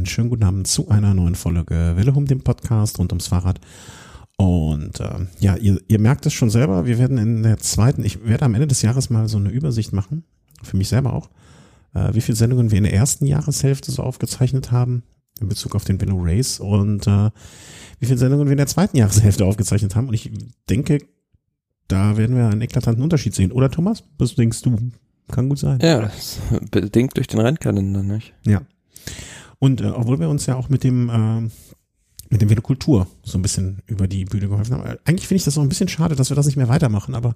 einen schönen guten Abend zu einer neuen Folge Welle um dem Podcast rund ums Fahrrad. Und äh, ja, ihr, ihr merkt es schon selber, wir werden in der zweiten, ich werde am Ende des Jahres mal so eine Übersicht machen, für mich selber auch, äh, wie viele Sendungen wir in der ersten Jahreshälfte so aufgezeichnet haben in Bezug auf den Velo Race und äh, wie viele Sendungen wir in der zweiten Jahreshälfte aufgezeichnet haben. Und ich denke, da werden wir einen eklatanten Unterschied sehen. Oder Thomas? Was denkst du? Kann gut sein. Ja, bedingt durch den Rennkalender, nicht? Ja. Und äh, obwohl wir uns ja auch mit dem äh, mit dem Velokultur so ein bisschen über die Bühne geholfen haben. Eigentlich finde ich das auch ein bisschen schade, dass wir das nicht mehr weitermachen, aber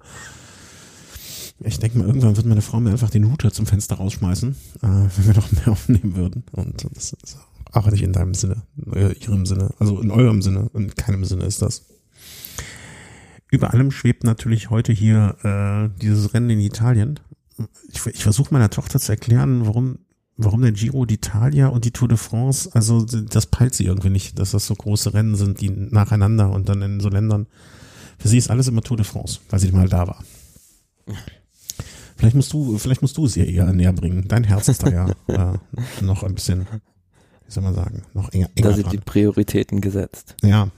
ich denke mal, irgendwann wird meine Frau mir einfach den Router zum Fenster rausschmeißen, äh, wenn wir noch mehr aufnehmen würden. Und das ist auch nicht in deinem Sinne, äh, ihrem Sinne, also in eurem Sinne, in keinem Sinne ist das. Über allem schwebt natürlich heute hier äh, dieses Rennen in Italien. Ich, ich versuche meiner Tochter zu erklären, warum warum der Giro d'Italia und die Tour de France, also das peilt sie irgendwie nicht, dass das so große Rennen sind, die nacheinander und dann in so Ländern. Für sie ist alles immer Tour de France, weil sie mal da war. Vielleicht musst du, vielleicht musst du es ihr eher näher bringen. Dein Herz ist da ja äh, noch ein bisschen, wie soll man sagen, noch enger. enger da sind die Prioritäten gesetzt. Ja.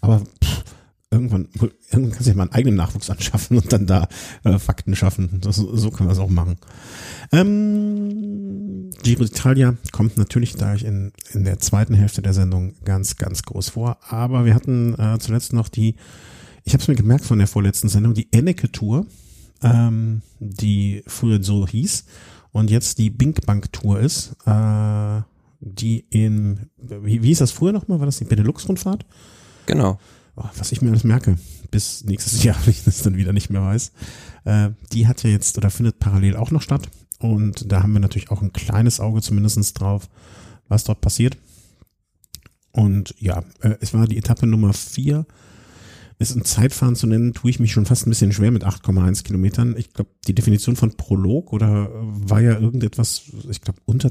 Aber pff, irgendwann, irgendwann kannst du ja mal einen eigenen Nachwuchs anschaffen und dann da äh, Fakten schaffen. Das, so können wir es auch machen. Ähm, Giro d'Italia kommt natürlich da in, in der zweiten Hälfte der Sendung ganz, ganz groß vor. Aber wir hatten äh, zuletzt noch die, ich habe es mir gemerkt von der vorletzten Sendung, die Enneke-Tour, ähm, die früher so hieß und jetzt die Bink Bank Tour ist, äh, die in, wie, wie hieß das früher nochmal? War das die Benelux-Rundfahrt? Genau was ich mir alles merke, bis nächstes Jahr, wenn ich das dann wieder nicht mehr weiß, äh, die hat ja jetzt oder findet parallel auch noch statt. Und da haben wir natürlich auch ein kleines Auge zumindestens drauf, was dort passiert. Und ja, äh, es war die Etappe Nummer vier. Es ein Zeitfahren zu nennen, tue ich mich schon fast ein bisschen schwer mit 8,1 Kilometern. Ich glaube, die Definition von Prolog oder war ja irgendetwas, ich glaube, unter,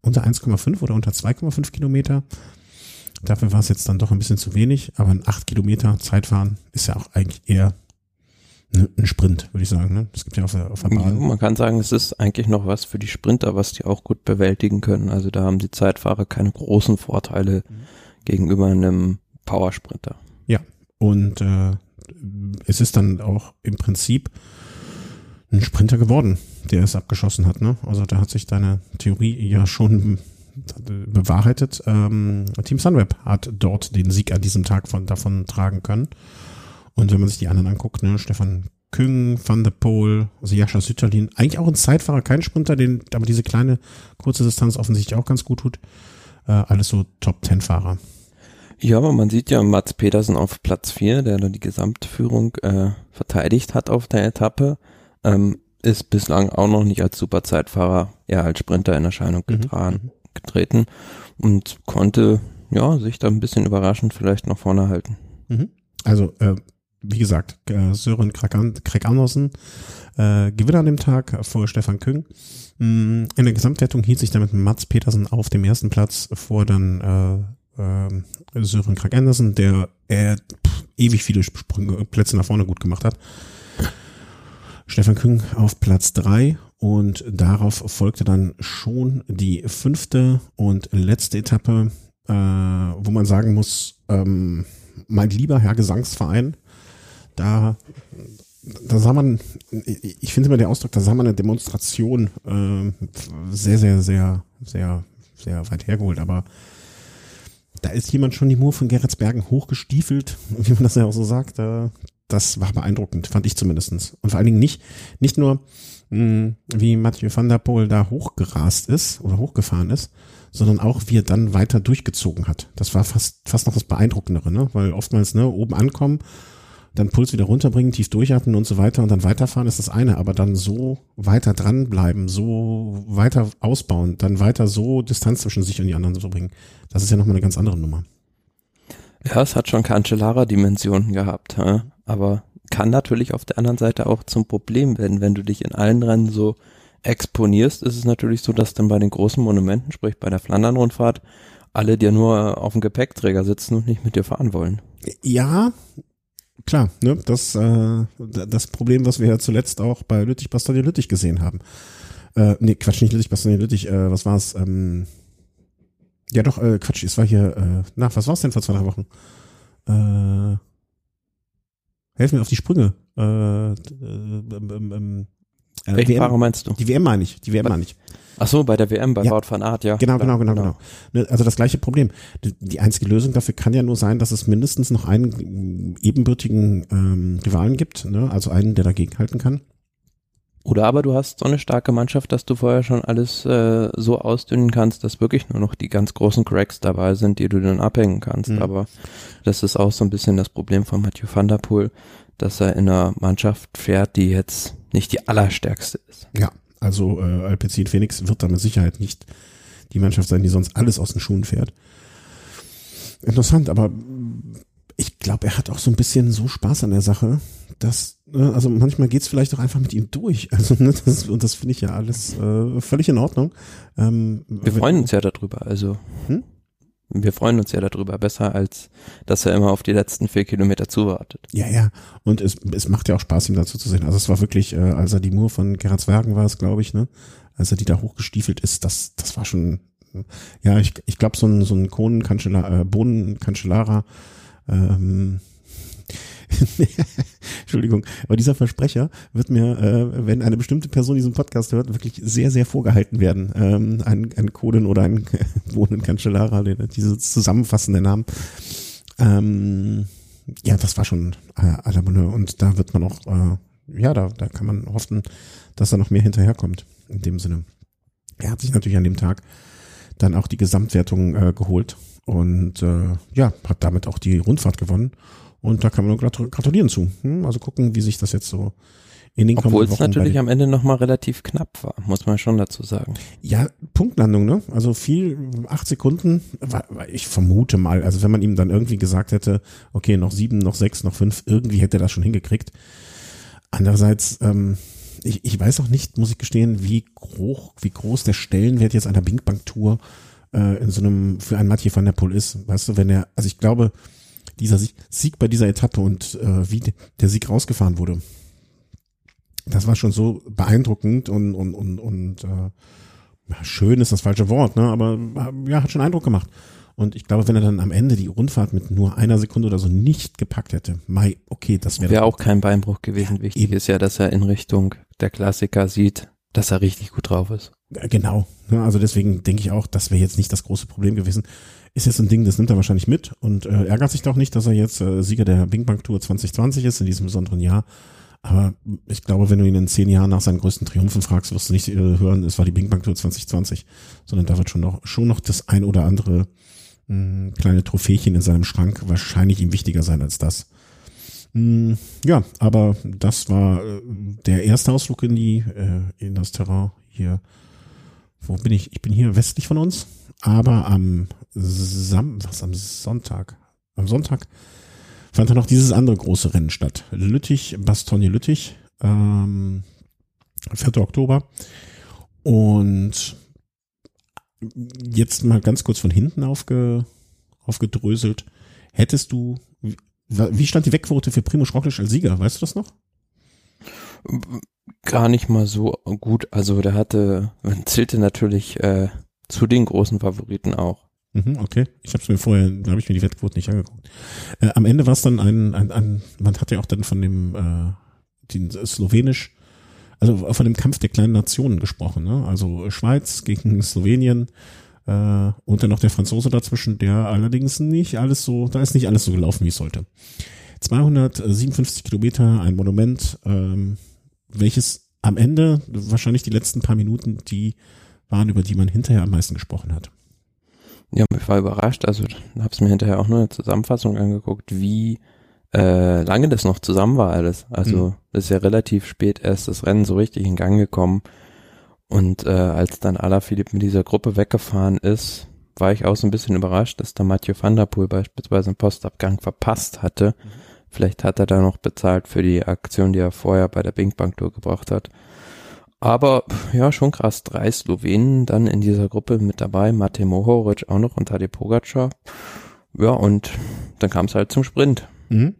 unter 1,5 oder unter 2,5 Kilometer. Dafür war es jetzt dann doch ein bisschen zu wenig, aber ein 8 Kilometer Zeitfahren ist ja auch eigentlich eher ein Sprint, würde ich sagen. Ne? Es gibt ja auf der, auf der Bahn. Ja, man kann sagen, es ist eigentlich noch was für die Sprinter, was die auch gut bewältigen können. Also da haben die Zeitfahrer keine großen Vorteile mhm. gegenüber einem Powersprinter. Ja, und äh, es ist dann auch im Prinzip ein Sprinter geworden, der es abgeschossen hat. Ne? Also da hat sich deine Theorie ja schon bewahrheitet. Ähm, Team Sunweb hat dort den Sieg an diesem Tag von, davon tragen können. Und wenn man sich die anderen anguckt, ne, Stefan Küng, Van der Poel, also Jascha Sütterlin, eigentlich auch ein Zeitfahrer, kein Sprinter, den aber diese kleine kurze Distanz offensichtlich auch ganz gut tut. Äh, alles so Top-10-Fahrer. Ja, aber man sieht ja Mats Petersen auf Platz 4, der da die Gesamtführung äh, verteidigt hat auf der Etappe. Ähm, ist bislang auch noch nicht als Superzeitfahrer, eher als Sprinter in Erscheinung mhm. getragen. Mhm getreten und konnte ja sich da ein bisschen überraschend vielleicht nach vorne halten. Mhm. Also äh, wie gesagt, äh, Sören Krek Andersen, äh, Gewinner an dem Tag vor Stefan Küng. Mm, in der Gesamtwertung hielt sich damit Mats Petersen auf dem ersten Platz vor dann äh, äh, Sören Krek Andersen, der äh, pff, ewig viele Sprünge, Plätze nach vorne gut gemacht hat. Stefan Küng auf Platz drei und darauf folgte dann schon die fünfte und letzte Etappe, äh, wo man sagen muss, ähm, mein lieber Herr Gesangsverein, da, da sah man, ich finde immer der Ausdruck, da sah man eine Demonstration äh, sehr, sehr, sehr, sehr, sehr weit hergeholt, aber da ist jemand schon die Mur von Geretsbergen hochgestiefelt, wie man das ja auch so sagt. Äh, das war beeindruckend, fand ich zumindestens. Und vor allen Dingen nicht, nicht nur, mh, wie Mathieu van der Poel da hochgerast ist oder hochgefahren ist, sondern auch, wie er dann weiter durchgezogen hat. Das war fast, fast noch das Beeindruckendere, ne? Weil oftmals, ne, oben ankommen, dann Puls wieder runterbringen, tief durchatmen und so weiter und dann weiterfahren ist das eine, aber dann so weiter dranbleiben, so weiter ausbauen, dann weiter so Distanz zwischen sich und die anderen zu bringen, das ist ja nochmal eine ganz andere Nummer. Ja, es hat schon Cancellara-Dimensionen gehabt, hä? aber kann natürlich auf der anderen Seite auch zum Problem werden, wenn du dich in allen Rennen so exponierst, ist es natürlich so, dass dann bei den großen Monumenten, sprich bei der Flandern-Rundfahrt, alle dir nur auf dem Gepäckträger sitzen und nicht mit dir fahren wollen. Ja, klar, ne, das, äh, das Problem, was wir ja zuletzt auch bei Lüttich, Bastogne, Lüttich gesehen haben. Äh, nee, Quatsch, nicht Lüttich, Bastogne, Lüttich, äh, was war's? Ähm, Ja, doch, äh, Quatsch, es war hier, äh, na, was war's denn vor zwei, drei Wochen? Äh, helf mir auf die Sprünge. Äh, äh, ähm, ähm, äh, Welchen WM, Fahrer meinst du? Die WM meine ich, die WM meine ich. Ach so, bei der WM, bei Ja. Wout van Aert, ja. Genau, Klar, genau, genau, genau. Ne, Also das gleiche Problem. Die, die einzige Lösung dafür kann ja nur sein, dass es mindestens noch einen ebenbürtigen ähm, Rivalen gibt, ne? also einen, der dagegen halten kann. Oder aber du hast so eine starke Mannschaft, dass du vorher schon alles äh, so ausdünnen kannst, dass wirklich nur noch die ganz großen Cracks dabei sind, die du dann abhängen kannst. Mhm. Aber das ist auch so ein bisschen das Problem von Mathieu van der Poel, dass er in einer Mannschaft fährt, die jetzt nicht die allerstärkste ist. Ja, also äh, Alpecin Phoenix wird da mit Sicherheit nicht die Mannschaft sein, die sonst alles aus den Schuhen fährt. Interessant, aber ich glaube, er hat auch so ein bisschen so Spaß an der Sache, dass, also manchmal geht's vielleicht auch einfach mit ihm durch. Also, ne, das, und das finde ich ja alles äh, völlig in Ordnung. Ähm, Wir freuen uns ja darüber, also Hm? wir freuen uns ja darüber, besser als dass er immer auf die letzten vier Kilometer zuwartet. Ja, ja. Und es, es macht ja auch Spaß, ihm dazu zu sehen. Also es war wirklich, äh, als er die Mur von Gerhard Zwergen war es, glaube ich, ne? Als er die da hochgestiefelt ist, das, das war schon, ja, ich, ich glaube, so ein, so ein Kronenkanzler, äh, Bohnenkanzellara, ähm, Entschuldigung, aber dieser Versprecher wird mir, äh, wenn eine bestimmte Person diesen Podcast hört, wirklich sehr, sehr vorgehalten werden. Ähm, ein, ein Koden oder ein Bohnenkanzellara, diese zusammenfassende Namen. Ähm, ja, das war schon äh, à la Bonheur. Und da wird man auch, äh, ja, da, da kann man hoffen, dass da noch mehr hinterherkommt. In dem Sinne. Er hat sich natürlich an dem Tag dann auch die Gesamtwertung äh, geholt und äh, ja, hat damit auch die Rundfahrt gewonnen. Und da kann man nur gratu- gratulieren zu. Hm? Also gucken, wie sich das jetzt so in den Obwohl es natürlich am Ende nochmal relativ knapp war, muss man schon dazu sagen. Ja, Punktlandung, ne? Also viel, acht Sekunden, wa- wa- ich vermute mal, also wenn man ihm dann irgendwie gesagt hätte, okay, noch sieben, noch sechs, noch fünf, irgendwie hätte er das schon hingekriegt. Andererseits, ähm, ich, ich weiß auch nicht, muss ich gestehen, wie groß, wie groß der Stellenwert jetzt einer Bing Bang Tour äh, in so einem, für einen Mathieu van der Poel ist. Weißt du, wenn er, also ich glaube, dieser Sieg, bei dieser Etappe und äh, wie de- der Sieg rausgefahren wurde, das war schon so beeindruckend und, und, und, und äh, ja, schön ist das falsche Wort, ne? aber äh, ja, hat schon Eindruck gemacht. Und ich glaube, wenn er dann am Ende die Rundfahrt mit nur einer Sekunde oder so nicht gepackt hätte, mai, okay, das wäre Wäre auch kein Beinbruch gewesen. Ja, Wichtig eben. ist ja, dass er in Richtung der Klassiker sieht, dass er richtig gut drauf ist. Genau. Also deswegen denke ich auch, das wäre jetzt nicht das große Problem gewesen. Ist jetzt ein Ding, das nimmt er wahrscheinlich mit und äh, ärgert sich doch nicht, dass er jetzt äh, Sieger der Bing Bang Tour 2020 ist in diesem besonderen Jahr. Aber ich glaube, wenn du ihn in zehn Jahren nach seinen größten Triumphen fragst, wirst du nicht äh, hören, es war die Bing Bang Tour 2020, sondern da wird schon noch, schon noch das ein oder andere mh, kleine Trophächen in seinem Schrank wahrscheinlich ihm wichtiger sein als das. Mh, ja, aber das war äh, der erste Ausflug in die, äh, in das Terrain hier wo bin ich? Ich bin hier westlich von uns, aber am Sam was am Sonntag, am Sonntag fand dann noch dieses andere große Rennen statt. Lüttich, Bastogne Lüttich, ähm, 4. Oktober. Und jetzt mal ganz kurz von hinten aufge, aufgedröselt. Hättest du, wie- stand die Wegquote für Primo Roglic als Sieger? Weißt du das noch? Gar nicht mal so gut. Also der hatte, zählte natürlich äh, zu den großen Favoriten auch. Mhm, okay. Ich habe mir vorher, da habe ich mir die Wettquote nicht angeguckt. Äh, am Ende war es dann ein, ein, ein, man hat ja auch dann von dem äh, den Slowenisch, also von dem Kampf der kleinen Nationen gesprochen, ne? Also Schweiz gegen Slowenien äh, und dann noch der Franzose dazwischen, der allerdings nicht alles so, da ist nicht alles so gelaufen, wie es sollte. 257 Kilometer, ein Monument, ähm, welches am Ende wahrscheinlich die letzten paar Minuten die waren, über die man hinterher am meisten gesprochen hat. Ja, ich war überrascht. Also habe es mir hinterher auch nur eine Zusammenfassung angeguckt, wie äh, lange das noch zusammen war alles. Also Mhm. ist ja relativ spät erst das Rennen so richtig in Gang gekommen. Und äh, als dann Alaphilippe mit dieser Gruppe weggefahren ist, war ich auch so ein bisschen überrascht, dass da Mathieu van der Poel beispielsweise einen Postabgang verpasst hatte. Vielleicht hat er da noch bezahlt für die Aktion, die er vorher bei der Bing Bang Tour gebracht hat. Aber ja, schon krass. Drei Slowenen dann in dieser Gruppe mit dabei. Matej Mohoric auch noch und Tadej Pogacar. Ja, und dann kam es halt zum Sprint. Mhm.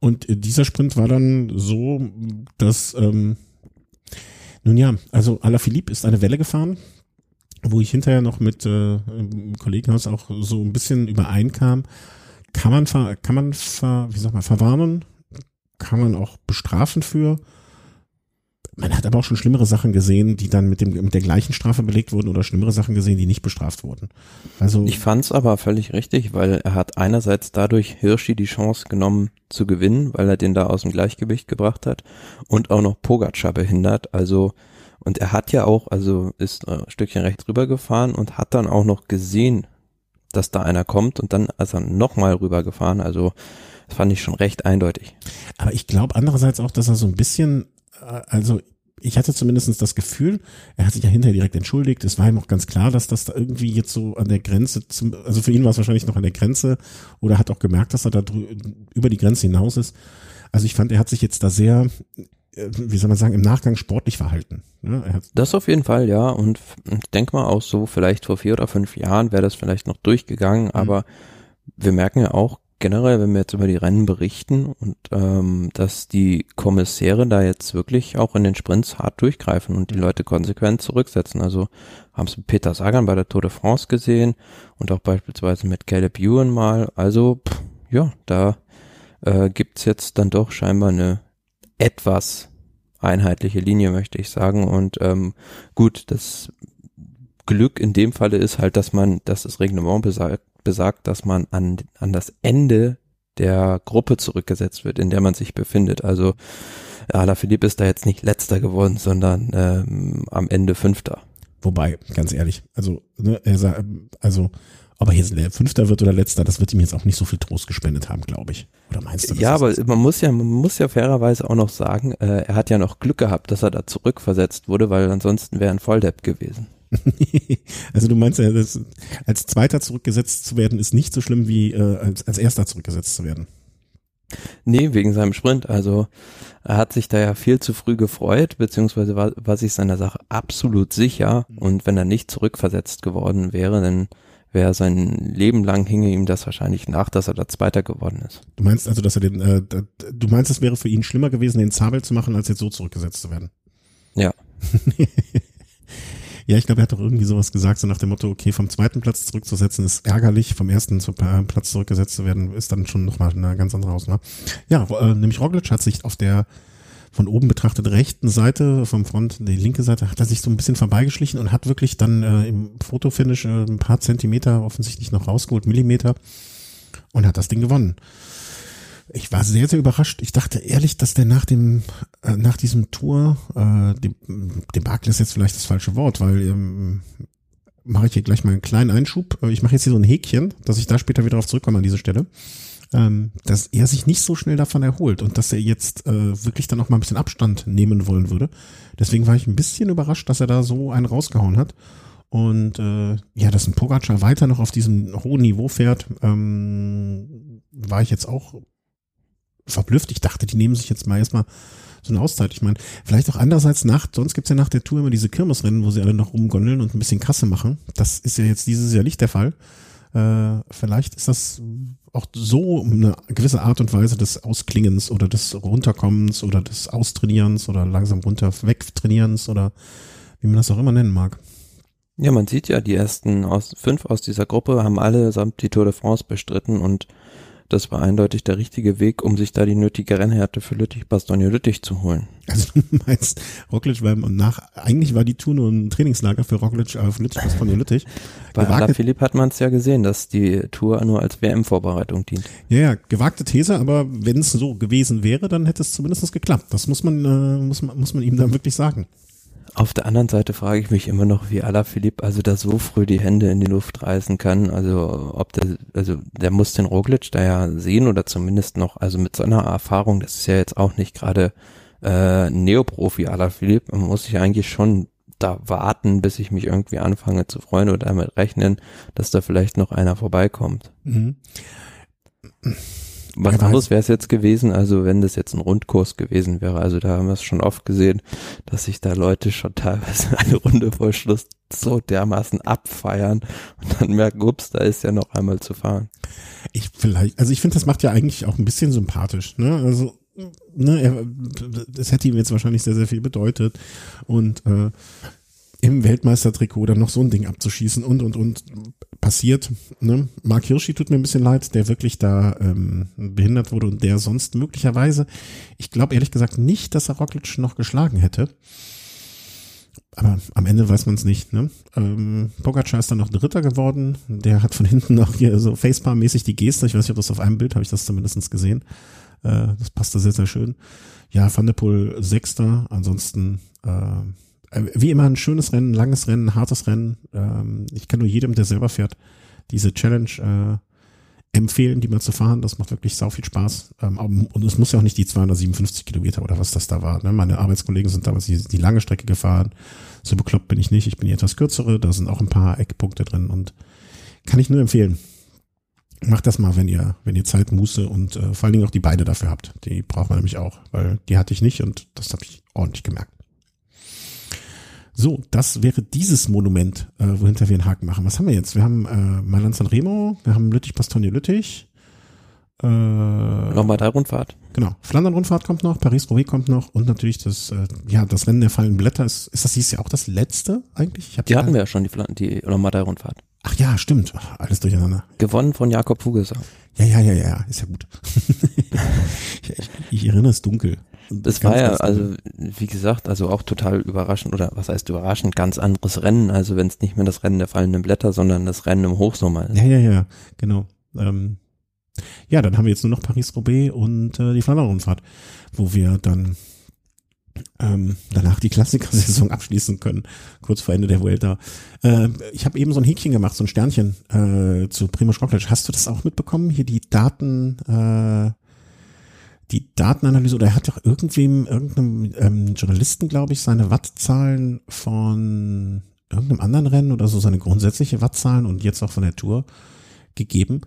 Und dieser Sprint war dann so, dass, ähm, nun ja, also Alaphilippe ist eine Welle gefahren, wo ich hinterher noch mit äh, im Kollegenhaus auch so ein bisschen übereinkam, kann man ver, kann man ver, wie sagt man, verwarnen, kann man auch bestrafen für. Man hat aber auch schon schlimmere Sachen gesehen, die dann mit dem mit der gleichen Strafe belegt wurden oder schlimmere Sachen gesehen, die nicht bestraft wurden. Also ich fand's aber völlig richtig, weil er hat einerseits dadurch Hirschi die Chance genommen zu gewinnen, weil er den da aus dem Gleichgewicht gebracht hat und auch noch Pogacar behindert. Also und er hat ja auch, also ist ein Stückchen rechts rübergefahren und hat dann auch noch gesehen, dass da einer kommt und dann ist er nochmal rübergefahren. Also das fand ich schon recht eindeutig. Aber ich glaube andererseits auch, dass er so ein bisschen, also ich hatte zumindest das Gefühl, er hat sich ja hinterher direkt entschuldigt. Es war ihm auch ganz klar, dass das da irgendwie jetzt so an der Grenze, zum, also für ihn war es wahrscheinlich noch an der Grenze oder hat auch gemerkt, dass er da über die Grenze hinaus ist. Also ich fand, er hat sich jetzt da sehr, äh, wie soll man sagen, im Nachgang sportlich verhalten. Ja, das auf jeden Fall, ja. Und ich denke mal auch so, vielleicht vor vier oder fünf Jahren wäre das vielleicht noch durchgegangen, mhm. aber wir merken ja auch generell, wenn wir jetzt über die Rennen berichten und ähm, dass die Kommissäre da jetzt wirklich auch in den Sprints hart durchgreifen und die Leute konsequent zurücksetzen. Also haben es Peter Sagan bei der Tour de France gesehen und auch beispielsweise mit Caleb Ewan mal. Also pff, ja, da äh, gibt's jetzt dann doch scheinbar eine etwas einheitliche Linie, möchte ich sagen. Und ähm, gut, das Glück in dem Falle ist halt, dass man, dass das Reglement besagt, besagt, dass man an, an das Ende der Gruppe zurückgesetzt wird, in der man sich befindet. Also Alaphilippe ist da jetzt nicht letzter geworden, sondern ähm, am Ende Fünfter. Wobei, ganz ehrlich, also, ne, er sagt, also, ob er jetzt Fünfter wird oder Letzter, das wird ihm jetzt auch nicht so viel Trost gespendet haben, glaube ich. Oder meinst du? das? Ja, aber man muss ja, man muss ja fairerweise auch noch sagen, äh, er hat ja noch Glück gehabt, dass er da zurückversetzt wurde, weil ansonsten wäre ein Volldepp gewesen. also du meinst ja, als Zweiter zurückgesetzt zu werden, ist nicht so schlimm wie äh, als, als Erster zurückgesetzt zu werden. Nee, wegen seinem Sprint. Also er hat sich da ja viel zu früh gefreut, beziehungsweise war, war sich seiner Sache absolut sicher. Und wenn er nicht zurückversetzt geworden wäre, dann wäre sein Leben lang hinge ihm das wahrscheinlich nach, dass er da Zweiter geworden ist. Du meinst also, dass er den, äh, du meinst, es wäre für ihn schlimmer gewesen, den Zabel zu machen, als jetzt so zurückgesetzt zu werden? Ja. Ja, ich glaube, er hat doch irgendwie sowas gesagt, so nach dem Motto, okay, vom zweiten Platz zurückzusetzen ist ärgerlich, vom ersten äh, Platz zurückgesetzt zu werden, ist dann schon nochmal eine ganz andere Hausnummer. Ja, äh, nämlich Roglic hat sich auf der von oben betrachtet rechten Seite vom Front, die linke Seite, hat er sich so ein bisschen vorbeigeschlichen und hat wirklich dann äh, im Fotofinish äh, ein paar Zentimeter offensichtlich noch rausgeholt, Millimeter und hat das Ding gewonnen ich war sehr, sehr überrascht. Ich dachte ehrlich, dass der nach dem, äh, nach diesem Tour, äh, dem, Debakel ist jetzt vielleicht das falsche Wort, weil ähm, mache ich hier gleich mal einen kleinen Einschub. Äh, ich mache jetzt hier so ein Häkchen, dass ich da später wieder darauf zurückkomme an diese Stelle. Ähm, dass er sich nicht so schnell davon erholt und dass er jetzt äh, wirklich dann auch mal ein bisschen Abstand nehmen wollen würde. Deswegen war ich ein bisschen überrascht, dass er da so einen rausgehauen hat. Und äh, ja, dass ein Pogacar weiter noch auf diesem hohen Niveau fährt, ähm, war ich jetzt auch verblüfft. Ich dachte, die nehmen sich jetzt mal erstmal so eine Auszeit. Ich meine, vielleicht auch andererseits nach, sonst gibt's ja nach der Tour immer diese Kirmesrennen, wo sie alle noch rumgondeln und ein bisschen Kasse machen. Das ist ja jetzt dieses Jahr nicht der Fall. Äh, vielleicht ist das auch so eine gewisse Art und Weise des Ausklingens oder des Runterkommens oder des Austrainierens oder langsam runter wegtrainierens oder wie man das auch immer nennen mag. Ja, man sieht ja, die ersten aus, fünf aus dieser Gruppe haben alle samt die Tour de France bestritten und das war eindeutig der richtige Weg, um sich da die nötige Rennhärte für Lüttich, Bastogne Lüttich zu holen. Also du meinst, Roglic war nach, eigentlich war die Tour nur ein Trainingslager für Roglic auf Lüttich, Bastogne Lüttich. Bei Philipp hat man es ja gesehen, dass die Tour nur als WM-Vorbereitung dient. Ja, ja, gewagte These, aber wenn es so gewesen wäre, dann hätte es zumindest geklappt. Das muss man, äh, muss man, muss man ihm dann wirklich sagen. Auf der anderen Seite frage ich mich immer noch, wie Alaphilippe also da so früh die Hände in die Luft reißen kann. Also ob der, also der muss den Roglic da ja sehen oder zumindest noch, also mit seiner Erfahrung, das ist ja jetzt auch nicht gerade äh, Neoprofi Alaphilippe, man muss sich eigentlich schon da warten, bis ich mich irgendwie anfange zu freuen oder damit rechnen, dass da vielleicht noch einer vorbeikommt. Mhm. Was anderes wäre es jetzt gewesen, also wenn das jetzt ein Rundkurs gewesen wäre. Also da haben wir es schon oft gesehen, dass sich da Leute schon teilweise eine Runde vor Schluss so dermaßen abfeiern und dann merken, ups, da ist ja noch einmal zu fahren. Ich vielleicht, also ich finde, das macht ja eigentlich auch ein bisschen sympathisch, ne? Also ne, er, das hätte ihm jetzt wahrscheinlich sehr, sehr viel bedeutet und äh, im Weltmeistertrikot dann noch so ein Ding abzuschießen und und und passiert. Ne? Mark Hirschi tut mir ein bisschen leid, der wirklich da ähm, behindert wurde und der sonst möglicherweise, ich glaube ehrlich gesagt nicht, dass er Roglic noch geschlagen hätte. Aber am Ende weiß man es nicht. Ne? Ähm, Pogacar ist dann noch Dritter geworden. Der hat von hinten noch hier so Facepalm-mäßig die Geste. Ich weiß nicht, ob das auf einem Bild habe ich das zumindest gesehen. Äh, das passte sehr, sehr schön. Ja, Van der Poel Sechster. Ansonsten äh, wie immer ein schönes Rennen, langes Rennen, hartes Rennen. Ähm, ich kann nur jedem, der selber fährt, diese Challenge äh, empfehlen, die mal zu fahren. Das macht wirklich sau viel Spaß. Ähm, und es muss ja auch nicht die 257 Kilometer oder was das da war. Ne? Meine Arbeitskollegen sind damals die, die lange Strecke gefahren. So bekloppt bin ich nicht. Ich bin die etwas kürzere. Da sind auch ein paar Eckpunkte drin und kann ich nur empfehlen. Macht das mal, wenn ihr, wenn ihr Zeit, Muße und äh, vor allen Dingen auch die Beine dafür habt. Die braucht man nämlich auch, weil die hatte ich nicht und das habe ich ordentlich gemerkt. So, das wäre dieses Monument, äh, wohinter wir einen Haken machen. Was haben wir jetzt? Wir haben äh, Mailand San Remo, wir haben Lüttich Bastogne Lüttich. Äh, Lombardei-Rundfahrt. Genau. Flandern-Rundfahrt kommt noch, Paris-Roubaix kommt noch und natürlich das, äh, ja, das Rennen der fallenden Blätter. Ist, ist das dieses Jahr auch das letzte eigentlich? Ich die hatten wir ja schon, die, die Lombardei-Rundfahrt. Ach ja, stimmt. Ach, alles durcheinander. Gewonnen von Jakob Fugesau. Ja, ja, ja, ja, ist ja gut. ich, ich erinnere es dunkel. Das war ja, also wie gesagt, also auch total überraschend oder was heißt überraschend, ganz anderes Rennen. Also wenn es nicht mehr das Rennen der fallenden Blätter, sondern das Rennen im Hochsommer ist. Ja, ja, ja, genau. Ähm, ja, dann haben wir jetzt nur noch Paris-Roubaix und äh, die Flandern-Rundfahrt, wo wir dann ähm, danach die Klassiker-Saison abschließen können, kurz vor Ende der Vuelta. Äh, ich habe eben so ein Häkchen gemacht, so ein Sternchen äh, zu Primoz Roglic. Hast du das auch mitbekommen? Hier die Daten, äh, die Datenanalyse oder er hat doch irgendwem, irgendeinem ähm, Journalisten, glaube ich, seine Wattzahlen von irgendeinem anderen Rennen oder so, seine grundsätzliche Wattzahlen und jetzt auch von der Tour gegeben.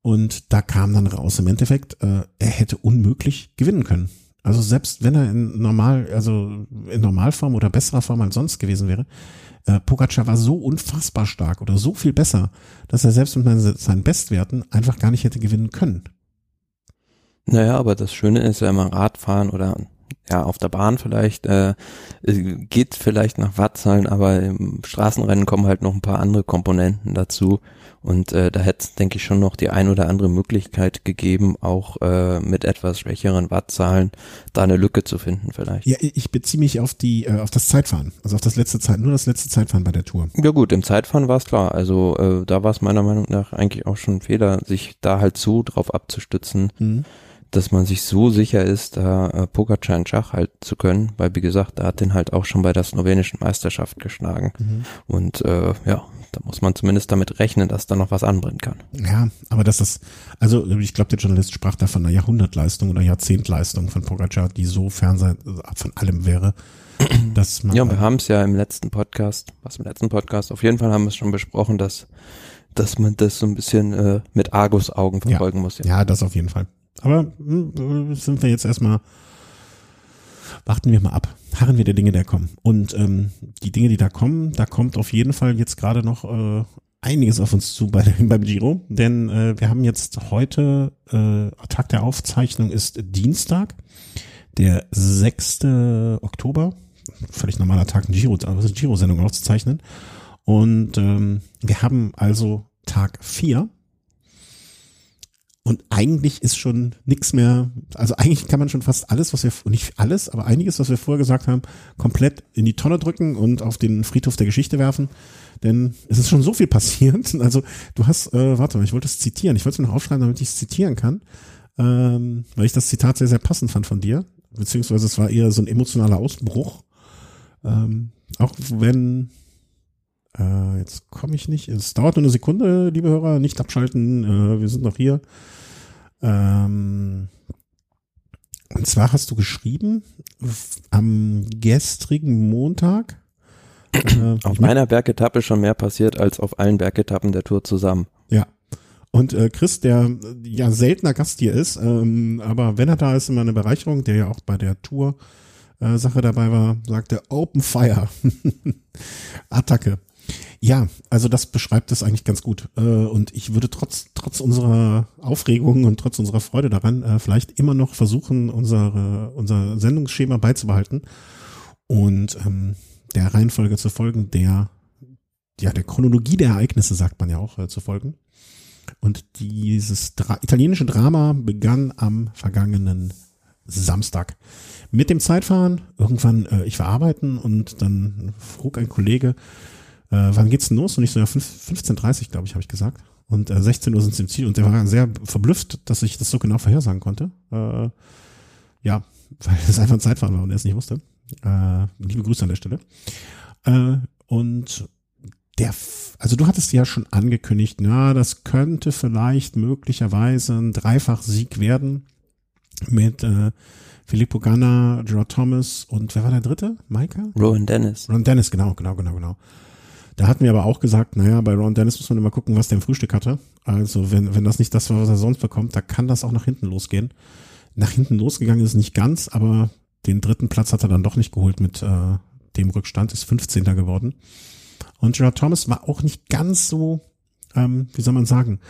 Und da kam dann raus im Endeffekt, äh, er hätte unmöglich gewinnen können. Also selbst wenn er in normal, also in Normalform oder besserer Form als sonst gewesen wäre, äh, Pogacar war so unfassbar stark oder so viel besser, dass er selbst mit seinen Bestwerten einfach gar nicht hätte gewinnen können. Naja, aber das Schöne ist ja immer Radfahren oder ja, auf der Bahn vielleicht, äh, geht vielleicht nach Wattzahlen, aber im Straßenrennen kommen halt noch ein paar andere Komponenten dazu. Und äh, da hätte es, denke ich, schon noch die ein oder andere Möglichkeit gegeben, auch äh, mit etwas schwächeren Wattzahlen da eine Lücke zu finden vielleicht. Ja, ich beziehe mich auf die, äh, auf das Zeitfahren, also auf das letzte Zeit, nur das letzte Zeitfahren bei der Tour. Ja gut, im Zeitfahren war es klar. Also äh, da war es meiner Meinung nach eigentlich auch schon ein Fehler, sich da halt so drauf abzustützen. Mhm dass man sich so sicher ist, da äh, Pogacar in Schach halten zu können, weil wie gesagt, er hat den halt auch schon bei der slowenischen Meisterschaft geschlagen. Mhm. Und äh, ja, da muss man zumindest damit rechnen, dass da noch was anbrennen kann. Ja, aber das ist, also ich glaube, der Journalist sprach da von einer Jahrhundertleistung oder Jahrzehntleistung von Pogacar, die so fern von allem wäre. Dass man ja, wir haben es ja im letzten Podcast, was im letzten Podcast, auf jeden Fall haben wir es schon besprochen, dass dass man das so ein bisschen äh, mit Argus-Augen verfolgen ja, muss. Ja. ja, das auf jeden Fall. Aber hm, sind wir jetzt erstmal, warten wir mal ab, harren wir der Dinge, der kommen. Und ähm, die Dinge, die da kommen, da kommt auf jeden Fall jetzt gerade noch äh, einiges auf uns zu bei, beim Giro, denn äh, wir haben jetzt heute, äh, Tag der Aufzeichnung ist Dienstag, der 6. Oktober, völlig normaler Tag, eine Giro, also Giro-Sendung aufzuzeichnen. Und ähm, wir haben also Tag 4 und eigentlich ist schon nichts mehr, also eigentlich kann man schon fast alles, was wir, nicht alles, aber einiges, was wir vorher gesagt haben, komplett in die Tonne drücken und auf den Friedhof der Geschichte werfen. Denn es ist schon so viel passiert. Also du hast, äh, warte mal, ich wollte es zitieren. Ich wollte es noch aufschreiben, damit ich es zitieren kann. Ähm, weil ich das Zitat sehr, sehr passend fand von dir. Beziehungsweise es war eher so ein emotionaler Ausbruch. Ähm, auch wenn äh, jetzt komme ich nicht. Es dauert nur eine Sekunde, liebe Hörer. Nicht abschalten. Äh, wir sind noch hier. Ähm, und zwar hast du geschrieben am gestrigen Montag. Äh, auf meiner Bergetappe schon mehr passiert als auf allen Bergetappen der Tour zusammen. Ja. Und äh, Chris, der ja seltener Gast hier ist, ähm, aber wenn er da ist, immer eine Bereicherung, der ja auch bei der Tour äh, Sache dabei war, sagte Open Fire. Attacke. Ja, also das beschreibt es eigentlich ganz gut. Äh, und ich würde trotz, trotz unserer Aufregung und trotz unserer Freude daran äh, vielleicht immer noch versuchen, unsere, unser Sendungsschema beizubehalten. Und ähm, der Reihenfolge zu folgen, der, ja, der Chronologie der Ereignisse, sagt man ja auch, äh, zu folgen. Und dieses Dra italienische Drama begann am vergangenen Samstag. Mit dem Zeitfahren, irgendwann, äh, ich war arbeiten und dann frug ein Kollege, wann geht's denn los? Und ich so, ja, 15.30 glaube ich, habe ich gesagt. Und äh, 16 Uhr sind sie im Ziel und der war sehr verblüfft, dass ich das so genau vorhersagen konnte. Äh, ja, weil es einfach ein Zeitfahren war und er es nicht wusste. Äh, liebe Grüße an der Stelle. Äh, und der, also du hattest ja schon angekündigt, na, das könnte vielleicht möglicherweise ein Dreifach-Sieg werden mit äh, Filippo Ganna, Joe Thomas und wer war der dritte? Micah? Rowan Dennis. Ron Dennis, genau, genau, genau, genau. Da hatten wir aber auch gesagt, naja, bei Ron Dennis muss man immer gucken, was der im Frühstück hatte. Also wenn, wenn das nicht das war, was er sonst bekommt, da kann das auch nach hinten losgehen. Nach hinten losgegangen ist nicht ganz, aber den dritten Platz hat er dann doch nicht geholt mit äh, dem Rückstand, ist 15. geworden. Und Gerard Thomas war auch nicht ganz so, ähm, wie soll man sagen,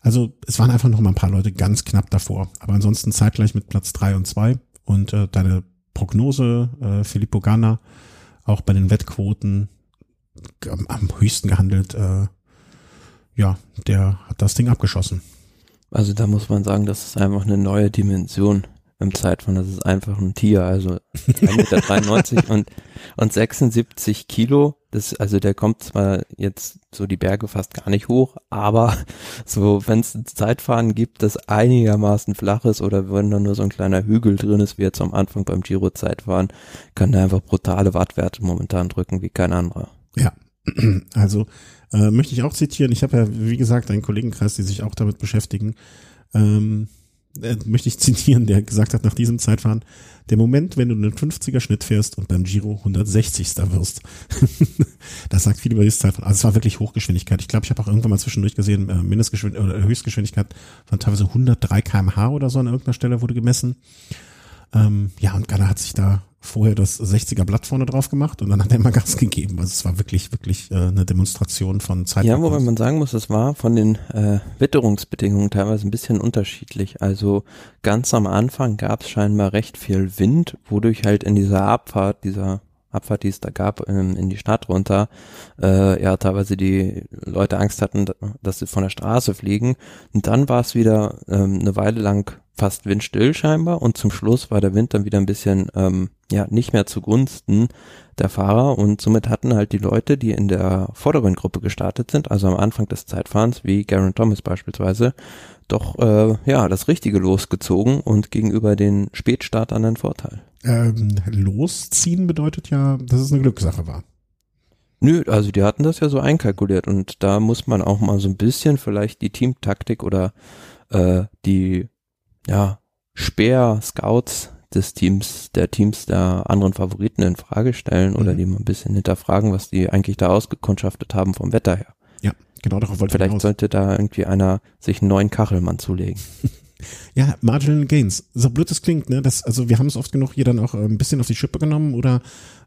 also es waren einfach noch mal ein paar Leute ganz knapp davor, aber ansonsten zeitgleich mit Platz drei und zwei und äh, deine Prognose, äh, Filippo Ganna, auch bei den Wettquoten am, höchsten gehandelt, äh, ja, der hat das Ding abgeschossen. Also da muss man sagen, das ist einfach eine neue Dimension im Zeitfahren. Das ist einfach ein Tier, also 1,93 Meter und, und 76 Kilo. Das, also der kommt zwar jetzt so die Berge fast gar nicht hoch, aber so, wenn es ein Zeitfahren gibt, das einigermaßen flach ist oder wenn da nur so ein kleiner Hügel drin ist, wie jetzt am Anfang beim Giro-Zeitfahren, kann der einfach brutale Wattwerte momentan drücken wie kein anderer. Ja, also äh, möchte ich auch zitieren. Ich habe ja, wie gesagt, einen Kollegenkreis, die sich auch damit beschäftigen. Ähm, äh, möchte ich zitieren, der gesagt hat nach diesem Zeitfahren, der Moment, wenn du einen 50er Schnitt fährst und beim Giro 160. wirst. das sagt viel über dieses Zeitfahren. Also es war wirklich Hochgeschwindigkeit. Ich glaube, ich habe auch irgendwann mal zwischendurch gesehen, äh, Mindestgeschwindigkeit oder Höchstgeschwindigkeit von teilweise 103 kmh oder so an irgendeiner Stelle wurde gemessen. Ähm, ja, und Ghana hat sich da vorher das 60er Blatt vorne drauf gemacht und dann hat er mal Gas gegeben. Also es war wirklich, wirklich äh, eine Demonstration von Zeit. Ja, wobei man sagen muss, es war von den äh, Witterungsbedingungen teilweise ein bisschen unterschiedlich. Also ganz am Anfang gab es scheinbar recht viel Wind, wodurch halt in dieser Abfahrt, dieser Abfahrt, die es da gab, in, in die Stadt runter, äh, ja, teilweise die Leute Angst hatten, dass sie von der Straße fliegen. Und dann war es wieder ähm, eine Weile lang fast windstill scheinbar und zum Schluss war der Wind dann wieder ein bisschen ähm, ja nicht mehr zugunsten der Fahrer und somit hatten halt die Leute, die in der vorderen Gruppe gestartet sind, also am Anfang des Zeitfahrens, wie Garen Thomas beispielsweise, doch äh, ja das Richtige losgezogen und gegenüber den Spätstartern einen Vorteil. Ähm, losziehen bedeutet ja, dass es eine Glückssache war. Nö, also die hatten das ja so einkalkuliert und da muss man auch mal so ein bisschen vielleicht die Teamtaktik oder äh, die ja, Speer-Scouts des Teams, der Teams der anderen Favoriten in Frage stellen mhm. oder die mal ein bisschen hinterfragen, was die eigentlich da ausgekundschaftet haben vom Wetter her. Ja, genau darauf wollte Vielleicht sollte da irgendwie einer sich einen neuen Kachelmann zulegen. ja, Marginal Gains. So blöd es klingt, ne? Das, also wir haben es oft genug hier dann auch äh, ein bisschen auf die Schippe genommen oder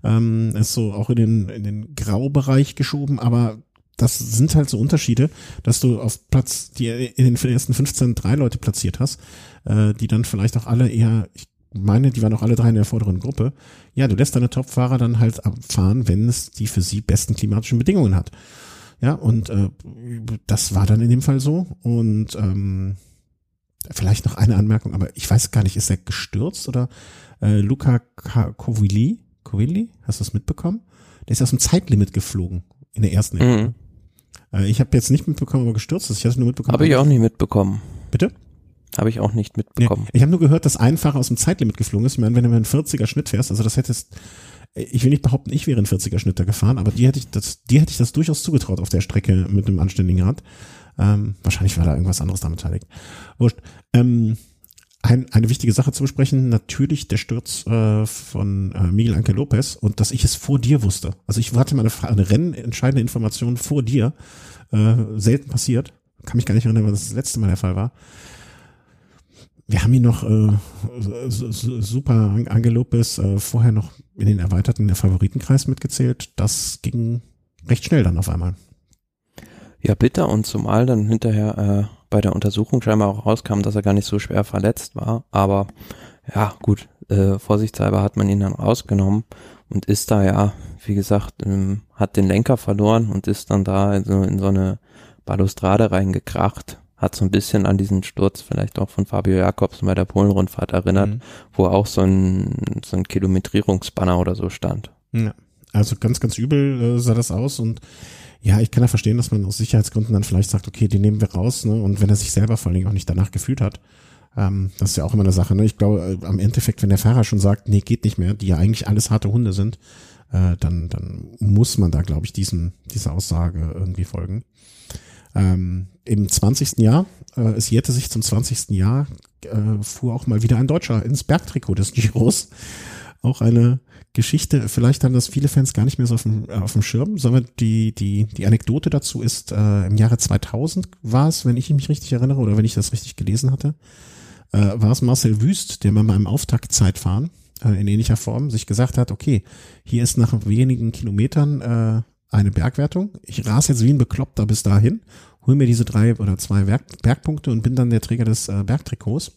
ähm, es so auch in den, in den Graubereich geschoben, aber das sind halt so Unterschiede, dass du auf Platz, die in den ersten 15 drei Leute platziert hast, äh, die dann vielleicht auch alle eher, ich meine, die waren auch alle drei in der vorderen Gruppe. Ja, du lässt deine Topfahrer dann halt abfahren, wenn es die für sie besten klimatischen Bedingungen hat. Ja, und äh, das war dann in dem Fall so. Und ähm, vielleicht noch eine Anmerkung, aber ich weiß gar nicht, ist er gestürzt oder äh, Luca Kovili? Kovili? Hast du das mitbekommen? Der ist aus dem Zeitlimit geflogen in der ersten. Mhm. Äh, ich habe jetzt nicht mitbekommen, ob er gestürzt ist. Ich habe nur mitbekommen. Habe ich auch nicht mitbekommen. Bitte? Habe ich auch nicht mitbekommen. Nee, ich habe nur gehört, dass ein Fahrer aus dem Zeitlimit geflogen ist. Ich meine, wenn du mit einem 40er Schnitt fährst, also das hättest, ich will nicht behaupten, ich wäre ein 40er Schnitter gefahren, aber die hätte ich das, die hätte ich das durchaus zugetraut auf der Strecke mit einem anständigen Rad. Ähm, wahrscheinlich war da irgendwas anderes damit beteiligt. Wurscht. Ähm, ein, eine wichtige Sache zu besprechen, natürlich der Sturz äh, von äh, Miguel Anke Lopez und dass ich es vor dir wusste. Also ich hatte mal eine, rennentscheidende Information vor dir, äh, selten passiert. Kann mich gar nicht erinnern, was das letzte Mal der Fall war. Wir haben ihn noch äh, super Ange Lopez äh, vorher noch in den erweiterten Favoritenkreis mitgezählt. Das ging recht schnell dann auf einmal. Ja, bitter und zumal dann hinterher äh, bei der Untersuchung scheinbar auch rauskam, dass er gar nicht so schwer verletzt war. Aber ja, gut, äh, vorsichtshalber hat man ihn dann rausgenommen und ist da ja wie gesagt, ähm, hat den Lenker verloren und ist dann da also in so eine Balustrade reingekracht. Hat so ein bisschen an diesen Sturz vielleicht auch von Fabio Jakobs bei der Polenrundfahrt erinnert, mhm. wo auch so ein, so ein Kilometrierungsbanner oder so stand. Ja, also ganz, ganz übel äh, sah das aus und ja, ich kann ja verstehen, dass man aus Sicherheitsgründen dann vielleicht sagt, okay, die nehmen wir raus, ne? Und wenn er sich selber vor allen Dingen auch nicht danach gefühlt hat, ähm, das ist ja auch immer eine Sache, ne? Ich glaube, äh, am Endeffekt, wenn der Fahrer schon sagt, nee, geht nicht mehr, die ja eigentlich alles harte Hunde sind, äh, dann, dann muss man da, glaube ich, diesen, dieser Aussage irgendwie folgen. Ähm, Im 20. Jahr, äh, es jährte sich zum 20. Jahr, äh, fuhr auch mal wieder ein Deutscher ins Bergtrikot des Giros. Auch eine Geschichte, vielleicht haben das viele Fans gar nicht mehr so auf dem, äh, auf dem Schirm, sondern die, die, die Anekdote dazu ist, äh, im Jahre 2000 war es, wenn ich mich richtig erinnere oder wenn ich das richtig gelesen hatte, äh, war es Marcel Wüst, der bei meinem Auftaktzeitfahren äh, in ähnlicher Form sich gesagt hat, okay, hier ist nach wenigen Kilometern äh, eine Bergwertung. Ich rase jetzt wie ein Bekloppter bis dahin, hol mir diese drei oder zwei Berg Bergpunkte und bin dann der Träger des äh, Bergtrikots.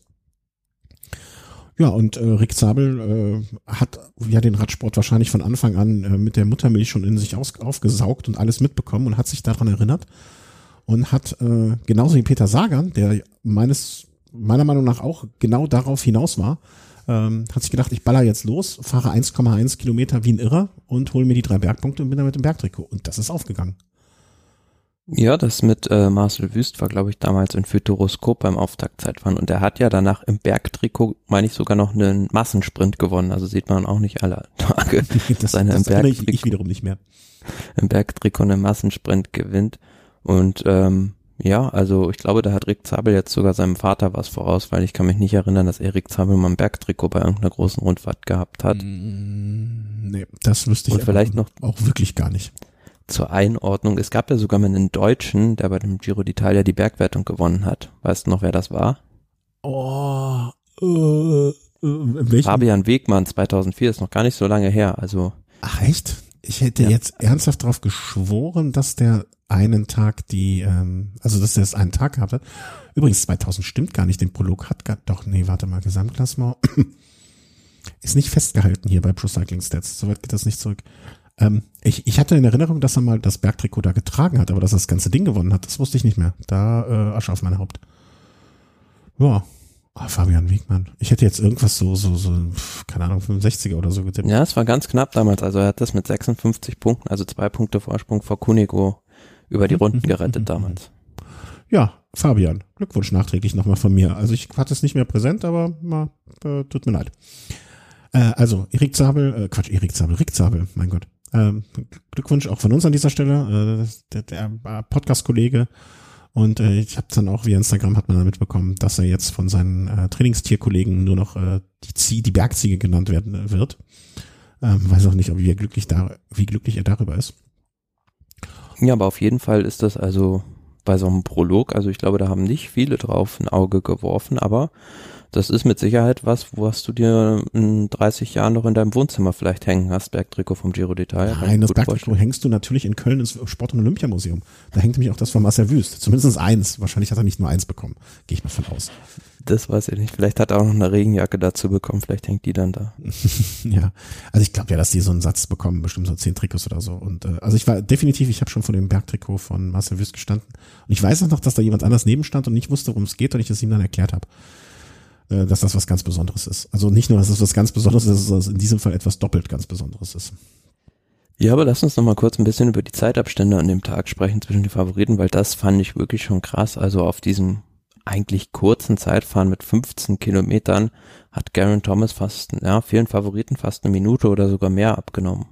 Ja, und äh, Rick Zabel äh, hat ja den Radsport wahrscheinlich von Anfang an äh, mit der Muttermilch schon in sich aus, aufgesaugt und alles mitbekommen und hat sich daran erinnert und hat äh, genauso wie Peter Sagan, der meines meiner Meinung nach auch genau darauf hinaus war, ähm, hat sich gedacht, ich baller jetzt los, fahre 1,1 Kilometer wie ein Irrer und hole mir die drei Bergpunkte und bin dann mit dem Bergtrikot. Und das ist aufgegangen. Ja, das mit äh, Marcel Wüst war, glaube ich, damals in Futuroskop beim Auftaktzeitfahren und er hat ja danach im Bergtrikot, meine ich, sogar noch einen Massensprint gewonnen. Also sieht man auch nicht alle Tage. das seine das im Bergtrikot, ich, ich wiederum nicht mehr. Im Bergtrikot einen Massensprint gewinnt und ähm, ja, also ich glaube, da hat Rick Zabel jetzt sogar seinem Vater was voraus, weil ich kann mich nicht erinnern, dass Erik Zabel mal ein Bergtrikot bei irgendeiner großen Rundfahrt gehabt hat. Mm, nee, das wüsste ich Und vielleicht noch auch wirklich gar nicht. Zur Einordnung, es gab ja sogar mal einen Deutschen, der bei dem Giro d'Italia die Bergwertung gewonnen hat. Weißt du noch, wer das war? Oh, äh, äh, Fabian Wegmann 2004 ist noch gar nicht so lange her, also. Ach echt? Ich hätte ja. jetzt ernsthaft darauf geschworen, dass der einen Tag die, ähm, also dass er es einen Tag hatte. Übrigens 2000 stimmt gar nicht, den Prolog hat gar, doch, nee, warte mal, Gesamtklassement ist nicht festgehalten hier bei Pro Cycling Stats, soweit geht das nicht zurück. Ähm, ich, ich hatte in Erinnerung, dass er mal das Bergtrikot da getragen hat, aber dass er das ganze Ding gewonnen hat, das wusste ich nicht mehr. Da äh, Asche auf mein Haupt. Ja, Oh, Fabian Wegmann. Ich hätte jetzt irgendwas so, so, so, keine Ahnung, 65er oder so getippt. Ja, es war ganz knapp damals. Also er hat das mit 56 Punkten, also zwei Punkte Vorsprung vor Kunigo über die Runden gerettet damals. Ja, Fabian, Glückwunsch nachträglich nochmal von mir. Also ich hatte es nicht mehr präsent, aber na, äh, tut mir leid. Äh, also, Erik Zabel, äh, Quatsch, Erik Zabel, Rick Zabel, mein Gott. Ähm, Glückwunsch auch von uns an dieser Stelle. Äh, der, der Podcast-Kollege und äh, ich habe dann auch via Instagram hat man dann mitbekommen, dass er jetzt von seinen äh, Trainingstierkollegen nur noch äh, die, Zie die Bergziege genannt werden äh, wird. Ähm, weiß auch nicht, ob er glücklich da, wie glücklich er darüber ist. Ja, aber auf jeden Fall ist das also bei so einem Prolog, also ich glaube, da haben nicht viele drauf ein Auge geworfen, aber das ist mit Sicherheit was, was du dir in 30 Jahren noch in deinem Wohnzimmer vielleicht hängen hast, Bergtrikot vom Giro d'Italia. Nein, das Bergtrikot hängst du natürlich in Köln ins Sport- und Olympiamuseum. Da hängt nämlich auch das von Marcel Wüst. Zumindest eins. Wahrscheinlich hat er nicht nur eins bekommen. Gehe ich mal von aus. Das weiß ich nicht. Vielleicht hat er auch noch eine Regenjacke dazu bekommen. Vielleicht hängt die dann da. ja, also ich glaube ja, dass die so einen Satz bekommen, bestimmt so zehn Trikots oder so. Und äh, also ich war definitiv, ich habe schon vor dem Bergtrikot von Marcel Wüst gestanden. Und ich weiß auch noch, dass da jemand anders neben stand und nicht wusste, worum es geht und ich es ihm dann erklärt habe. Äh, dass das was ganz Besonderes ist. Also nicht nur, dass es was ganz Besonderes ist, es in diesem Fall etwas doppelt ganz Besonderes ist. Ja, aber lass uns noch mal kurz ein bisschen über die Zeitabstände an dem Tag sprechen zwischen den Favoriten, weil das fand ich wirklich schon krass. Also auf diesem eigentlich kurzen Zeitfahren mit 15 Kilometern hat Garen Thomas fast, ja, vielen Favoriten fast eine Minute oder sogar mehr abgenommen.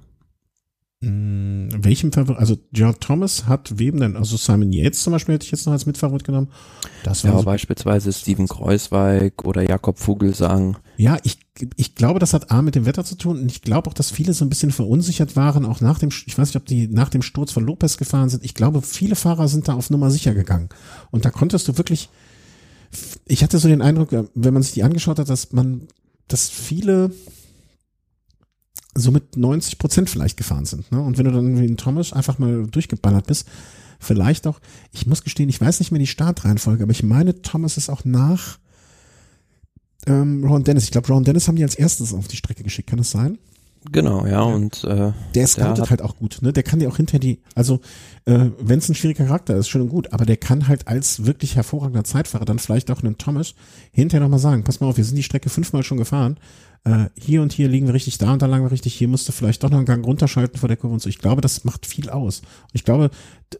Hm, welchem Favorit? Also George Thomas hat wem denn? Also Simon Yates zum Beispiel hätte ich jetzt noch als Mitfavorit genommen. Das war ja, so beispielsweise Steven Kreuzweig oder Jakob Vogelsang. Ja, ich, ich glaube, das hat A mit dem Wetter zu tun und ich glaube auch, dass viele so ein bisschen verunsichert waren, auch nach dem, ich weiß nicht, ob die nach dem Sturz von Lopez gefahren sind. Ich glaube, viele Fahrer sind da auf Nummer sicher gegangen. Und da konntest du wirklich, ich hatte so den Eindruck, wenn man sich die angeschaut hat, dass man, dass viele so mit 90 Prozent vielleicht gefahren sind. Ne? Und wenn du dann wie ein Thomas einfach mal durchgeballert bist, vielleicht auch, ich muss gestehen, ich weiß nicht mehr die Startreihenfolge, aber ich meine, Thomas ist auch nach ähm, Ron Dennis. Ich glaube, Ron Dennis haben die als erstes auf die Strecke geschickt. Kann das sein? Genau, ja, und äh, Der scoutet hat- halt auch gut, ne? Der kann dir auch hinter die, also äh, wenn es ein schwieriger Charakter ist, schön und gut, aber der kann halt als wirklich hervorragender Zeitfahrer dann vielleicht auch einem Thomas hinterher nochmal sagen, pass mal auf, wir sind die Strecke fünfmal schon gefahren, äh, hier und hier liegen wir richtig, da und da lagen wir richtig, hier musst du vielleicht doch noch einen Gang runterschalten vor der Kurve und so. Ich glaube, das macht viel aus. Und ich glaube,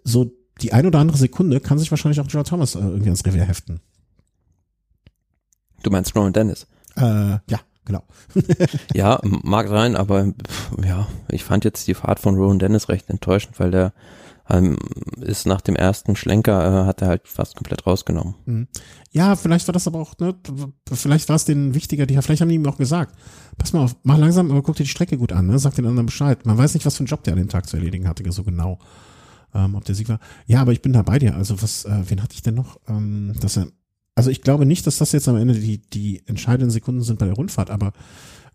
so die ein oder andere Sekunde kann sich wahrscheinlich auch Joe Thomas äh, irgendwie ans Revier heften. du meinst Rowan Dennis. Äh, ja, genau. Ja, mag sein, aber pff, ja, ich fand jetzt die Fahrt von Rowan Dennis recht enttäuschend, weil der ähm, ist nach dem ersten Schlenker, äh, hat er halt fast komplett rausgenommen. Ja, vielleicht war das aber auch, ne, vielleicht war es denen wichtiger, die, vielleicht haben die ihm auch gesagt, pass mal auf, mach langsam, aber guck dir die Strecke gut an, ne, sag den anderen Bescheid. Man weiß nicht, was für einen Job der an dem Tag zu erledigen hatte, so genau. Ähm, ob der Sieg war. Ja, aber ich bin da bei dir. Also was, äh, wen hatte ich denn noch? Ähm, dass er, also ich glaube nicht, dass das jetzt am Ende die, die entscheidenden Sekunden sind bei der Rundfahrt, aber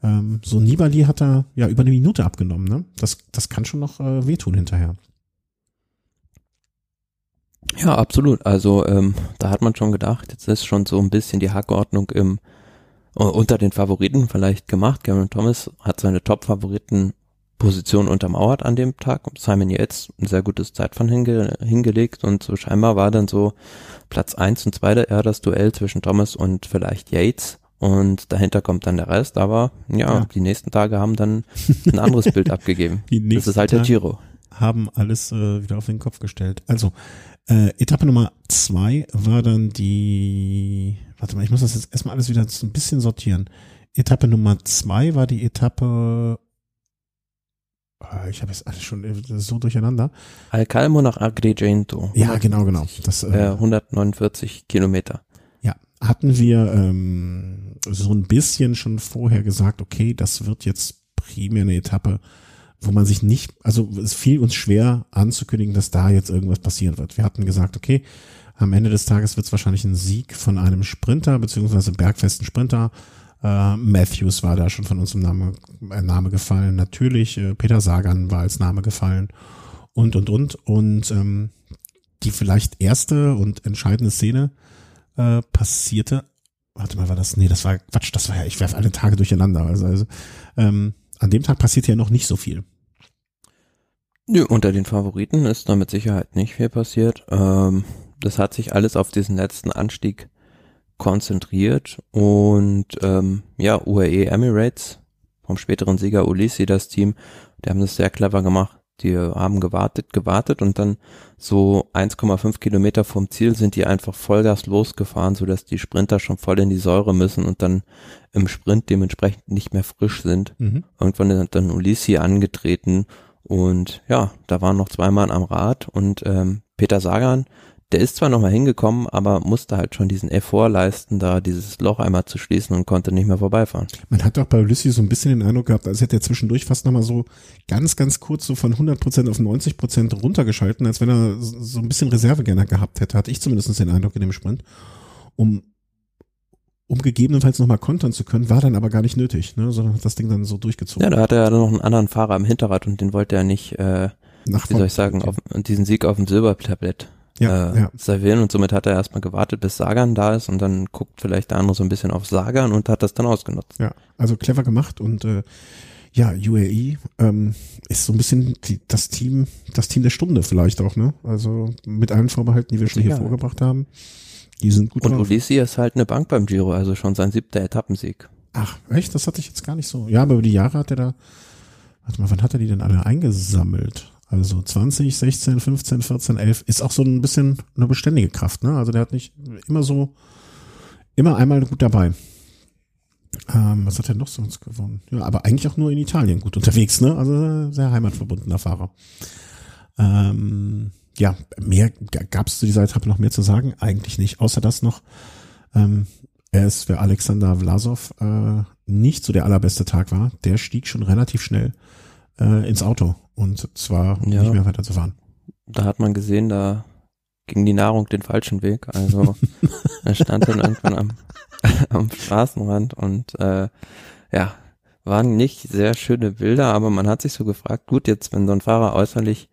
ähm, so Nibali hat er ja über eine Minute abgenommen, ne? Das, das kann schon noch äh, wehtun hinterher. Ja, absolut. Also ähm, da hat man schon gedacht, jetzt ist schon so ein bisschen die Hackordnung im unter den Favoriten vielleicht gemacht. Cameron Thomas hat seine Top-Favoriten-Position untermauert an dem Tag. Simon Yates ein sehr gutes Zeitfahren hinge hingelegt und so scheinbar war dann so Platz eins und zwei eher das Duell zwischen Thomas und vielleicht Yates. Und dahinter kommt dann der Rest, aber ja, Ja. die nächsten Tage haben dann ein anderes Bild abgegeben. Die Das ist halt der Giro. haben alles äh, wieder auf den Kopf gestellt. Also, äh, Etappe Nummer zwei war dann die, warte mal, ich muss das jetzt erstmal alles wieder so ein bisschen sortieren. Etappe Nummer zwei war die Etappe, ich habe jetzt alles schon äh, so durcheinander. Al Calmo nach Agrigento. Ja, genau, genau. Das, Äh, äh, 149 Kilometer. ja, hatten wir ähm, so ein bisschen schon vorher gesagt, okay, das wird jetzt primär eine Etappe, wo man sich nicht, also es fiel uns schwer anzukündigen, dass da jetzt irgendwas passieren wird. Wir hatten gesagt, okay, am Ende des Tages wird es wahrscheinlich ein Sieg von einem Sprinter, beziehungsweise bergfesten Sprinter. Äh, Matthews war da schon von uns im Name, äh, Name gefallen. Natürlich, äh, Peter Sagan war als Name gefallen. Und, und, und. Und ähm, die vielleicht erste und entscheidende Szene äh, passierte. Warte mal, war das? Nee, das war Quatsch, das war ja, ich werfe alle Tage durcheinander. Also, also ähm, an dem Tag passierte ja noch nicht so viel. Nö, unter den Favoriten ist da mit Sicherheit nicht viel passiert. Ähm, das hat sich alles auf diesen letzten Anstieg konzentriert und ähm, ja, UAE Emirates vom späteren Sieger Ulissi, das Team, die haben das sehr clever gemacht. Die haben gewartet, gewartet und dann so 1,5 Kilometer vom Ziel sind die einfach Vollgas losgefahren, sodass die Sprinter schon voll in die Säure müssen und dann im Sprint dementsprechend nicht mehr frisch sind. Mhm. Irgendwann ist dann Ulissi angetreten und ja, da waren noch zwei Mann am Rad und ähm, Peter Sagan, der ist zwar nochmal hingekommen, aber musste halt schon diesen Effort leisten, da dieses Loch einmal zu schließen und konnte nicht mehr vorbeifahren. Man hat doch bei Ulysses so ein bisschen den Eindruck gehabt, als hätte er zwischendurch fast nochmal so ganz, ganz kurz so von 100% auf 90% runtergeschalten, als wenn er so ein bisschen Reserve gerne gehabt hätte, hatte ich zumindest den Eindruck in dem Sprint, um, um gegebenenfalls nochmal kontern zu können, war dann aber gar nicht nötig, ne, sondern hat das Ding dann so durchgezogen. Ja, da hatte er dann noch einen anderen Fahrer am Hinterrad und den wollte er nicht, äh, Nach wie soll ich sagen, auf diesen Sieg auf dem Silbertablett ja, äh, ja. servieren und somit hat er erstmal gewartet, bis Sagan da ist und dann guckt vielleicht der andere so ein bisschen auf Sagan und hat das dann ausgenutzt. Ja, also clever gemacht und äh, ja, UAE ähm, ist so ein bisschen die, das Team, das Team der Stunde vielleicht auch, ne? Also mit allen Vorbehalten, die wir schon hier Ja. vorgebracht haben. Die sind gut Und drauf. Ulissi ist halt eine Bank beim Giro, also schon sein siebter Etappensieg. Ach, echt? Das hatte ich jetzt gar nicht so. Ja, aber über die Jahre hat er da, warte mal, wann hat er die denn alle eingesammelt? Also 20, 16, 15, 14, 11 ist auch so ein bisschen eine beständige Kraft, ne? Also der hat nicht immer so, immer einmal gut dabei. Ähm, was hat er noch sonst gewonnen? Ja, aber eigentlich auch nur in Italien gut unterwegs, ne? Also sehr heimatverbundener Fahrer. Ähm, ja, mehr gab es zu dieser Etappe noch mehr zu sagen? Eigentlich nicht, außer das noch, ähm, er ist für Alexander Vlasov äh, nicht so der allerbeste Tag war. Der stieg schon relativ schnell äh, ins Auto und zwar Ja. nicht mehr weiter zu fahren. Da hat man gesehen, da ging die Nahrung den falschen Weg. Also er stand dann irgendwann am, am Straßenrand und äh, ja, waren nicht sehr schöne Bilder, aber man hat sich so gefragt, gut, jetzt wenn so ein Fahrer äußerlich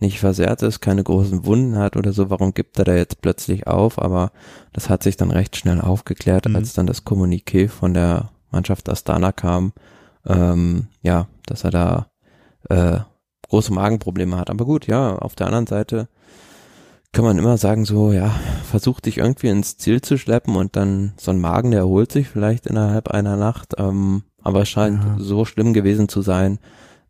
nicht versehrt ist, keine großen Wunden hat oder so, warum gibt er da jetzt plötzlich auf? Aber das hat sich dann recht schnell aufgeklärt, Mhm. als dann das Kommuniqué von der Mannschaft Astana kam, ähm, ja, dass er da äh, große Magenprobleme hat. Aber gut, ja, auf der anderen Seite kann man immer sagen, so, ja, versuch dich irgendwie ins Ziel zu schleppen und dann so ein Magen, der erholt sich vielleicht innerhalb einer Nacht. Ähm, aber es scheint ja. so schlimm gewesen zu sein,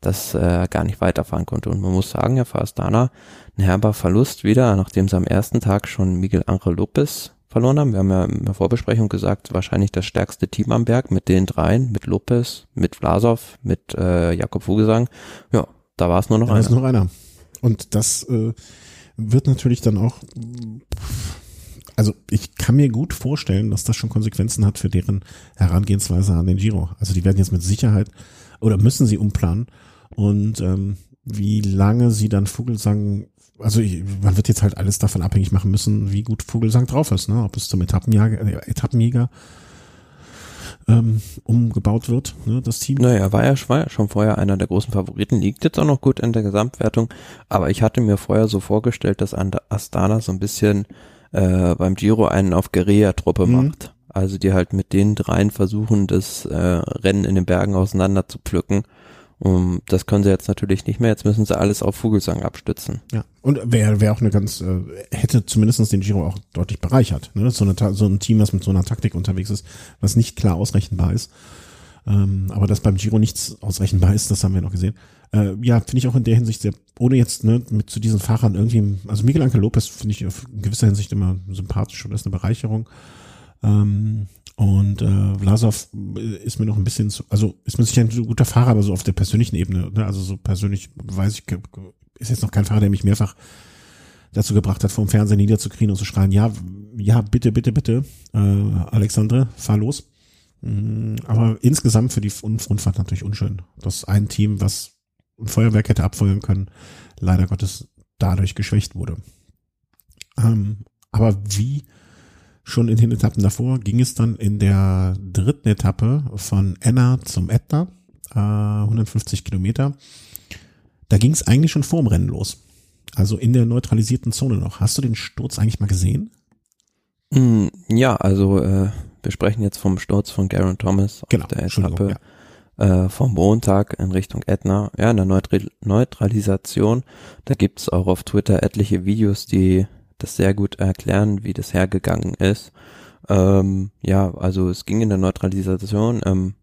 dass er äh, gar nicht weiterfahren konnte. Und man muss sagen, ja, für Astana ein herber Verlust wieder, nachdem sie am ersten Tag schon Miguel Angel Lopez verloren haben. Wir haben ja in der Vorbesprechung gesagt, wahrscheinlich das stärkste Team am Berg mit den dreien, mit Lopez, mit Vlasov, mit äh, Jakob Fugesang. Ja, da war es nur noch da einer. Da ist noch einer. Und das äh, wird natürlich dann auch, also ich kann mir gut vorstellen, dass das schon Konsequenzen hat für deren Herangehensweise an den Giro. Also die werden jetzt mit Sicherheit oder müssen sie umplanen und ähm, wie lange sie dann Vogelsang also ich, man wird jetzt halt alles davon abhängig machen müssen, wie gut Vogelsang drauf ist, ne? ob es zum Etappenjäger, äh, Etappenjäger ähm, umgebaut wird, ne, das Team. Naja, war ja, war ja schon vorher einer der großen Favoriten, liegt jetzt auch noch gut in der Gesamtwertung, aber ich hatte mir vorher so vorgestellt, dass Astana so ein bisschen äh, beim Giro einen auf Guerilla-Truppe mhm. macht. Also die halt mit den dreien versuchen, das äh, Rennen in den Bergen auseinander zu pflücken um, das können sie jetzt natürlich nicht mehr. Jetzt müssen sie alles auf Vogelsang abstützen. Ja. Und wäre wär auch eine ganz, äh, hätte zumindestens den Giro auch deutlich bereichert. Ne? So, eine, so ein Team, was mit so einer Taktik unterwegs ist, was nicht klar ausrechenbar ist. Ähm, aber dass beim Giro nichts ausrechenbar ist, das haben wir noch gesehen. Äh, ja, finde ich auch in der Hinsicht sehr, ohne jetzt ne, mit zu diesen Fahrern irgendwie, also Miguel Angel Lopez finde ich in gewisser Hinsicht immer sympathisch und ist eine Bereicherung. Ähm, und äh, Vlasov ist mir noch ein bisschen zu, also ist mir sicher ein guter Fahrer, aber so auf der persönlichen Ebene, ne? also so persönlich weiß ich, ist jetzt noch kein Fahrer, der mich mehrfach dazu gebracht hat, vom Fernseher niederzukriegen und zu schreien, ja, ja, bitte, bitte, bitte, äh, Alexandre, fahr los. Mhm, aber insgesamt für die Rundfahrt natürlich unschön. Das ein Team, was ein Feuerwerk hätte abfeuern können, leider Gottes dadurch geschwächt wurde. Ähm, aber wie schon in den Etappen davor ging es dann in der dritten Etappe von Enna zum Etna, äh, 150 Kilometer. Da ging es eigentlich schon vorm Rennen los. Also in der neutralisierten Zone noch. Hast du den Sturz eigentlich mal gesehen? Mm, ja, also äh, wir sprechen jetzt vom Sturz von Garen Thomas genau, auf der Etappe ja. äh, vom Montag in Richtung Etna. Ja, in der Neutral Neutralisation, da gibt's auch auf Twitter etliche Videos, die das sehr gut erklären, wie das hergegangen ist. Ähm, ja, also es ging in der Neutralisation ähm,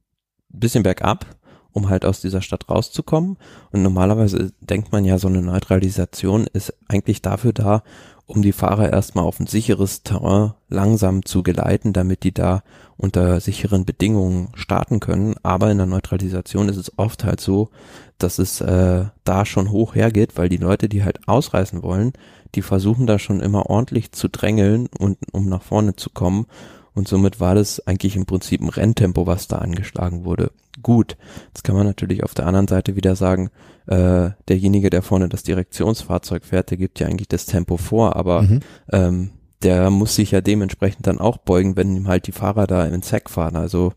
bisschen bergab, um halt aus dieser Stadt rauszukommen. Und normalerweise denkt man ja, so eine Neutralisation ist eigentlich dafür da, um die Fahrer erstmal auf ein sicheres Terrain langsam zu geleiten, damit die da unter sicheren Bedingungen starten können. Aber in der Neutralisation ist es oft halt so, dass es äh, da schon hoch hergeht, weil die Leute, die halt ausreißen wollen, die versuchen da schon immer ordentlich zu drängeln und um nach vorne zu kommen. Und somit war das eigentlich im Prinzip ein Renntempo, was da angeschlagen wurde. Gut, jetzt kann man natürlich auf der anderen Seite wieder sagen, äh, derjenige, der vorne das Direktionsfahrzeug fährt, der gibt ja eigentlich das Tempo vor, aber mhm. ähm, der muss sich ja dementsprechend dann auch beugen, wenn ihm halt die Fahrer da in Zack fahren. Also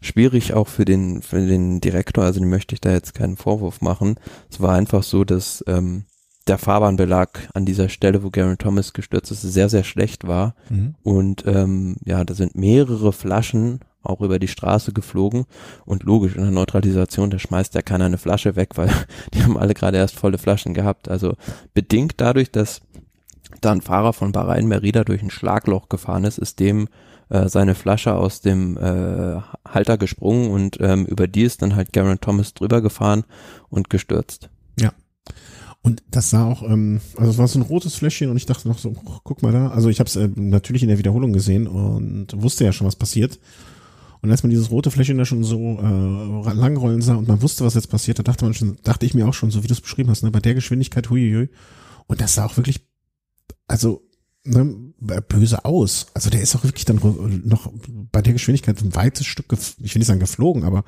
schwierig auch für den für den Direktor, also dem möchte ich da jetzt keinen Vorwurf machen. Es war einfach so, dass ähm, der Fahrbahnbelag an dieser Stelle, wo Garen Thomas gestürzt ist, sehr, sehr schlecht war. Mhm. Und ähm, ja, da sind mehrere Flaschen auch über die Straße geflogen. Und logisch, in der Neutralisation, da schmeißt ja keiner eine Flasche weg, weil die haben alle gerade erst volle Flaschen gehabt. Also bedingt dadurch, dass da ein Fahrer von Bahrain Merida durch ein Schlagloch gefahren ist, ist dem äh, seine Flasche aus dem äh, Halter gesprungen und ähm, über die ist dann halt Garen Thomas drüber gefahren und gestürzt. Und das sah auch, ähm, also es war so ein rotes Fläschchen und ich dachte noch so, oh, guck mal da. Also ich habe es äh, natürlich in der Wiederholung gesehen und wusste ja schon, was passiert. Und als man dieses rote Fläschchen da schon so äh, langrollen sah und man wusste, was jetzt passiert, da dachte man schon, dachte ich mir auch schon, so wie du es beschrieben hast, ne, bei der Geschwindigkeit, huiuiui. Und das sah auch wirklich, also ne, böse aus. Also der ist auch wirklich dann noch bei der Geschwindigkeit ein weites Stück, ich will nicht sagen geflogen, aber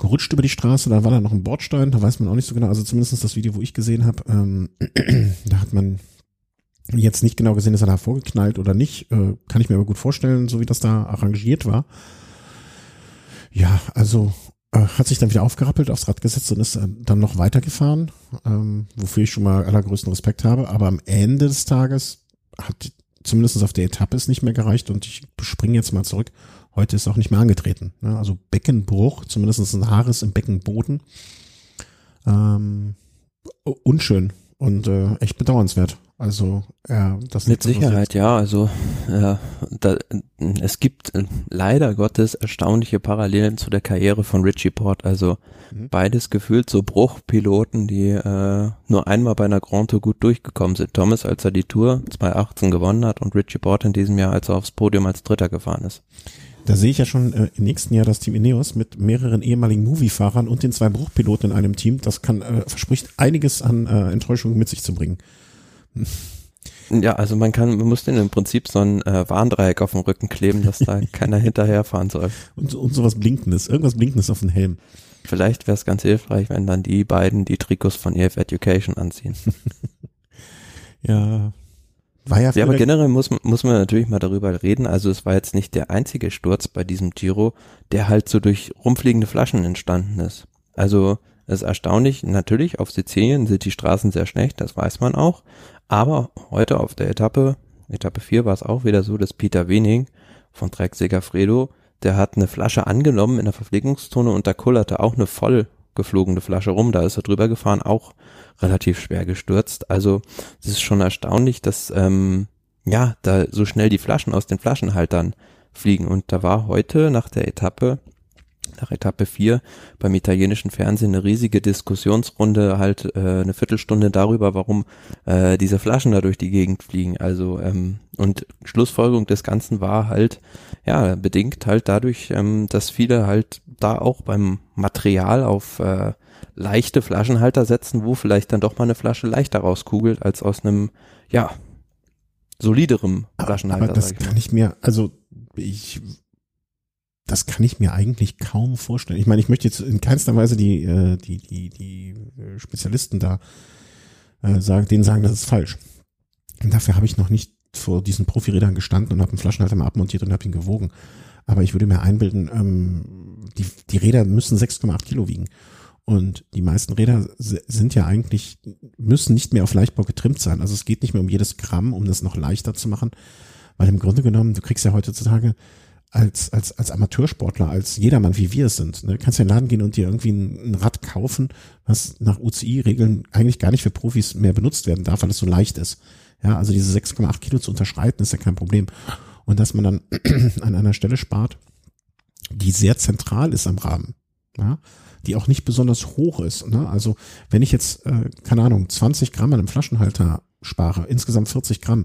gerutscht über die Straße, da war da noch ein Bordstein, da weiß man auch nicht so genau, also zumindest das Video, wo ich gesehen habe, ähm, da hat man jetzt nicht genau gesehen, ist er da vorgeknallt oder nicht, äh, kann ich mir aber gut vorstellen, so wie das da arrangiert war. Ja, also äh, hat sich dann wieder aufgerappelt, aufs Rad gesetzt und ist äh, dann noch weitergefahren, ähm, wofür ich schon mal allergrößten Respekt habe, aber am Ende des Tages hat zumindest auf der Etappe ist nicht mehr gereicht und ich springe jetzt mal zurück. Heute ist auch nicht mehr angetreten. Ne? Also Beckenbruch, zumindest ein Haares im Beckenboden. Ähm, unschön und äh, echt bedauernswert. Also ja, das mit Sicherheit ja. Also ja, da, es gibt äh, leider Gottes erstaunliche Parallelen zu der Karriere von Richie Port. Also mhm. beides gefühlt so Bruchpiloten, die äh, nur einmal bei einer Grand Tour gut durchgekommen sind. Thomas, als er die Tour 2018 gewonnen hat und Richie Port in diesem Jahr, als er aufs Podium als Dritter gefahren ist. Da sehe ich ja schon äh, im nächsten Jahr das Team Ineos mit mehreren ehemaligen Movie-Fahrern und den zwei Bruchpiloten in einem Team. Das kann äh, verspricht einiges an äh, Enttäuschung mit sich zu bringen. Ja, also man kann, man muss den im Prinzip so ein äh, Warndreieck auf dem Rücken kleben, dass da keiner hinterherfahren soll. Und, und sowas Blinkendes, irgendwas Blinkendes auf den Helm. Vielleicht wäre es ganz hilfreich, wenn dann die beiden die Trikots von EF Education anziehen. ja, war ja, ja aber generell muss, muss man natürlich mal darüber reden. Also es war jetzt nicht der einzige Sturz bei diesem Giro, der halt so durch rumfliegende Flaschen entstanden ist. Also es ist erstaunlich. Natürlich, auf Sizilien sind die Straßen sehr schlecht, das weiß man auch. Aber heute auf der Etappe, Etappe 4 war es auch wieder so, dass Peter Wening von Trek Segafredo, der hat eine Flasche angenommen in der Verpflegungszone und da kullerte auch eine voll geflogene Flasche rum. Da ist er drüber gefahren, auch relativ schwer gestürzt. Also es ist schon erstaunlich, dass ähm, ja da so schnell die Flaschen aus den Flaschenhaltern fliegen. Und da war heute nach der Etappe nach Etappe 4 beim italienischen Fernsehen eine riesige Diskussionsrunde, halt äh, eine Viertelstunde darüber, warum äh, diese Flaschen da durch die Gegend fliegen. Also ähm, und Schlussfolgerung des Ganzen war halt, ja, bedingt halt dadurch, ähm, dass viele halt da auch beim Material auf äh, leichte Flaschenhalter setzen, wo vielleicht dann doch mal eine Flasche leichter rauskugelt als aus einem, ja, soliderem Flaschenhalter. Aber das kann ich mir, also ich das kann ich mir eigentlich kaum vorstellen. Ich meine, ich möchte jetzt in keinster Weise die, äh, die, die, die äh, Spezialisten da äh, sagen, denen sagen, das ist falsch. Und dafür habe ich noch nicht vor diesen Profirädern gestanden und habe einen Flaschenhalter mal abmontiert und habe ihn gewogen. Aber ich würde mir einbilden, ähm, die, die Räder müssen 6,8 Kilo wiegen. Und die meisten Räder sind ja eigentlich, müssen nicht mehr auf Leichtbau getrimmt sein. Also es geht nicht mehr um jedes Gramm, um das noch leichter zu machen. Weil im Grunde genommen, du kriegst ja heutzutage als, als, als Amateursportler, als jedermann, wie wir es sind. Ne? Kannst ja in den Laden gehen und dir irgendwie ein, ein Rad kaufen, was nach UCI-Regeln eigentlich gar nicht für Profis mehr benutzt werden darf, weil es so leicht ist. Ja, also diese 6,8 Kilo zu unterschreiten, ist ja kein Problem. Und dass man dann an einer Stelle spart, die sehr zentral ist am Rahmen, ja, die auch nicht besonders hoch ist. Ne? Also wenn ich jetzt, äh, keine Ahnung, 20 Gramm an einem Flaschenhalter spare, insgesamt 40 Gramm,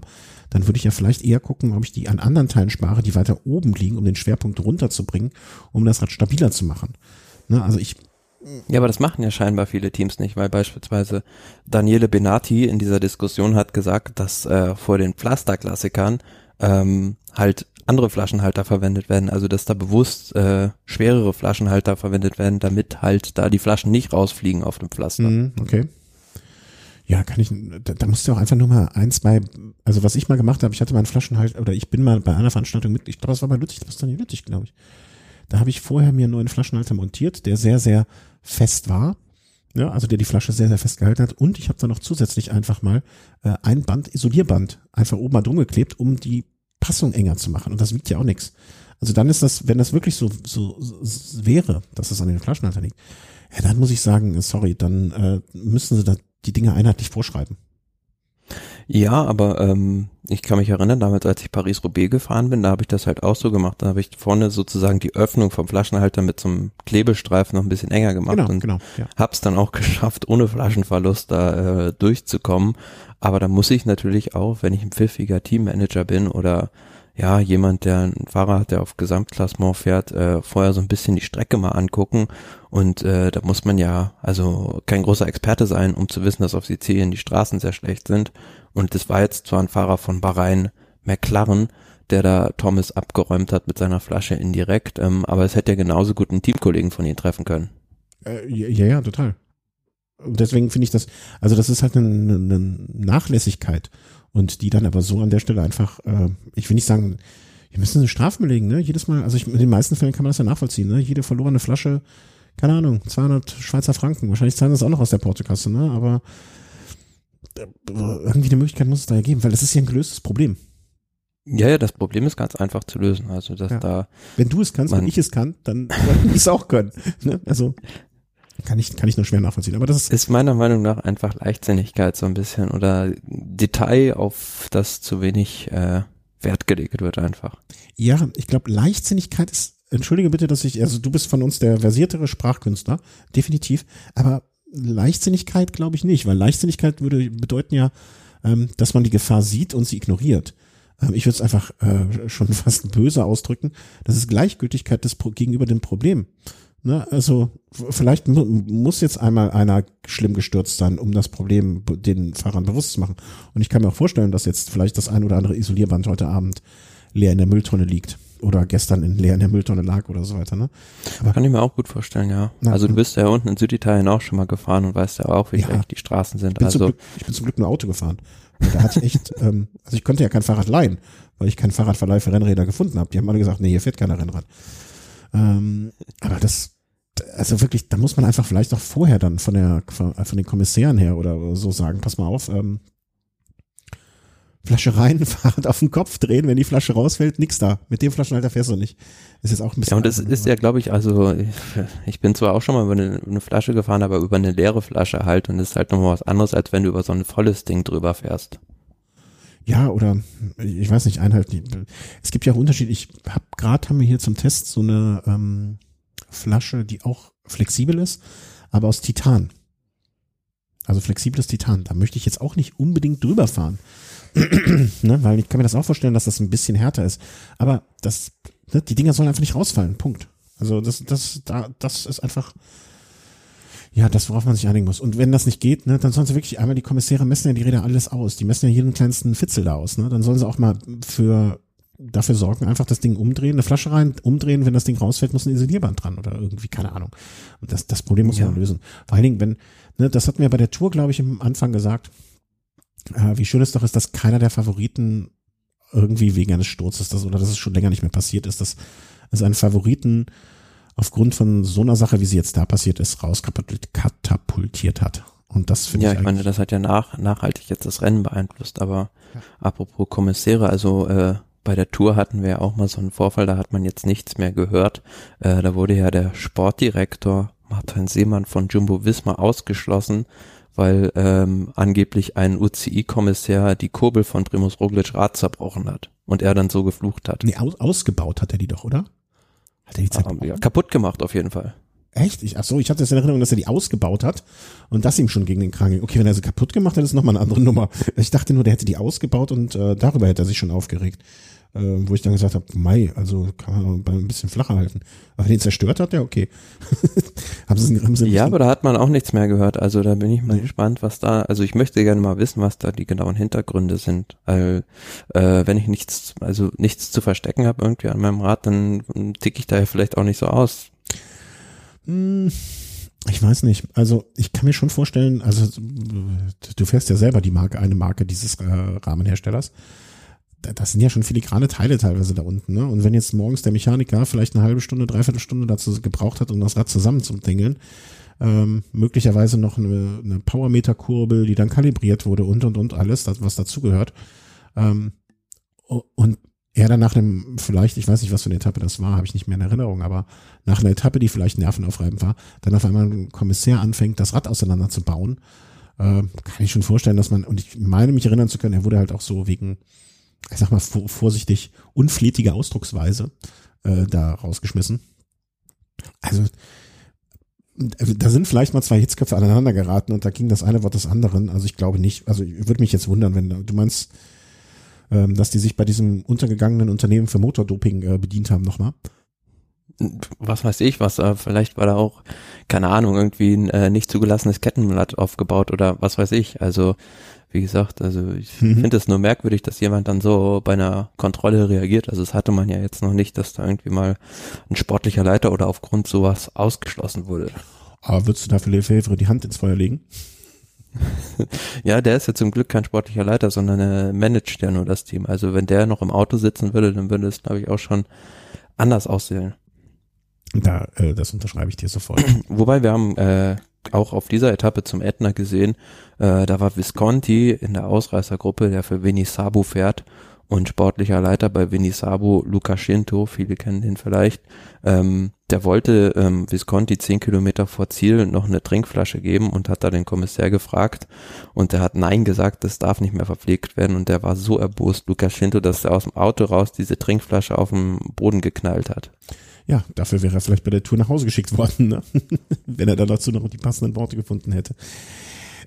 dann würde ich ja vielleicht eher gucken, ob ich die an anderen Teilen spare, die weiter oben liegen, um den Schwerpunkt runterzubringen, um das Rad stabiler zu machen. Ne, also ich ja, aber das machen ja scheinbar viele Teams nicht, weil beispielsweise Daniele Benati in dieser Diskussion hat gesagt, dass äh, vor den Pflasterklassikern ähm, halt andere Flaschenhalter verwendet werden, also dass da bewusst äh, schwerere Flaschenhalter verwendet werden, damit halt da die Flaschen nicht rausfliegen auf dem Pflaster. Mhm, okay. Ja, kann ich, da, da musst du auch einfach nur mal ein, zwei, also was ich mal gemacht habe, ich hatte meinen Flaschenhalter, oder ich bin mal bei einer Veranstaltung mit, ich glaube, das war bei Lüttich, das war nicht Lüttich, glaube ich. Da habe ich vorher mir einen Flaschenhalter montiert, der sehr, sehr fest war. Ja, also der die Flasche sehr, sehr fest gehalten hat. Und ich habe da noch zusätzlich einfach mal äh, ein Band, Isolierband, einfach oben mal drum geklebt, um die Passung enger zu machen. Und das wiegt ja auch nichts. Also dann ist das, wenn das wirklich so, so, so wäre, dass es an den Flaschenhalter liegt, ja, dann muss ich sagen, sorry, dann äh, müssen sie da die Dinge einheitlich vorschreiben. Ja, aber ähm, ich kann mich erinnern, damals als ich Paris-Roubaix gefahren bin, da habe ich das halt auch so gemacht. Da habe ich vorne sozusagen die Öffnung vom Flaschenhalter mit so einem Klebestreifen noch ein bisschen enger gemacht genau, und genau, ja. hab's dann auch geschafft, ohne Flaschenverlust da äh, durchzukommen. Aber da muss ich natürlich auch, wenn ich ein pfiffiger Teammanager bin oder ja, jemand, der ein Fahrer hat, der auf Gesamtklassement fährt, äh, vorher so ein bisschen die Strecke mal angucken. Und äh, da muss man ja also kein großer Experte sein, um zu wissen, dass auf Sizilien die Straßen sehr schlecht sind. Und das war jetzt zwar ein Fahrer von Bahrain, McLaren, der da Thomas abgeräumt hat mit seiner Flasche indirekt, ähm, aber es hätte ja genauso gut einen Teamkollegen von ihm treffen können. Äh, ja, ja, total. Und deswegen finde ich das, also das ist halt eine, eine Nachlässigkeit. Und die dann aber so an der Stelle einfach, äh, ich will nicht sagen, wir müssen eine Strafe belegen, ne? Jedes Mal, also ich, in den meisten Fällen kann man das ja nachvollziehen, ne? Jede verlorene Flasche, keine Ahnung, 200 Schweizer Franken. Wahrscheinlich zahlen das auch noch aus der Portokasse, ne? Aber äh, irgendwie eine Möglichkeit muss es da ja geben, weil das ist ja ein gelöstes Problem. Ja, ja, das Problem ist ganz einfach zu lösen. Also, dass Ja. da, Wenn du es kannst, wenn ich es kann, dann soll ich es auch können. Ne? Also kann ich, kann ich nur schwer nachvollziehen. Aber das ist, ist meiner Meinung nach einfach Leichtsinnigkeit so ein bisschen oder Detail, auf das zu wenig äh, Wert gelegt wird einfach. ja, ich glaube, Leichtsinnigkeit ist, entschuldige bitte, dass ich, also du bist von uns der versiertere Sprachkünstler, definitiv, aber Leichtsinnigkeit glaube ich nicht, weil Leichtsinnigkeit würde bedeuten ja, ähm, dass man die Gefahr sieht und sie ignoriert. Ähm, ich würde es einfach äh, schon fast böse ausdrücken. Das ist Gleichgültigkeit des Pro gegenüber dem Problem. Ne, also vielleicht mu muss jetzt einmal einer schlimm gestürzt sein, um das Problem den Fahrern bewusst zu machen. Und ich kann mir auch vorstellen, dass jetzt vielleicht das ein oder andere Isolierband heute Abend leer in der Mülltonne liegt oder gestern in leer in der Mülltonne lag oder so weiter. Ne? Kann ich mir auch gut vorstellen, ja. Na, also du bist ja unten in Süditalien auch schon mal gefahren und weißt ja auch, wie Ja. schlecht die Straßen sind. Ich bin, zum Also Glück, ich bin zum Glück nur Auto gefahren. Und da hatte ich echt, ähm, also ich konnte ja kein Fahrrad leihen, weil ich kein Fahrradverleih für Rennräder gefunden habe. Die haben alle gesagt, nee, hier fährt keiner Rennrad. Ähm, aber das, also wirklich, da muss man einfach vielleicht auch vorher dann von der von, von den Kommissären her oder so sagen, pass mal auf, ähm, Flasche rein, Fahrrad auf den Kopf drehen, wenn die Flasche rausfällt, nix da. Mit dem Flaschenhalter fährst du nicht. Ist jetzt auch ein bisschen. Ja, und das ist ja, glaube ich, also ich, bin zwar auch schon mal über eine, eine Flasche gefahren, aber über eine leere Flasche halt und das ist halt nochmal was anderes, als wenn du über so ein volles Ding drüber fährst. Ja, oder ich weiß nicht, Einheit. Es gibt ja auch Unterschiede. Ich habe gerade haben wir hier zum Test so eine ähm, Flasche, die auch flexibel ist, aber aus Titan. Also flexibles Titan. Da möchte ich jetzt auch nicht unbedingt drüber fahren. ne, weil ich kann mir das auch vorstellen, dass das ein bisschen härter ist. Aber das, ne, die Dinger sollen einfach nicht rausfallen. Punkt. Also das, das, da, das ist einfach, ja, das, worauf man sich einigen muss. Und wenn das nicht geht, ne, dann sollen sie wirklich einmal, die Kommissäre messen ja die Räder alles aus. Die messen ja jeden kleinsten Fitzel da aus. Ne? Dann sollen sie auch mal für dafür sorgen, einfach das Ding umdrehen, eine Flasche rein, umdrehen, wenn das Ding rausfällt, muss ein Isolierband dran oder irgendwie, keine Ahnung. Und das, das Problem muss Ja. man lösen. Vor allen Dingen, wenn, ne, das hatten wir bei der Tour, glaube ich, am Anfang gesagt, äh, wie schön es doch ist, dass keiner der Favoriten irgendwie wegen eines Sturzes das, oder dass es schon länger nicht mehr passiert ist, dass es einen Favoriten aufgrund von so einer Sache, wie sie jetzt da passiert ist, rauskatapultiert hat. Und das finde Ja, ich ich meine, das hat ja nach, nachhaltig jetzt das Rennen beeinflusst, aber Ja. apropos Kommissäre, also äh, bei der Tour hatten wir ja auch mal so einen Vorfall, da hat man jetzt nichts mehr gehört. Äh, da wurde ja der Sportdirektor Martin Seemann von Jumbo Wismar ausgeschlossen, weil ähm, angeblich ein UCI-Kommissär die Kurbel von Primus Roglic Rad zerbrochen hat und er dann so geflucht hat. nee, aus, ausgebaut hat er die doch, oder? Hat er die Zeit Ähm, ja, kaputt gemacht auf jeden Fall. Echt? Ich, ach so, ich hatte das in Erinnerung, dass er die ausgebaut hat und das ihm schon gegen den Kragen ging. Okay, wenn er sie kaputt gemacht hat, ist nochmal eine andere Nummer. Ich dachte nur, der hätte die ausgebaut und äh, darüber hätte er sich schon aufgeregt. Äh, wo ich dann gesagt habe, Mai, also kann man ein bisschen flacher halten. Aber den zerstört hat, ja okay. haben sie, haben sie Ja, aber da hat man auch nichts mehr gehört. Also da bin ich mal gespannt, was da. Also ich möchte gerne mal wissen, was da die genauen Hintergründe sind. Weil äh, wenn ich nichts, also nichts zu verstecken habe irgendwie an meinem Rad, dann ähm, tick ich da ja vielleicht auch nicht so aus. Hm, Ich weiß nicht. Also ich kann mir schon vorstellen, also du fährst ja selber die Marke, eine Marke dieses äh, Rahmenherstellers. Da- Das sind ja schon filigrane Teile teilweise da unten. Ne? Und wenn jetzt morgens der Mechaniker vielleicht eine halbe Stunde, dreiviertel Stunde dazu gebraucht hat, um das Rad zusammenzudingeln, ähm, möglicherweise noch eine, eine Powermeter-Kurbel, die dann kalibriert wurde und und und alles, das, was dazugehört. Ähm, und er dann nach einem, vielleicht, ich weiß nicht, was für eine Etappe das war, habe ich nicht mehr in Erinnerung, aber nach einer Etappe, die vielleicht nervenaufreibend war, dann auf einmal ein Kommissär anfängt, das Rad auseinanderzubauen, äh, kann ich schon vorstellen, dass man, und ich meine mich erinnern zu können, er wurde halt auch so wegen, ich sag mal vor, vorsichtig, unflätiger Ausdrucksweise äh, da rausgeschmissen. Also da sind vielleicht mal zwei Hitzköpfe aneinander geraten und da ging das eine Wort des anderen. Also ich glaube nicht, also ich würde mich jetzt wundern, wenn du meinst, ähm, dass die sich bei diesem untergegangenen Unternehmen für Motordoping äh, bedient haben nochmal. Was weiß ich, was äh, vielleicht war da auch, keine Ahnung, irgendwie ein äh, nicht zugelassenes Kettenblatt aufgebaut oder was weiß ich. Also wie gesagt, also ich Mhm. finde es nur merkwürdig, dass jemand dann so bei einer Kontrolle reagiert. Also das hatte man ja jetzt noch nicht, dass da irgendwie mal ein sportlicher Leiter oder aufgrund sowas ausgeschlossen wurde. Aber würdest du dafür Lefebvre die Hand ins Feuer legen? Ja, der ist ja zum Glück kein sportlicher Leiter, sondern er managt ja nur das Team. Also wenn der noch im Auto sitzen würde, dann würde es, glaube ich, auch schon anders aussehen. Da, äh, das unterschreibe ich dir sofort. Wobei wir haben äh, auch auf dieser Etappe zum Ätna gesehen, äh, da war Visconti in der Ausreißergruppe, der für Vini Sabu fährt und sportlicher Leiter bei Vinisabo, Luca Scinto, viele kennen den vielleicht, ähm, der wollte ähm, Visconti zehn Kilometer vor Ziel noch eine Trinkflasche geben und hat da den Kommissär gefragt und der hat Nein gesagt, das darf nicht mehr verpflegt werden und der war so erbost, Luca Scinto, dass er aus dem Auto raus diese Trinkflasche auf den Boden geknallt hat. Ja, dafür wäre er vielleicht bei der Tour nach Hause geschickt worden, ne? wenn er dann dazu noch die passenden Worte gefunden hätte.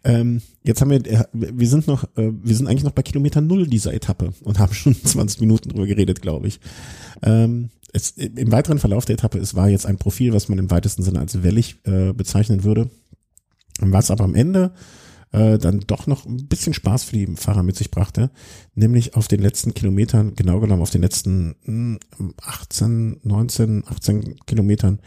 Ähm, jetzt haben wir, äh, wir sind noch, äh, wir sind eigentlich noch bei Kilometer Null dieser Etappe und haben schon 20 Minuten drüber geredet, glaube ich. Ähm, es, Im weiteren Verlauf der Etappe, es war jetzt ein Profil, was man im weitesten Sinne als wellig äh, bezeichnen würde, was aber am Ende äh, dann doch noch ein bisschen Spaß für die Fahrer mit sich brachte, nämlich auf den letzten Kilometern, genau genommen auf den letzten 18, 19, 18 Kilometern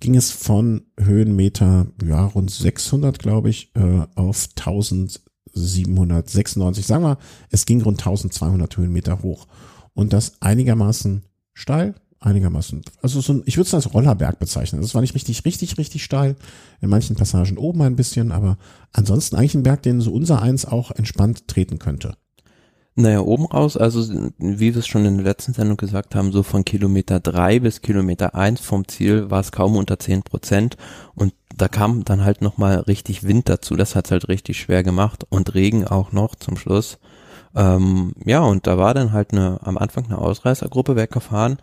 ging es von Höhenmeter, ja, rund 600, glaube ich, äh, auf 1796. Sagen wir, es ging rund 1200 Höhenmeter hoch. Und das einigermaßen steil, einigermaßen, also so ein, ich würde es als Rollerberg bezeichnen. Das war nicht richtig, richtig, richtig steil. In manchen Passagen oben ein bisschen, aber ansonsten eigentlich ein Berg, den so unser eins auch entspannt treten könnte. Naja, oben raus, also wie wir es schon in der letzten Sendung gesagt haben, so von Kilometer drei bis Kilometer eins vom Ziel war es kaum unter zehn Prozent und da kam dann halt nochmal richtig Wind dazu, das hat's halt richtig schwer gemacht und Regen auch noch zum Schluss. Ähm, ja, und da war dann halt eine, am Anfang eine Ausreißergruppe weggefahren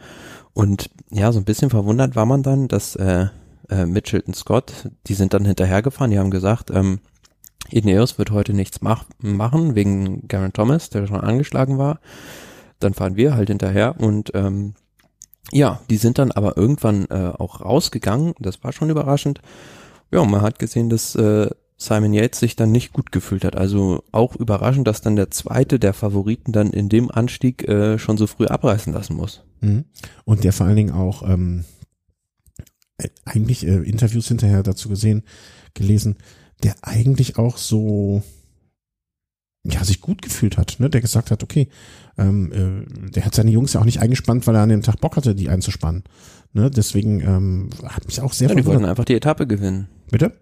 und ja, so ein bisschen verwundert war man dann, dass äh, äh, Mitchelton Scott, die sind dann hinterhergefahren, die haben gesagt, ähm, Ineos wird heute nichts mach machen wegen Garen Thomas, der schon angeschlagen war. Dann fahren wir halt hinterher und ähm, ja, die sind dann aber irgendwann äh, auch rausgegangen. Das war schon überraschend. Ja, man hat gesehen, dass äh, Simon Yates sich dann nicht gut gefühlt hat. Also auch überraschend, dass dann der zweite der Favoriten dann in dem Anstieg äh, schon so früh abreißen lassen muss. Mhm. Und der vor allen Dingen auch ähm, äh, eigentlich äh, Interviews hinterher dazu gesehen, gelesen, der eigentlich auch so ja sich gut gefühlt hat, ne? Der gesagt hat, okay, ähm, äh, der hat seine Jungs ja auch nicht eingespannt, weil er an dem Tag Bock hatte, die einzuspannen. Ne? Deswegen ähm, hat mich auch sehr ja, Die wollten einfach die Etappe gewinnen. Bitte?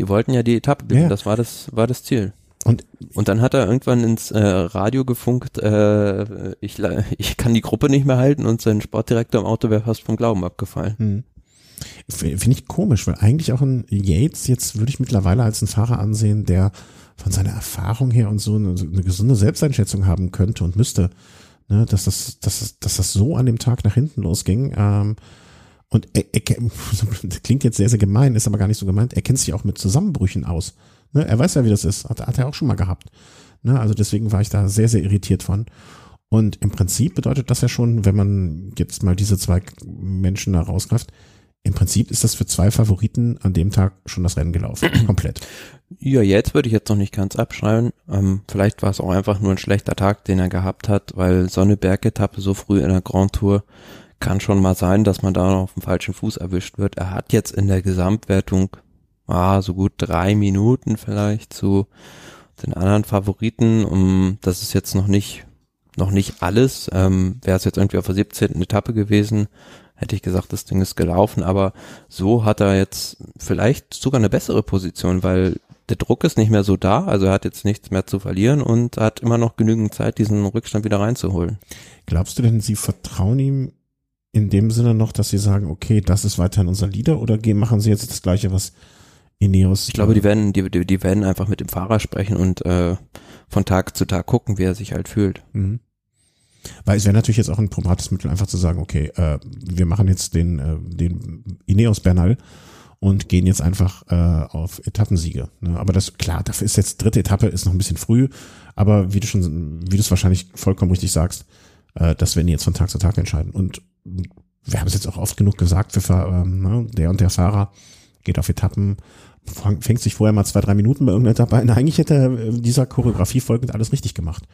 Die wollten ja die Etappe gewinnen, ja. das war das, war das Ziel. Und, und dann hat er irgendwann ins äh, Radio gefunkt, äh, ich, ich kann die Gruppe nicht mehr halten und sein Sportdirektor im Auto wäre fast vom Glauben abgefallen. Hm. Finde ich komisch, weil eigentlich auch ein Yates jetzt würde ich mittlerweile als einen Fahrer ansehen, der von seiner Erfahrung her und so eine, eine gesunde Selbsteinschätzung haben könnte und müsste, ne, dass das, dass das, dass das so an dem Tag nach hinten losging. Ähm, und er, er, das klingt jetzt sehr, sehr gemein, ist aber gar nicht so gemeint. Er kennt sich auch mit Zusammenbrüchen aus. Ne? Er weiß ja, wie das ist. Hat, hat er auch schon mal gehabt. Ne? Also deswegen war ich da sehr, sehr irritiert von. Und im Prinzip bedeutet das ja schon, wenn man jetzt mal diese zwei Menschen da rausgreift, im Prinzip ist das für zwei Favoriten an dem Tag schon das Rennen gelaufen. Komplett. Ja, jetzt würde ich jetzt noch nicht ganz abschreiben. Ähm, vielleicht war es auch einfach nur ein schlechter Tag, den er gehabt hat, weil Sonne-Berg-Etappe so früh in der Grand Tour kann schon mal sein, dass man da noch auf dem falschen Fuß erwischt wird. Er hat jetzt in der Gesamtwertung ah, so gut drei Minuten vielleicht zu den anderen Favoriten. Um, das ist jetzt noch nicht noch nicht alles. Ähm, Wäre es jetzt irgendwie auf der 17. Etappe gewesen, hätte ich gesagt, das Ding ist gelaufen. Aber so hat er jetzt vielleicht sogar eine bessere Position, weil der Druck ist nicht mehr so da. Also er hat jetzt nichts mehr zu verlieren und hat immer noch genügend Zeit, diesen Rückstand wieder reinzuholen. Glaubst du denn, sie vertrauen ihm in dem Sinne noch, dass sie sagen, okay, das ist weiterhin unser Leader oder machen sie jetzt das Gleiche, was Ineos? Ich glaube, die werden, die, die werden einfach mit dem Fahrer sprechen und äh, von Tag zu Tag gucken, wie er sich halt fühlt. Mhm. Weil es wäre natürlich jetzt auch ein probates Mittel, einfach zu sagen, okay, äh, wir machen jetzt den, äh, den Ineos Bernal und gehen jetzt einfach äh, auf Etappensiege. Ne? Aber das, klar, dafür ist jetzt dritte Etappe, ist noch ein bisschen früh, aber wie du schon, wie du es wahrscheinlich vollkommen richtig sagst, äh, das werden die jetzt von Tag zu Tag entscheiden. Und wir haben es jetzt auch oft genug gesagt, für, ähm, ne, der und der Fahrer geht auf Etappen, fängt sich vorher mal zwei, drei Minuten bei irgendeiner Etappe ein. Eigentlich hätte er äh, dieser Choreografie folgend alles richtig gemacht.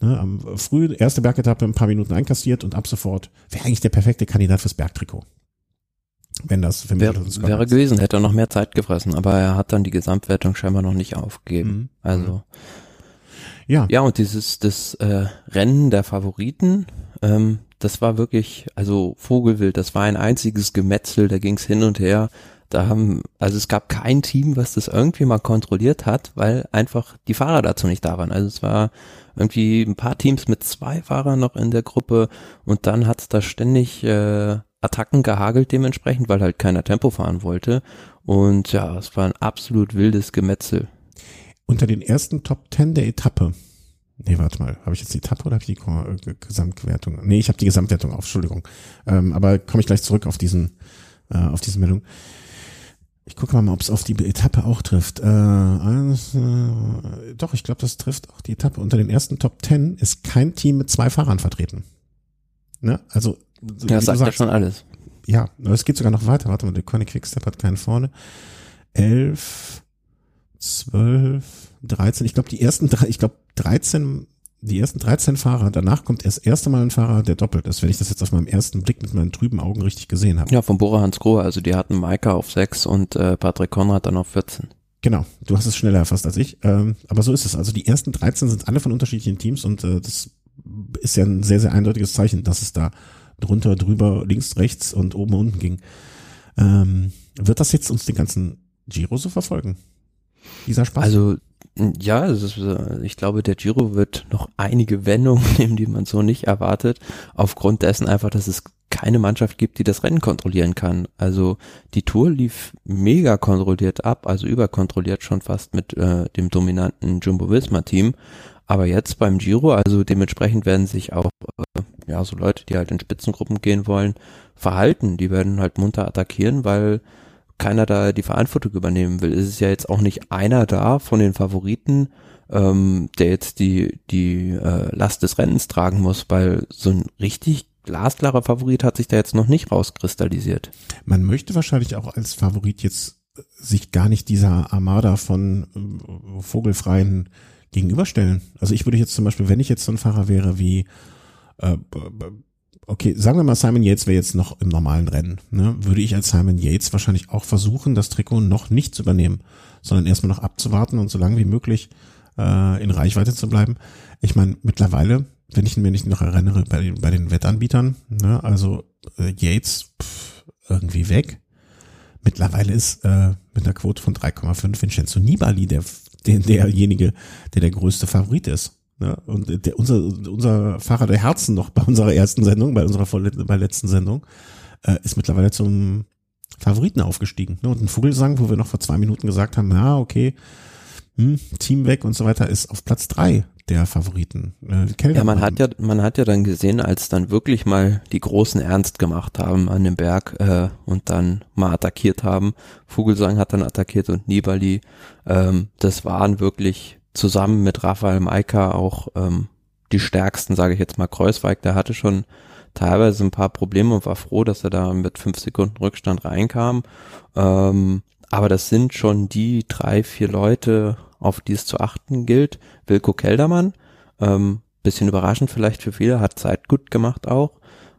Ne, am früh erste Bergetappe ein paar Minuten einkassiert und ab sofort wäre eigentlich der perfekte Kandidat fürs Bergtrikot. Wenn das Wär, wäre ist. gewesen, hätte er noch mehr Zeit gefressen, aber er hat dann die Gesamtwertung scheinbar noch nicht aufgegeben. Mhm. Also ja. Ja, und dieses das äh, Rennen der Favoriten, ähm, das war wirklich, also Vogelwild, das war ein einziges Gemetzel, da ging's hin und her. Da haben, also es gab kein Team, was das irgendwie mal kontrolliert hat, weil einfach die Fahrer dazu nicht da waren. Also es war irgendwie ein paar Teams mit zwei Fahrern noch in der Gruppe und dann hat es da ständig äh, Attacken gehagelt dementsprechend, weil halt keiner Tempo fahren wollte. Und ja, es war ein absolut wildes Gemetzel. Unter den ersten Top Ten der Etappe. Nee, warte mal, habe ich jetzt die Etappe oder habe ich die äh, Gesamtwertung? Nee, ich habe die Gesamtwertung auf, Entschuldigung. Ähm, aber komme ich gleich zurück auf diesen, äh, auf diese Meldung. Ich gucke mal, ob es auf die Etappe auch trifft. Äh, äh, doch, ich glaube, das trifft auch die Etappe. Unter den ersten Top Ten ist kein Team mit zwei Fahrern vertreten. Ne? Also ja, sagt ja schon alles. Ja, es geht sogar noch weiter. Warte mal, der Koenig Quickstep hat keinen vorne. Elf, zwölf, dreizehn. Ich glaube, die ersten drei, ich glaube, dreizehn die ersten 13 Fahrer, danach kommt erst das erste Mal ein Fahrer, der doppelt ist, wenn ich das jetzt auf meinem ersten Blick mit meinen trüben Augen richtig gesehen habe. Ja, von Bora Hans Grohe, also die hatten Maika auf 6 und äh, Patrick Konrad dann auf 14. Genau, du hast es schneller erfasst als ich, ähm, aber so ist es. Also die ersten 13 sind alle von unterschiedlichen Teams und äh, das ist ja ein sehr, sehr eindeutiges Zeichen, dass es da drunter, drüber, links, rechts und oben, unten ging. Ähm, wird das jetzt uns den ganzen Giro so verfolgen? Dieser Spaß? Also ja, ist, äh, ich glaube, der Giro wird noch einige Wendungen nehmen, die man so nicht erwartet, aufgrund dessen einfach, dass es keine Mannschaft gibt, die das Rennen kontrollieren kann. Also die Tour lief mega kontrolliert ab, also überkontrolliert schon fast mit äh, dem dominanten Jumbo-Visma-Team. Aber jetzt beim Giro, also dementsprechend werden sich auch äh, ja so Leute, die halt in Spitzengruppen gehen wollen, verhalten. Die werden halt munter attackieren, weil keiner da die Verantwortung übernehmen will. Es ist ja jetzt auch nicht einer da von den Favoriten, ähm, der jetzt die, die äh, Last des Rennens tragen muss, weil so ein richtig glasklarer Favorit hat sich da jetzt noch nicht rauskristallisiert. Man möchte wahrscheinlich auch als Favorit jetzt sich gar nicht dieser Armada von äh, Vogelfreien gegenüberstellen. Also ich würde jetzt zum Beispiel, wenn ich jetzt so ein Fahrer wäre wie äh, okay, sagen wir mal, Simon Yates wäre jetzt noch im normalen Rennen, ne, würde ich als Simon Yates wahrscheinlich auch versuchen, das Trikot noch nicht zu übernehmen, sondern erstmal noch abzuwarten und so lange wie möglich äh, in Reichweite zu bleiben. Ich meine, mittlerweile, wenn ich mir nicht noch erinnere, bei den, bei den Wettanbietern, ne, also äh, Yates pff, irgendwie weg. Mittlerweile ist äh, mit einer Quote von 3,5 Vincenzo Nibali der, der, derjenige, der der größte Favorit ist. Ja, und der, unser, unser Fahrer der Herzen noch bei unserer ersten Sendung, bei unserer bei letzten Sendung, äh, ist mittlerweile zum Favoriten aufgestiegen. Ne? Und ein Vogelsang, wo wir noch vor zwei Minuten gesagt haben, ja, okay, hm, Team weg und so weiter, ist auf Platz drei der Favoriten. Äh, ja, man hat ja, man hat ja dann gesehen, als dann wirklich mal die Großen ernst gemacht haben an dem Berg äh, und dann mal attackiert haben. Vogelsang hat dann attackiert und Nibali. Ähm, das waren wirklich zusammen mit Raphael Maika auch ähm, die stärksten, sage ich jetzt mal, Kreuzweig. Der hatte schon teilweise ein paar Probleme und war froh, dass er da mit fünf Sekunden Rückstand reinkam. Ähm, aber das sind schon die drei, vier Leute, auf die es zu achten gilt. Wilko Keldermann, ähm, bisschen überraschend vielleicht für viele, hat Zeit gut gemacht auch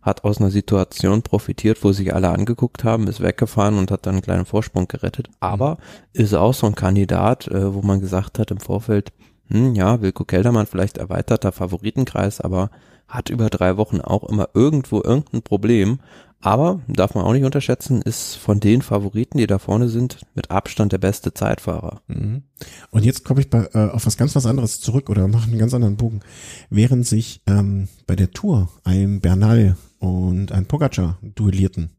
hat aus einer Situation profitiert, wo sich alle angeguckt haben, ist weggefahren und hat dann einen kleinen Vorsprung gerettet. Aber mhm. ist auch so ein Kandidat, äh, wo man gesagt hat im Vorfeld, hm, ja, Wilko Keldermann vielleicht erweiterter Favoritenkreis, aber hat über drei Wochen auch immer irgendwo irgendein Problem. Aber, darf man auch nicht unterschätzen, ist von den Favoriten, die da vorne sind, mit Abstand der beste Zeitfahrer. Mhm. Und jetzt komme ich bei, äh, auf was ganz was anderes zurück oder mache einen ganz anderen Bogen. Während sich ähm, bei der Tour ein Bernal und ein Pogacar duellierten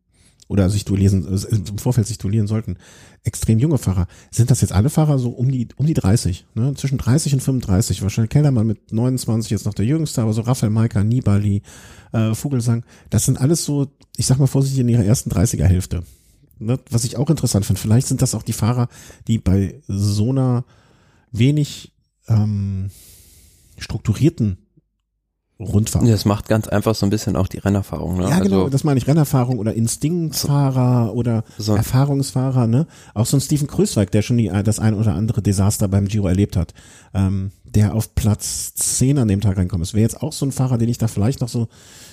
oder sich duellieren, äh, im Vorfeld sich duellieren sollten, extrem junge Fahrer. Sind das jetzt alle Fahrer so um die, um die 30, ne? zwischen 30 und 35? Wahrscheinlich Kellermann mit 29 jetzt noch der jüngste, aber so Raphael Maika, Nibali, äh, Vogelsang, das sind alles so, ich sag mal vorsichtig, in ihrer ersten 30er Hälfte. Ne? Was ich auch interessant finde, vielleicht sind das auch die Fahrer, die bei so einer wenig ähm, strukturierten Rundfahrt. Das macht ganz einfach so ein bisschen auch die Rennerfahrung. Ne? Ja, genau, also, das meine ich, Rennerfahrung oder Instinktfahrer oder so. Erfahrungsfahrer. Ne? Auch so ein Steven Krösweig, der schon die, das ein oder andere Desaster beim Giro erlebt hat, ähm, der auf Platz 10 an dem Tag reinkommt. Es wäre jetzt auch so ein Fahrer, den ich da vielleicht noch so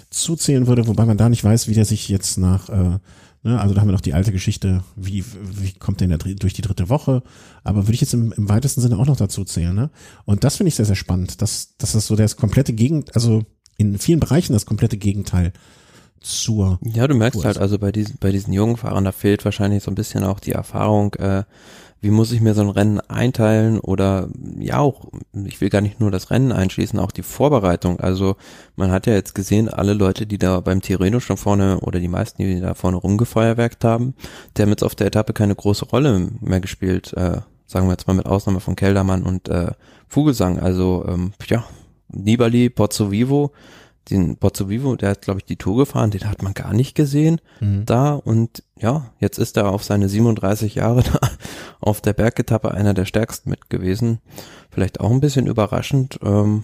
zuzählen würde, wobei man da nicht weiß, wie der sich jetzt nach äh, also da haben wir noch die alte Geschichte, wie, wie kommt der, der durch die dritte Woche? Aber würde ich jetzt im, im weitesten Sinne auch noch dazu zählen. Ne? Und das finde ich sehr, sehr spannend, dass, dass das so das komplette Gegend, also in vielen Bereichen das komplette Gegenteil zur. Ja, du merkst Tour halt, also bei diesen, bei diesen jungen Fahrern, da fehlt wahrscheinlich so ein bisschen auch die Erfahrung, äh, wie muss ich mir so ein Rennen einteilen oder ja auch, ich will gar nicht nur das Rennen einschließen, auch die Vorbereitung. Also man hat ja jetzt gesehen, alle Leute, die da beim Tirreno schon vorne oder die meisten, die da vorne rumgefeuerwerkt haben, die haben jetzt auf der Etappe keine große Rolle mehr gespielt, äh, sagen wir jetzt mal mit Ausnahme von Keldermann und äh, Vogelsang. Also ähm, ja, Nibali, Pozzo Vivo, den Pozzo Vivo, der hat glaube ich die Tour gefahren, den hat man gar nicht gesehen Mhm. da und ja, jetzt ist er auf seine 37 Jahre da auf der Bergetappe einer der stärksten mit gewesen. Vielleicht auch ein bisschen überraschend. Ähm,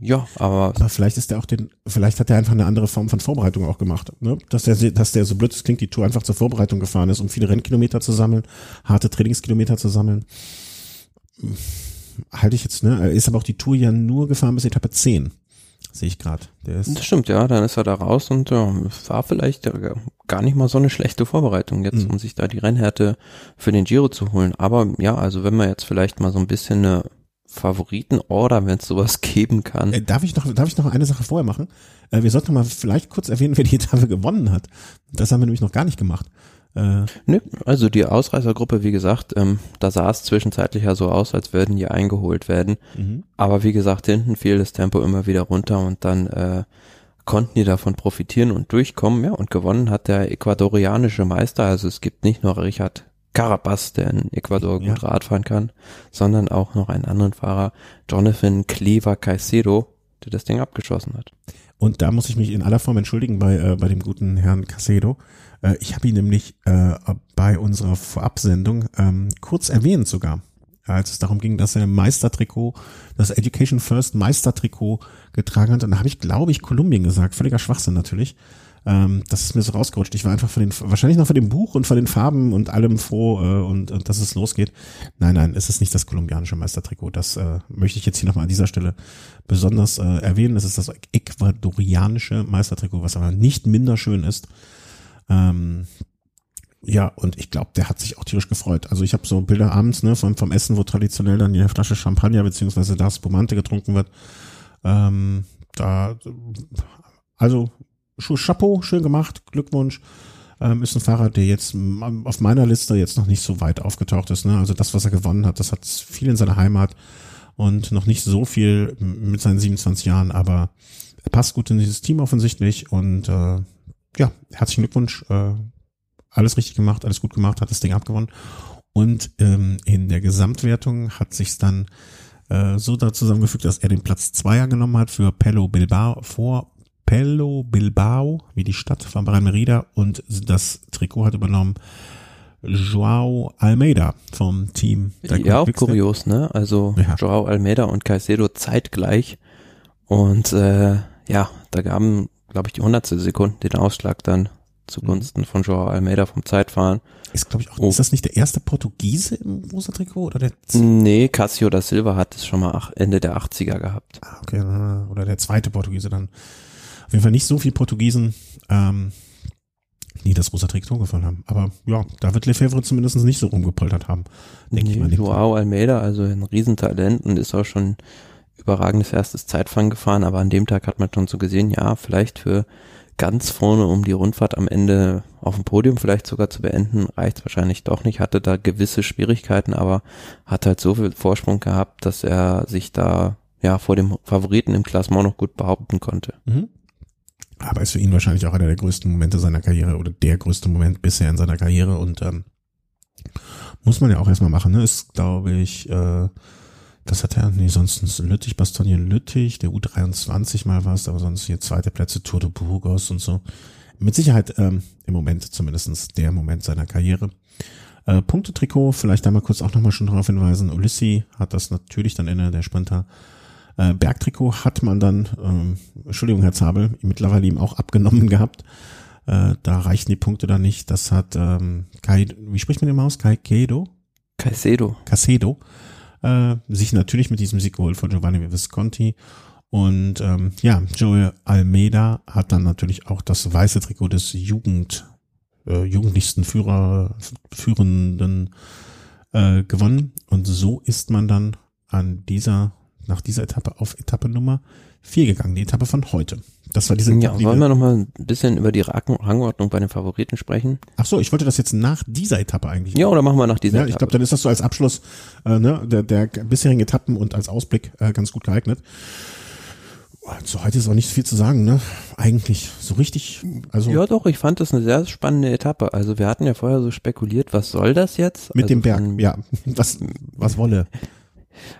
ja, aber Aber vielleicht ist der auch den, vielleicht hat er einfach eine andere Form von Vorbereitung auch gemacht. Ne? Dass der, dass der so blöd es klingt, die Tour einfach zur Vorbereitung gefahren ist, um viele Rennkilometer zu sammeln, harte Trainingskilometer zu sammeln. Halte ich jetzt, ne? Er ist aber auch die Tour ja nur gefahren bis Etappe 10. Sehe ich gerade. Das stimmt, ja, dann ist er da raus und ja, es war vielleicht ja gar nicht mal so eine schlechte Vorbereitung jetzt, Mhm. um sich da die Rennhärte für den Giro zu holen. Aber ja, also wenn man jetzt vielleicht mal so ein bisschen eine Favoritenorder, wenn es sowas geben kann. Äh, darf ich noch, darf ich noch eine Sache vorher machen? Äh, wir sollten mal vielleicht kurz erwähnen, wer die Etappe gewonnen hat. Das haben wir nämlich noch gar nicht gemacht. Äh, Nö, also die Ausreißergruppe, wie gesagt, ähm, da sah es zwischenzeitlich ja so aus, als würden die eingeholt werden. mhm. Aber wie gesagt, hinten fiel das Tempo immer wieder runter und dann äh, konnten die davon profitieren und durchkommen. Ja, und gewonnen hat der ecuadorianische Meister. Also es gibt nicht nur Richard Carapaz, der in Ecuador Ja. gut Radfahren kann, sondern auch noch einen anderen Fahrer, Jonathan Cleaver Caicedo, der das Ding abgeschossen hat. Und da muss ich mich in aller Form entschuldigen bei, äh, bei dem guten Herrn Casedo. Äh, ich habe ihn nämlich äh, bei unserer Vorabsendung ähm, kurz erwähnt sogar, als es darum ging, dass er Meistertrikot, das Education First Meistertrikot getragen hat. Und da habe ich, glaube ich, Kolumbien gesagt. Völliger Schwachsinn natürlich. Ähm, das ist mir so rausgerutscht. Ich war einfach von den, wahrscheinlich noch von dem Buch und von den Farben und allem froh äh, und, und dass es losgeht. Nein, nein, es ist nicht das kolumbianische Meistertrikot. Das äh, möchte ich jetzt hier nochmal an dieser Stelle besonders äh, erwähnen. Es ist das ecuadorianische Meistertrikot, was aber nicht minder schön ist. Ähm, ja, und ich glaube, der hat sich auch tierisch gefreut. Also ich habe so Bilder abends ne, vom, vom Essen, wo traditionell dann die Flasche Champagner beziehungsweise das Spumante getrunken wird. Ähm, da, also Chapeau, schön gemacht, Glückwunsch. Ähm, ist ein Fahrer, der jetzt auf meiner Liste jetzt noch nicht so weit aufgetaucht ist. Ne? Also das, was er gewonnen hat, das hat viel in seiner Heimat und noch nicht so viel mit seinen 27 Jahren, aber er passt gut in dieses Team offensichtlich und äh, ja, herzlichen Glückwunsch. Äh, alles richtig gemacht, alles gut gemacht, hat das Ding abgewonnen. Und ähm, in der Gesamtwertung hat sich's dann äh, so da zusammengefügt, dass er den Platz Zweier genommen hat für Pello Bilbao vor Pello Bilbao, wie die Stadt von Bahrain Merida und das Trikot hat übernommen Joao Almeida vom Team. ja, auch kurios, ne? Also Ja. Joao Almeida und Caicedo zeitgleich. Und äh, ja, da gaben, glaube ich, die hundertstel Sekunden den Ausschlag dann zugunsten von Joao Almeida vom Zeitfahren. Ist, glaube ich, auch, Oh. ist das nicht der erste Portugiese im rosa Trikot oder der Nee, Cassio da Silva hat es schon mal Ende der 80er gehabt. Ah, okay, oder der zweite Portugiese dann. Auf jeden Fall nicht so viel Portugiesen, ähm, die das rosa Trikot gefallen haben. Aber ja, da wird Lefebvre zumindest nicht so rumgepoltert haben, denke ich Nee, mal. Denke Joao Almeida, also ein Riesentalent und ist auch schon überragendes erstes Zeitfahren gefahren, aber an dem Tag hat man schon so gesehen, ja, vielleicht für ganz vorne, um die Rundfahrt am Ende auf dem Podium vielleicht sogar zu beenden, reicht wahrscheinlich doch nicht, hatte da gewisse Schwierigkeiten, aber hat halt so viel Vorsprung gehabt, dass er sich da ja vor dem Favoriten im Klassement noch gut behaupten konnte. Mhm. Aber ist für ihn wahrscheinlich auch einer der größten Momente seiner Karriere oder der größte Moment bisher in seiner Karriere und ähm, muss man ja auch erstmal machen. Ne? Ist, glaube ich, äh, das hat er, nee, sonst Lüttich, Bastogne Lüttich, der U23 mal was, aber sonst hier zweite Plätze, Tour de Burgos und so. Mit Sicherheit ähm, im Moment zumindestens der Moment seiner Karriere. Äh, Punktetrikot, vielleicht da mal kurz auch nochmal schon darauf hinweisen. Ulyssi hat das natürlich dann inne, der Sprinter. Äh, Bergtrikot hat man dann, ähm, Entschuldigung, Herr Zabel, mittlerweile ihm auch abgenommen gehabt. Äh, da reichen die Punkte dann nicht. Das hat ähm, Kai, wie spricht man den aus? Kai Kedo? Caicedo. Casedo, äh, sich natürlich mit diesem Sieg geholt von Giovanni Visconti. Und ähm, ja, Joel Almeida hat dann natürlich auch das weiße Trikot des Jugend, äh, jugendlichsten Führer, Führenden äh, gewonnen. Und so ist man dann an dieser, nach dieser Etappe auf Etappe Nummer 4 gegangen, die Etappe von heute. Das war diese Ja, Etappe, wollen wir- noch mal ein bisschen über die Rang- Rangordnung bei den Favoriten sprechen? Ach so, ich wollte das jetzt nach dieser Etappe eigentlich. Ja, oder machen wir nach dieser Ja, ich glaube, dann ist das so als Abschluss äh, ne, der, der bisherigen Etappen und als Ausblick äh, ganz gut geeignet. So heute ist auch nicht viel zu sagen, ne? Eigentlich so richtig. Also Ja, doch, ich fand das eine sehr spannende Etappe. Also wir hatten ja vorher so spekuliert, was soll das jetzt? mit also dem Berg, von- ja, was was wolle.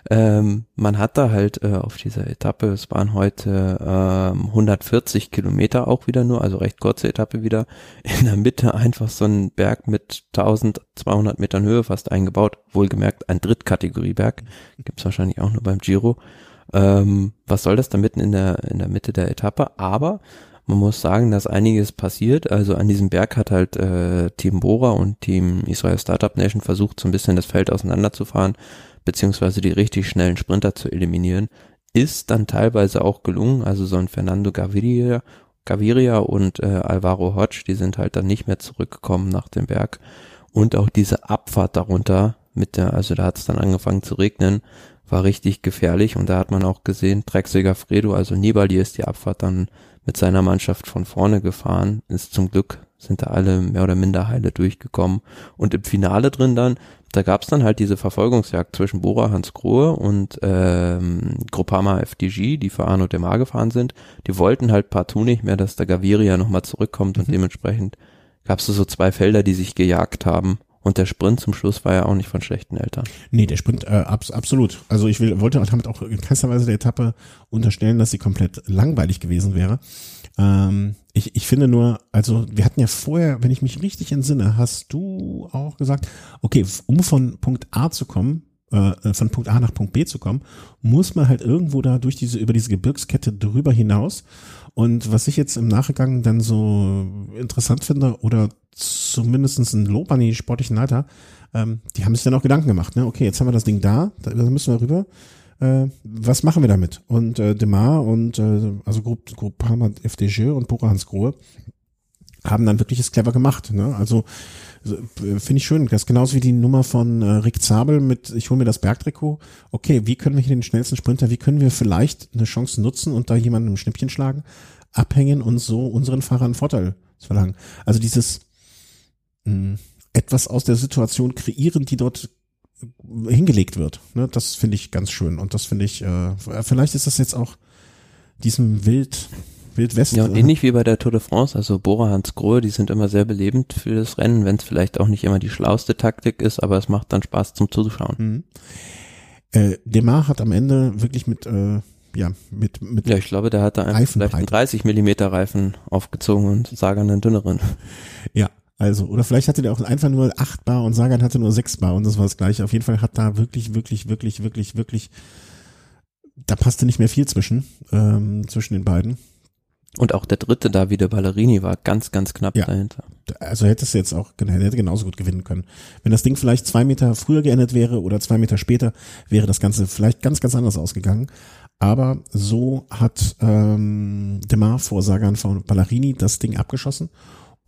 Ähm, man hat da halt äh, auf dieser Etappe, es waren heute ähm, 140 Kilometer auch wieder nur, also recht kurze Etappe wieder, in der Mitte einfach so ein Berg mit 1200 Metern Höhe fast eingebaut, wohlgemerkt ein Drittkategorieberg, gibt's wahrscheinlich auch nur beim Giro. Ähm, was soll das da mitten in der, in der Mitte der Etappe? Aber man muss sagen, dass einiges passiert. Also an diesem Berg hat halt äh, Team Bora und Team Israel Startup Nation versucht, so ein bisschen das Feld auseinanderzufahren, beziehungsweise die richtig schnellen Sprinter zu eliminieren. Ist dann teilweise auch gelungen. Also so ein Fernando Gaviria, Gaviria und äh, Alvaro Hodge, die sind halt dann nicht mehr zurückgekommen nach dem Berg. Und auch diese Abfahrt darunter mit der, also da hat es dann angefangen zu regnen, war richtig gefährlich und da hat man auch gesehen, Drexiger Fredo, also Nibali ist die Abfahrt dann mit seiner Mannschaft von vorne gefahren, ist zum Glück, sind da alle mehr oder minder heile durchgekommen und im Finale drin dann, da gab's dann halt diese Verfolgungsjagd zwischen Bora Hans Grohe und ähm, Groupama FDG, die für Arno Demar gefahren sind, die wollten halt partout nicht mehr, dass der Gaviria nochmal zurückkommt und dementsprechend gab's so zwei Felder, die sich gejagt haben und der Sprint zum Schluss war ja auch nicht von schlechten Eltern. Nee, der Sprint, äh, abs absolut. Also ich will, wollte damit auch in keinster Weise der Etappe unterstellen, dass sie komplett langweilig gewesen wäre. Ähm, ich, ich finde nur, also wir hatten ja vorher, wenn ich mich richtig entsinne, hast du auch gesagt, okay, um von Punkt A zu kommen, äh, von Punkt A nach Punkt B zu kommen, muss man halt irgendwo da durch diese, über diese Gebirgskette drüber hinaus. Und was ich jetzt im Nachgang dann so interessant finde, oder zumindestens ein Lob an die sportlichen Leiter, ähm, die haben sich dann auch Gedanken gemacht, ne? Okay, jetzt haben wir das Ding da da müssen wir rüber. Äh, was machen wir damit? Und äh, Demar und äh, also Gruppe Groupama FDG und Bora Hans Grohe haben dann wirklich es clever gemacht. Ne? Also so, äh, finde ich schön. Das ist genauso wie die Nummer von äh, Rick Zabel mit Ich hole mir das Bergtrikot. Okay, wie können wir hier den schnellsten Sprinter, wie können wir vielleicht eine Chance nutzen und da jemanden im Schnippchen schlagen, abhängen und so unseren Fahrern Vorteil zu verlangen. Also dieses mh, etwas aus der Situation kreieren, die dort hingelegt wird. Ne? Das finde ich ganz schön. Und das finde ich, äh, vielleicht ist das jetzt auch diesem Wild, Wildwest. Ja, und ähnlich wie bei der Tour de France, also Bora Hans Grohe, die sind immer sehr belebend für das Rennen, wenn es vielleicht auch nicht immer die schlauste Taktik ist, aber es macht dann Spaß zum Zuschauen. Mhm. Äh, Demar hat am Ende wirklich mit, äh, ja, mit, mit Ja, ich glaube, der hat da Reifenbreite. vielleicht einen 30 Millimeter Reifen aufgezogen und Sagan einen dünneren. Ja, also, oder vielleicht hatte der auch einfach nur 8 Bar und Sagan hatte nur 6 Bar und das war das gleiche. Auf jeden Fall hat da wirklich, wirklich, wirklich, wirklich, wirklich, da passte nicht mehr viel zwischen, ähm, zwischen den beiden. Und auch der dritte da wieder Ballerini war ganz, ganz knapp Ja. dahinter. Also hätte es jetzt auch, hätte genauso gut gewinnen können. Wenn das Ding vielleicht zwei Meter früher geendet wäre oder zwei Meter später, wäre das Ganze vielleicht ganz, ganz anders ausgegangen. Aber so hat ähm, Demar vor Sagan von Ballerini das Ding abgeschossen.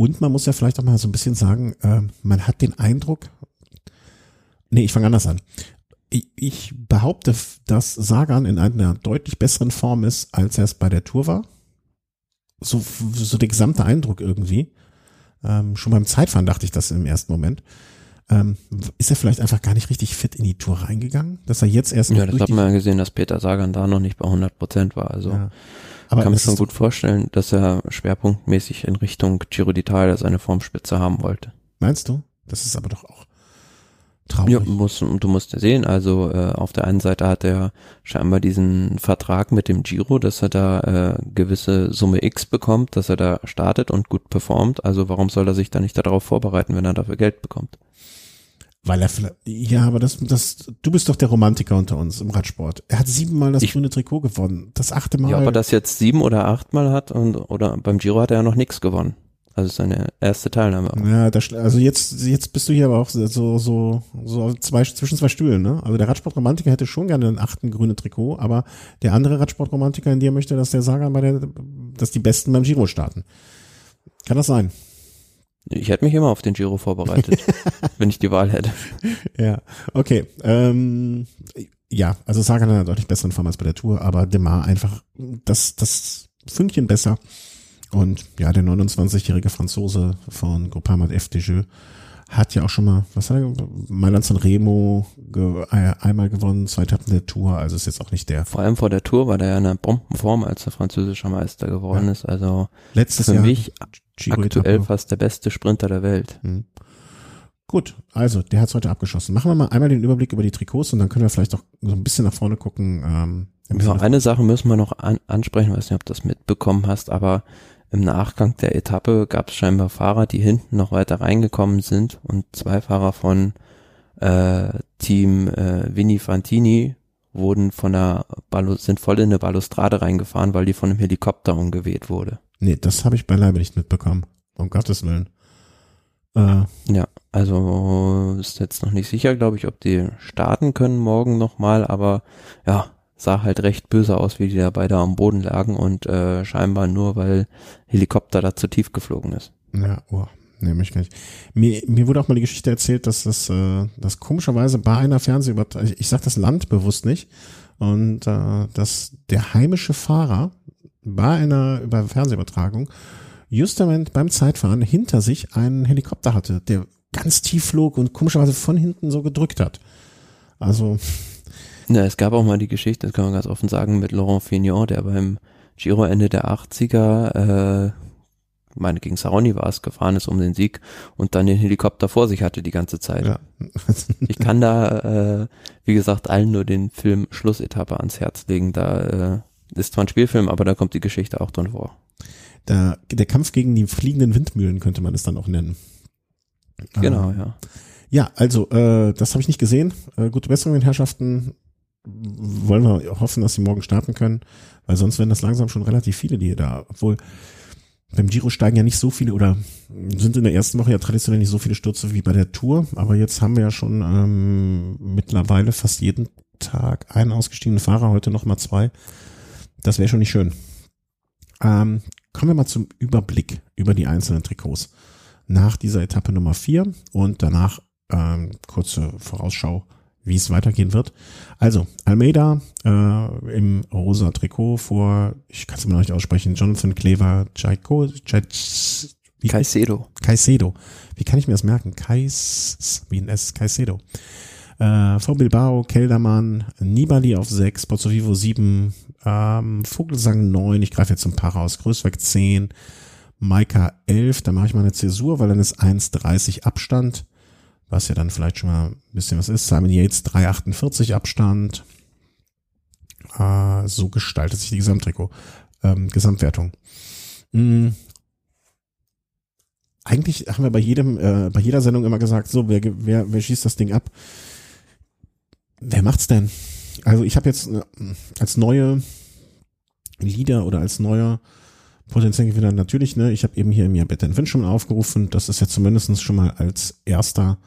Und man muss ja vielleicht auch mal so ein bisschen sagen, äh, man hat den Eindruck, nee, ich fange anders an. Ich, ich behaupte, dass Sagan in einer deutlich besseren Form ist, als er es bei der Tour war. So, so der gesamte Eindruck irgendwie. Ähm, schon beim Zeitfahren dachte ich das im ersten Moment. Ähm, ist er vielleicht einfach gar nicht richtig fit in die Tour reingegangen, dass er jetzt erst Ja, das hat man ja gesehen, dass Peter Sagan da noch nicht bei 100 Prozent war. Also ja. Aber kann mir schon gut vorstellen, dass er schwerpunktmäßig in Richtung Giro d'Italia seine Formspitze haben wollte. Meinst du? Das ist aber doch auch traurig. Ja, muss, du musst ja sehen, also äh, auf der einen Seite hat er scheinbar diesen Vertrag mit dem Giro, dass er da äh, gewisse Summe X bekommt, dass er da startet und gut performt. Also warum soll er sich da nicht darauf vorbereiten, wenn er dafür Geld bekommt? Weil er vielleicht, ja, aber das, das, du bist doch der Romantiker unter uns im Radsport. Er hat siebenmal das Ich- grüne Trikot gewonnen. Das achte Mal. Ja, ob er das jetzt sieben oder achtmal hat und oder beim Giro hat er ja noch nichts gewonnen. Also seine erste Teilnahme. Ja, das, also jetzt, jetzt bist du hier aber auch so, so, so zwei, zwischen zwei Stühlen, ne? Also der Radsportromantiker hätte schon gerne den achten grünen Trikot, aber der andere Radsportromantiker in dir möchte, dass der Sagan bei der, dass die Besten beim Giro starten. Kann das sein? Ich hätte mich immer auf den Giro vorbereitet, wenn ich die Wahl hätte. Ja, okay. Ähm, ja, also Sagan hat deutlich besseren Form als bei der Tour, aber Demar einfach das, das Fünkchen besser. Und ja, der 29-jährige Franzose von Groupama FDJ hat ja auch schon mal, was hat er, Mailand San Remo ge, einmal gewonnen, zwei Etappen der Tour, also ist jetzt auch nicht der. Vor allem vor der Tour war der ja in einer Bombenform, als er französischer Meister geworden ja. ist. Also Letztes für Jahr mich aktuell fast der beste Sprinter der Welt. Mhm. Gut, also der hat es heute abgeschossen. Machen wir mal einmal den Überblick über die Trikots und dann können wir vielleicht auch so ein bisschen nach vorne gucken. Ähm, ja, eine Sache müssen wir noch an, ansprechen, weiß nicht, ob du das mitbekommen hast, aber im Nachgang der Etappe gab es scheinbar Fahrer, die hinten noch weiter reingekommen sind und zwei Fahrer von äh, Team äh, Vini Fantini wurden von der Balu sind voll in eine Balustrade reingefahren, weil die von einem Helikopter umgeweht wurde. Nee, das habe ich beileibe nicht mitbekommen. Um Gottes Willen. Äh. Ja, also ist jetzt noch nicht sicher, glaube ich, ob die starten können morgen nochmal, aber ja, sah halt recht böse aus, wie die da beide am Boden lagen und äh, scheinbar nur, weil Helikopter da zu tief geflogen ist. Ja, oh, nee, mich gar nicht. Mir, mir wurde auch mal die Geschichte erzählt, dass das, äh, das komischerweise bei einer Fernsehübertragung, ich, ich sag das Land bewusst nicht, und äh, dass der heimische Fahrer bei einer über Fernsehübertragung justament beim Zeitfahren hinter sich einen Helikopter hatte, der ganz tief flog und komischerweise von hinten so gedrückt hat. Also ja, es gab auch mal die Geschichte, das kann man ganz offen sagen, mit Laurent Fignon, der beim Giro Ende der 80er, äh, meine gegen Saroni war es, gefahren ist um den Sieg und dann den Helikopter vor sich hatte die ganze Zeit. Ja. ich kann da, äh, wie gesagt, allen nur den Film Schlussetappe ans Herz legen. Da äh, ist zwar ein Spielfilm, aber da kommt die Geschichte auch drin vor. Da, der Kampf gegen die fliegenden Windmühlen könnte man es dann auch nennen. Genau, äh, ja. Ja, also äh, das habe ich nicht gesehen. Äh, gute Besserung, Herrschaften wollen wir hoffen, dass sie morgen starten können, weil sonst werden das langsam schon relativ viele, die da, obwohl beim Giro steigen ja nicht so viele oder sind in der ersten Woche ja traditionell nicht so viele Stürze wie bei der Tour, aber jetzt haben wir ja schon ähm, mittlerweile fast jeden Tag einen ausgestiegenen Fahrer, heute noch mal zwei. Das wäre schon nicht schön. Ähm, kommen wir mal zum Überblick über die einzelnen Trikots. Nach dieser Etappe Nummer vier und danach ähm, kurze Vorausschau wie es weitergehen wird. Also, Almeida äh, im rosa Trikot vor, ich kann es immer noch nicht aussprechen, Jonathan Clever, Jaiko, Caicedo. Caicedo. Wie kann ich mir das merken? Kais, wie ein S, Caicedo. Äh, vor Bilbao, Keldermann, Nibali auf 6, Pozzovivo 7, ähm, Vogelsang 9, ich greife jetzt ein paar raus, Größweg 10, Maika 11, da mache ich mal eine Zäsur, weil dann ist 1,30 Abstand was ja dann vielleicht schon mal ein bisschen was ist. Simon Yates 3,48 Abstand. Äh, so gestaltet sich die Gesamttrikot, ähm, Gesamtwertung. Mhm. Eigentlich haben wir bei jedem, äh, bei jeder Sendung immer gesagt, so, wer, wer, wer schießt das Ding ab? Wer macht's denn? Also ich habe jetzt äh, als neue Leader oder als neuer potenziell Gewinner natürlich, ne, ich habe eben hier im Jahr Better Finn schon aufgerufen, das ist ja zumindest schon mal als erster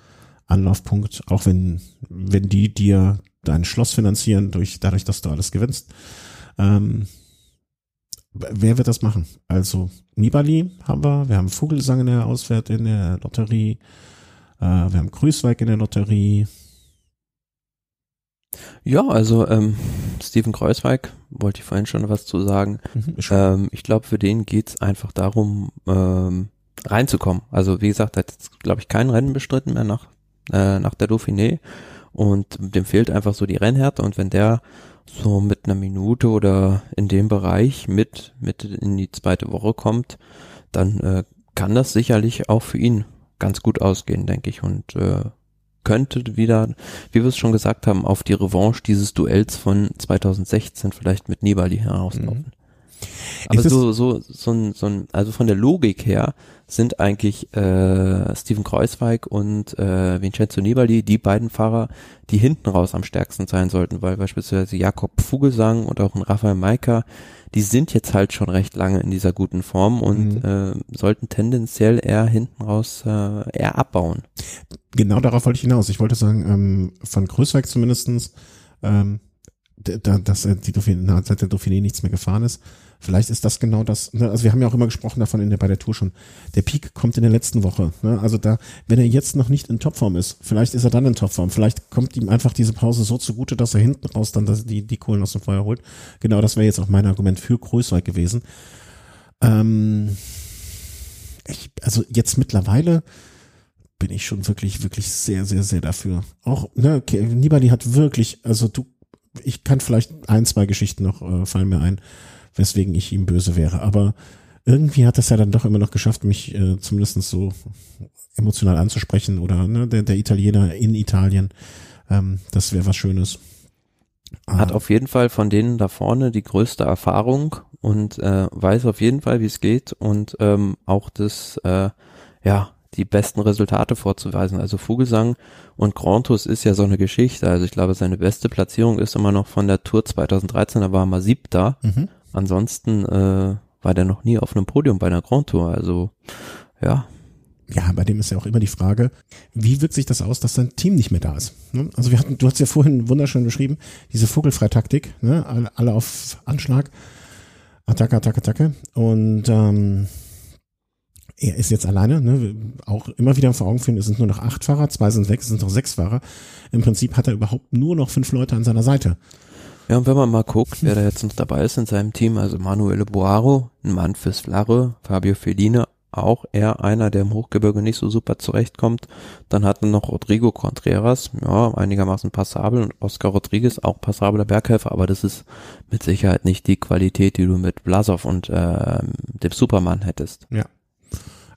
Anlaufpunkt, auch wenn, wenn die dir dein Schloss finanzieren, durch, dadurch, dass du alles gewinnst. Ähm, wer wird das machen? Also Nibali haben wir, wir haben Vogelsang in der Auswert in der Lotterie, äh, wir haben Grüßweig in der Lotterie. Ja, also ähm, Steven Kreuzweig, wollte ich vorhin schon was zu sagen. Mhm, ähm, ich glaube, für den geht's einfach darum, ähm, reinzukommen. Also wie gesagt, hat jetzt, glaube ich, kein Rennen bestritten mehr nach äh, nach der Dauphiné und dem fehlt einfach so die Rennhärte und wenn der so mit einer Minute oder in dem Bereich mit, mit in die zweite Woche kommt, dann äh, kann das sicherlich auch für ihn ganz gut ausgehen, denke ich, und äh, könnte wieder, wie wir es schon gesagt haben, auf die Revanche dieses Duells von 2016 vielleicht mit Nibali herauslaufen. Mhm. Aber so, so, so ein, so ein, also von der Logik her sind eigentlich äh, Steven Kreuzweig und äh, Vincenzo Nibali die beiden Fahrer, die hinten raus am stärksten sein sollten, weil beispielsweise Jakob Fugelsang und auch ein Raphael Maika, die sind jetzt halt schon recht lange in dieser guten Form und mhm. äh, sollten tendenziell eher hinten raus äh, eher abbauen. Genau darauf wollte ich hinaus. Ich wollte sagen, ähm, von Kreuzweig zumindestens, ähm, da, dass die Dauphiné, seit der Dauphiné nichts mehr gefahren ist, Vielleicht ist das genau das. Ne? Also wir haben ja auch immer gesprochen davon in der, bei der Tour schon. Der Peak kommt in der letzten Woche. Ne? Also da, wenn er jetzt noch nicht in Topform ist, vielleicht ist er dann in Topform. Vielleicht kommt ihm einfach diese Pause so zugute, dass er hinten raus dann das, die, die Kohlen aus dem Feuer holt. Genau, das wäre jetzt auch mein Argument für Größweig gewesen. Ähm, ich, also jetzt mittlerweile bin ich schon wirklich, wirklich sehr, sehr, sehr dafür. Auch, ne, Nibali hat wirklich, also du, ich kann vielleicht ein, zwei Geschichten noch äh, fallen mir ein, weswegen ich ihm böse wäre. Aber irgendwie hat es ja dann doch immer noch geschafft, mich äh, zumindest so emotional anzusprechen oder ne, der, der Italiener in Italien. Ähm, das wäre was Schönes. Hat ah. auf jeden Fall von denen da vorne die größte Erfahrung und äh, weiß auf jeden Fall, wie es geht und ähm, auch das, äh, ja, die besten Resultate vorzuweisen. Also Vogelsang und Grantus ist ja so eine Geschichte. Also ich glaube, seine beste Platzierung ist immer noch von der Tour 2013, da war er mal siebter. Mhm. Ansonsten äh, war der noch nie auf einem Podium bei einer Grand Tour. Also ja. Ja, bei dem ist ja auch immer die Frage, wie wirkt sich das aus, dass sein Team nicht mehr da ist? Ne? Also wir hatten, du hast ja vorhin wunderschön beschrieben, diese Vogelfreitaktik, ne? alle, alle auf Anschlag, Attacke, Attacke, Attacke. Und ähm, er ist jetzt alleine, ne? auch immer wieder vor Augen führen, es sind nur noch acht Fahrer, zwei sind weg, es sind noch sechs Fahrer. Im Prinzip hat er überhaupt nur noch fünf Leute an seiner Seite. Ja, und wenn man mal guckt, wer da jetzt noch dabei ist in seinem Team, also Manuele Boaro, ein Mann fürs Flarre, Fabio Feline, auch eher einer, der im Hochgebirge nicht so super zurechtkommt. Dann hatten noch Rodrigo Contreras, ja, einigermaßen passabel und Oscar Rodriguez, auch passabler Berghelfer, aber das ist mit Sicherheit nicht die Qualität, die du mit Blasov und äh, dem Superman hättest. Ja.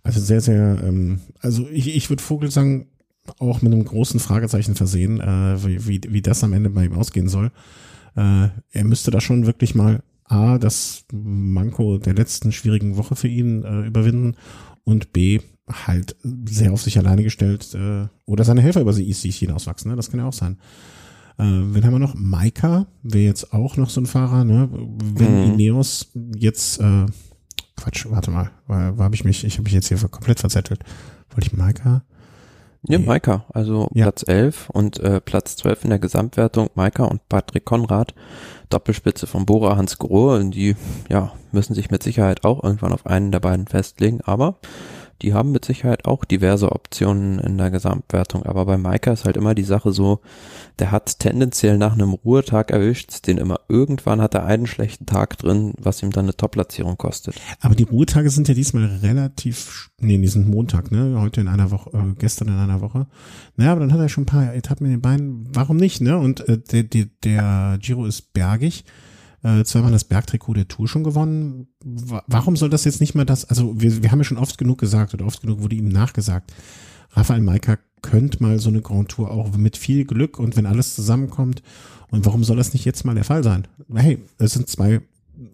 Also sehr, sehr, ähm, also ich, ich würde Vogelsang auch mit einem großen Fragezeichen versehen, äh, wie, wie, wie das am Ende bei ihm ausgehen soll. Äh, er müsste da schon wirklich mal A, das Manko der letzten schwierigen Woche für ihn äh, überwinden und B, halt sehr auf sich alleine gestellt äh, oder seine Helfer über sie sich hinauswachsen. Ne? Das kann ja auch sein. Äh, wen haben wir noch? Maika wäre jetzt auch noch so ein Fahrer. Ne? Wenn mhm. Ineos jetzt äh, Quatsch, warte mal, wo, wo habe ich mich? Ich habe mich jetzt hier komplett verzettelt. Wollte ich Maika? Ja, Maika, also ja. Platz 11 und äh, Platz 12 in der Gesamtwertung, Maika und Patrick Konrad, Doppelspitze von Bora Hans Grohe, die ja müssen sich mit Sicherheit auch irgendwann auf einen der beiden festlegen, aber die haben mit Sicherheit auch diverse Optionen in der Gesamtwertung. Aber bei Maika ist halt immer die Sache so, der hat tendenziell nach einem Ruhetag erwischt, den immer irgendwann hat er einen schlechten Tag drin, was ihm dann eine Top-Platzierung kostet. Aber die Ruhetage sind ja diesmal relativ, nee, die sind Montag, ne? Heute in einer Woche, äh, gestern in einer Woche. Naja, aber dann hat er schon ein paar Etappen in den Beinen. Warum nicht, ne? Und äh, der, der, der Giro ist bergig äh, zweimal das Bergtrikot der Tour schon gewonnen. Warum soll das jetzt nicht mal das, also wir, wir haben ja schon oft genug gesagt oder oft genug wurde ihm nachgesagt, Rafael Maika könnte mal so eine Grand Tour auch mit viel Glück und wenn alles zusammenkommt. Und warum soll das nicht jetzt mal der Fall sein? Hey, es sind zwei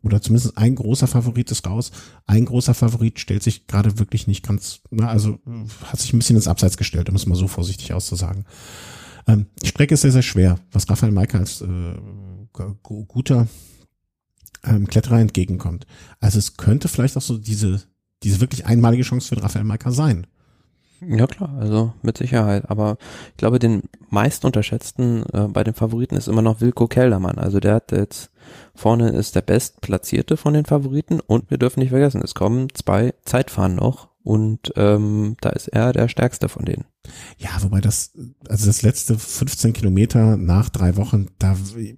oder zumindest ein großer Favorit ist raus. Ein großer Favorit stellt sich gerade wirklich nicht ganz, na, also hat sich ein bisschen ins Abseits gestellt, um es mal so vorsichtig auszusagen. Ähm, die Strecke ist sehr, sehr schwer, was Rafael Maika als äh, guter ähm, Kletterer entgegenkommt. Also es könnte vielleicht auch so diese, diese wirklich einmalige Chance für Raphael Maika sein. Ja klar, also mit Sicherheit. Aber ich glaube, den meist unterschätzten äh, bei den Favoriten ist immer noch Wilko Keldermann. Also der hat jetzt vorne ist der bestplatzierte von den Favoriten und wir dürfen nicht vergessen, es kommen zwei Zeitfahren noch und ähm, da ist er der stärkste von denen. Ja, wobei das, also das letzte 15 Kilometer nach drei Wochen, da,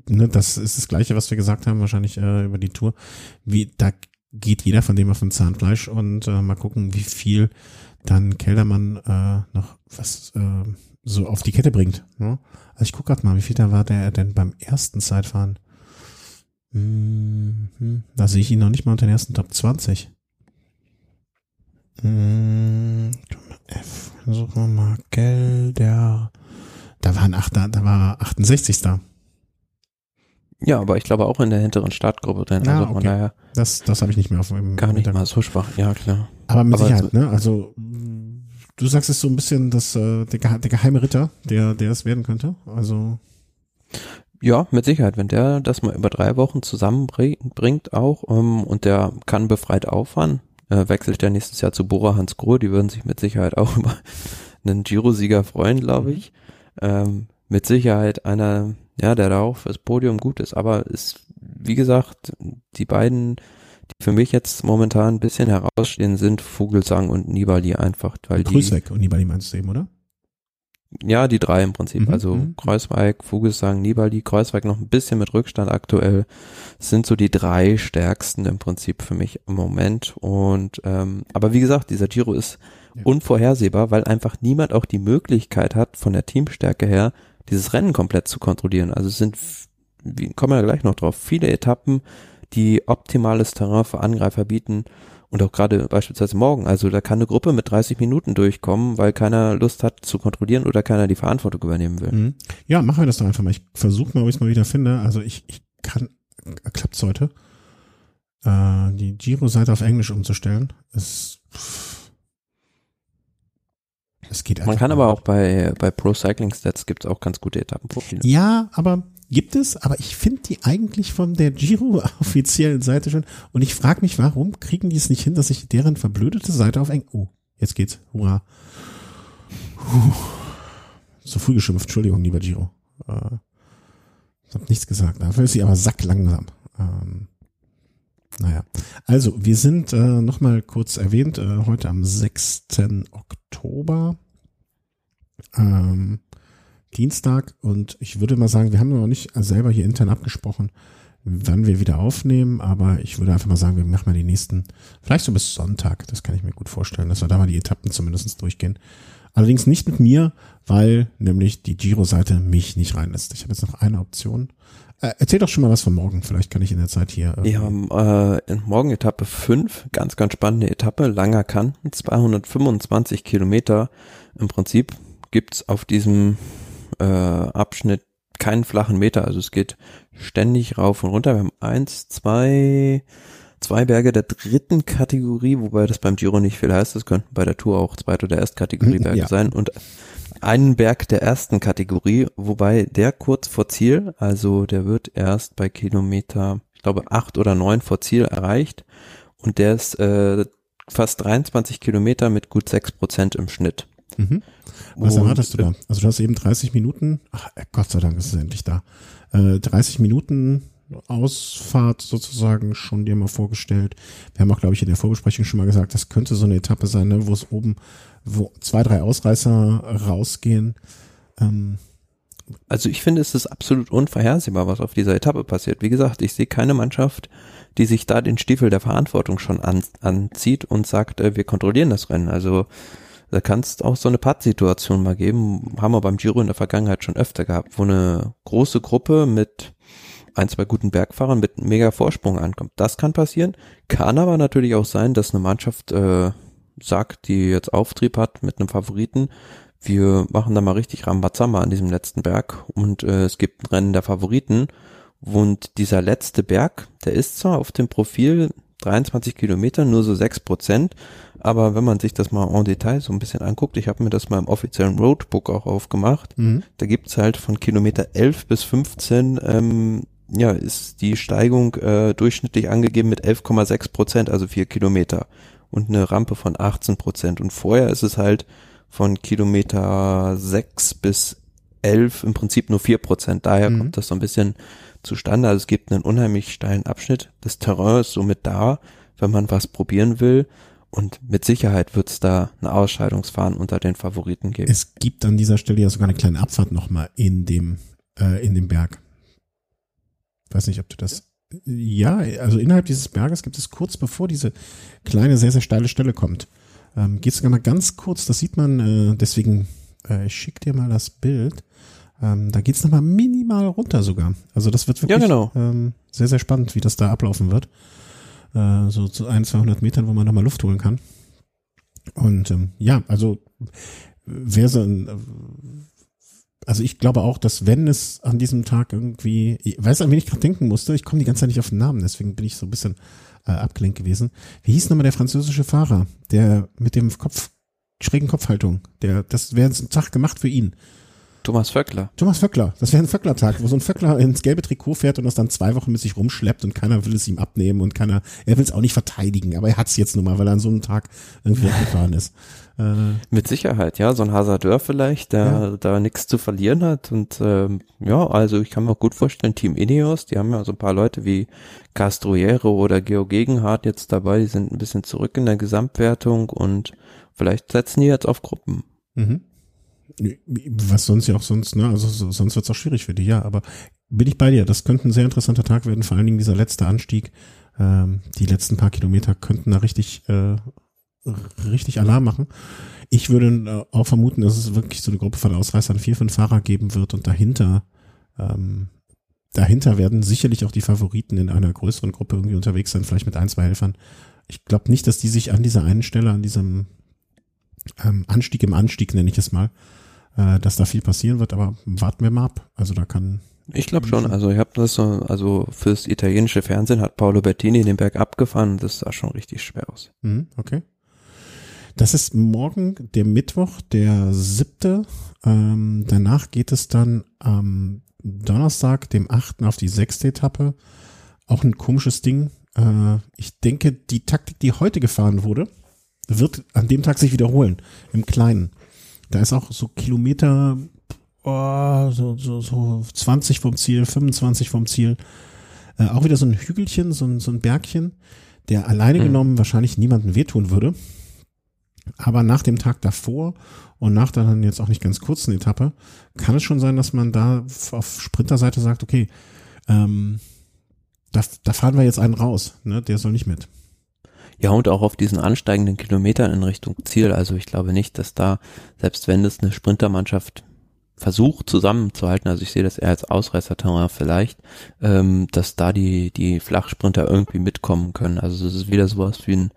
ne, das ist das Gleiche, was wir gesagt haben, wahrscheinlich äh, über die Tour. Wie, da geht jeder von dem auf dem Zahnfleisch und äh, mal gucken, wie viel dann Keldermann äh, noch was äh, so auf die Kette bringt. Ne? Also ich gucke gerade mal, wie viel da war der denn beim ersten Zeitfahren? Mhm. Da sehe ich ihn noch nicht mal unter den ersten Top 20. Hm, F, suchen wir mal Gelder. Da waren acht, da, da war 68 da. Ja, aber ich glaube auch in der hinteren Startgruppe drin. Ah, also von okay. daher. Das, das habe ich nicht mehr auf dem Gar nicht mal so schwach, ja klar. Aber mit aber Sicherheit, ne? Also du sagst es so ein bisschen, dass äh, der, der geheime Ritter, der, der es werden könnte. Also. Ja, mit Sicherheit. Wenn der das mal über drei Wochen zusammenbringt auch ähm, und der kann befreit auffahren, äh, wechselt er nächstes Jahr zu Bora Hans Grohe. Die würden sich mit Sicherheit auch über einen Giro-Sieger freuen, glaube mhm. ich. Ähm, mit Sicherheit einer, ja, der da auch fürs Podium gut ist. Aber ist, wie gesagt, die beiden Die für mich jetzt momentan ein bisschen herausstehen sind Vogelsang und Nibali einfach, weil die. Grüßweg und Nibali meinst du eben, oder? Ja, die drei im Prinzip. Mhm, Also mhm. Kreuzweig, Vogelsang, Nibali, Kreuzweig noch ein bisschen mit Rückstand aktuell. Sind so die drei stärksten im Prinzip für mich im Moment. Und ähm, aber wie gesagt, dieser Giro ist Ja. unvorhersehbar, weil einfach niemand auch die Möglichkeit hat, von der Teamstärke her, dieses Rennen komplett zu kontrollieren. Also es sind, wie, kommen wir ja gleich noch drauf, viele Etappen, die optimales Terrain für Angreifer bieten. Und auch gerade beispielsweise morgen. Also da kann eine Gruppe mit 30 Minuten durchkommen, weil keiner Lust hat zu kontrollieren oder keiner die Verantwortung übernehmen will. Mhm. Ja, machen wir das doch einfach mal. Ich versuche mal, ob ich es mal wieder finde. Also ich, ich kann, äh, klappt's heute, äh, die Giro-Seite auf Englisch umzustellen. Es, es geht einfach Man kann aber auch bei, bei Pro Cycling Stats gibt's auch ganz gute Etappenprofile. Ja, aber gibt es, aber ich finde die eigentlich von der Giro offiziellen Seite schon. Und ich frage mich, warum kriegen die es nicht hin, dass ich deren verblödete Seite auf Englisch. Oh, jetzt geht's. Hurra. Puh. Zu früh geschimpft, Entschuldigung, lieber Giro. Äh, ich habe nichts gesagt. Dafür ist sie aber sacklangsam. Ähm, naja. Also, wir sind äh, nochmal kurz erwähnt, äh, heute am 6. Oktober. Ähm, Dienstag und ich würde mal sagen, wir haben noch nicht selber hier intern abgesprochen, wann wir wieder aufnehmen, aber ich würde einfach mal sagen, wir machen mal die nächsten, vielleicht so bis Sonntag, das kann ich mir gut vorstellen, dass wir da mal die Etappen zumindest durchgehen. Allerdings nicht mit mir, weil nämlich die Giro-Seite mich nicht reinlässt. Ich habe jetzt noch eine Option. Äh, erzähl doch schon mal was von morgen, vielleicht kann ich in der Zeit hier. Wir haben äh, morgen Etappe 5, ganz, ganz spannende Etappe, langer Kanten, 225 Kilometer. Im Prinzip gibt's auf diesem äh, Abschnitt keinen flachen Meter, also es geht ständig rauf und runter. Wir haben eins, zwei, zwei Berge der dritten Kategorie, wobei das beim Giro nicht viel heißt, das könnten bei der Tour auch zweite oder Erstkategorie Berge Ja. sein und einen Berg der ersten Kategorie, wobei der kurz vor Ziel, also der wird erst bei Kilometer, ich glaube, acht oder neun vor Ziel erreicht und der ist äh, fast 23 Kilometer mit gut sechs Prozent im Schnitt. Mhm. Was erwartest du da? Also du hast eben 30 Minuten, ach äh, Gott sei Dank ist es endlich da, äh, 30 Minuten Ausfahrt sozusagen schon dir mal vorgestellt. Wir haben auch, glaube ich, in der Vorbesprechung schon mal gesagt, das könnte so eine Etappe sein, ne, wo es oben, wo zwei, drei Ausreißer rausgehen. Ähm, Also ich finde, es ist absolut unvorhersehbar, was auf dieser Etappe passiert. Wie gesagt, ich sehe keine Mannschaft, die sich da den Stiefel der Verantwortung schon an, anzieht und sagt, äh, wir kontrollieren das Rennen. Also da kann es auch so eine Pattsituation mal geben, haben wir beim Giro in der Vergangenheit schon öfter gehabt, wo eine große Gruppe mit ein, zwei guten Bergfahrern mit mega Vorsprung ankommt. Das kann passieren. Kann aber natürlich auch sein, dass eine Mannschaft äh, sagt, die jetzt Auftrieb hat mit einem Favoriten, wir machen da mal richtig Rambazamba an diesem letzten Berg und äh, es gibt ein Rennen der Favoriten und dieser letzte Berg, der ist zwar auf dem Profil 23 Kilometer, nur so 6 Prozent, aber wenn man sich das mal en Detail so ein bisschen anguckt, ich habe mir das mal im offiziellen Roadbook auch aufgemacht, mhm. da gibt's halt von Kilometer 11 bis 15, ähm, ja, ist die Steigung äh, durchschnittlich angegeben mit 11,6 Prozent, also vier Kilometer und eine Rampe von 18 Prozent. Und vorher ist es halt von Kilometer 6 bis 11 im Prinzip nur 4 Prozent. Daher Mhm. kommt das so ein bisschen zustande. Also es gibt einen unheimlich steilen Abschnitt. Das Terrain ist somit da, wenn man was probieren will. Und mit Sicherheit wird es da ein Ausscheidungsfahren unter den Favoriten geben. Es gibt an dieser Stelle ja sogar eine kleine Abfahrt nochmal in dem, äh, in dem Berg. Ich weiß nicht, ob du das. Ja, also innerhalb dieses Berges gibt es kurz bevor diese kleine, sehr, sehr steile Stelle kommt, ähm, geht sogar mal ganz kurz, das sieht man, äh, deswegen, äh, ich schick dir mal das Bild. Ähm, da geht's noch nochmal minimal runter sogar. Also das wird wirklich Ja, genau. ähm, sehr, sehr spannend, wie das da ablaufen wird. Äh, so zu ein, 200 Metern, wo man nochmal Luft holen kann. Und ähm, ja, also wer so ein, also ich glaube auch, dass wenn es an diesem Tag irgendwie, ich weiß an wen ich gerade denken musste, ich komme die ganze Zeit nicht auf den Namen, deswegen bin ich so ein bisschen äh, abgelenkt gewesen. Wie hieß nochmal der französische Fahrer, der mit dem Kopf, schrägen Kopfhaltung, der, das wäre ein Tag gemacht für ihn. Thomas Vöckler. Thomas Vöckler. Das wäre ein Vöckler-Tag, wo so ein Vöckler ins gelbe Trikot fährt und das dann zwei Wochen mit sich rumschleppt und keiner will es ihm abnehmen und keiner, er will es auch nicht verteidigen, aber er hat es jetzt nun mal, weil er an so einem Tag irgendwie weggefahren ist. Äh, Mit Sicherheit, ja, so ein Hasardeur vielleicht, der ja. da nichts zu verlieren hat und ähm, ja, also ich kann mir auch gut vorstellen, Team Ineos, die haben ja so ein paar Leute wie Castroiero oder Geo Gegenhardt jetzt dabei, die sind ein bisschen zurück in der Gesamtwertung und vielleicht setzen die jetzt auf Gruppen. Mhm. Was sonst ja auch sonst, ne, also sonst wird's auch schwierig für die, ja, aber bin ich bei dir, das könnte ein sehr interessanter Tag werden, vor allen Dingen dieser letzte Anstieg, ähm, die letzten paar Kilometer könnten da richtig äh, richtig Alarm machen. Ich würde äh, auch vermuten, dass es wirklich so eine Gruppe von Ausreißern vier, fünf Fahrer geben wird und dahinter, ähm, dahinter werden sicherlich auch die Favoriten in einer größeren Gruppe irgendwie unterwegs sein, vielleicht mit ein, zwei Helfern. Ich glaube nicht, dass die sich an dieser einen Stelle, an diesem ähm, Anstieg im Anstieg, nenne ich es mal, äh, dass da viel passieren wird, aber warten wir mal ab. Also da kann ich glaube schon. Also ich habe das so, also fürs italienische Fernsehen hat Paolo Bettini den Berg abgefahren. Das sah schon richtig schwer aus. Mhm, okay. Das ist morgen der Mittwoch, der siebte. Ähm, danach geht es dann am Donnerstag, dem achten, auf die sechste Etappe. Auch ein komisches Ding. Äh, ich denke, die Taktik, die heute gefahren wurde, wird an dem Tag sich wiederholen. Im Kleinen. Da ist auch so Kilometer, oh, so, so, so 20 vom Ziel, 25 vom Ziel. Äh, auch wieder so ein Hügelchen, so ein, so ein Bergchen, der alleine mhm. genommen wahrscheinlich niemanden wehtun würde. Aber nach dem Tag davor und nach der dann jetzt auch nicht ganz kurzen Etappe kann es schon sein, dass man da auf Sprinterseite sagt, okay, ähm, da, da fahren wir jetzt einen raus, ne? der soll nicht mit. Ja, und auch auf diesen ansteigenden Kilometern in Richtung Ziel. Also ich glaube nicht, dass da, selbst wenn es eine Sprintermannschaft versucht zusammenzuhalten, also ich sehe das eher als Ausreißerterrain vielleicht, ähm, dass da die, die Flachsprinter irgendwie mitkommen können. Also es ist wieder sowas wie ein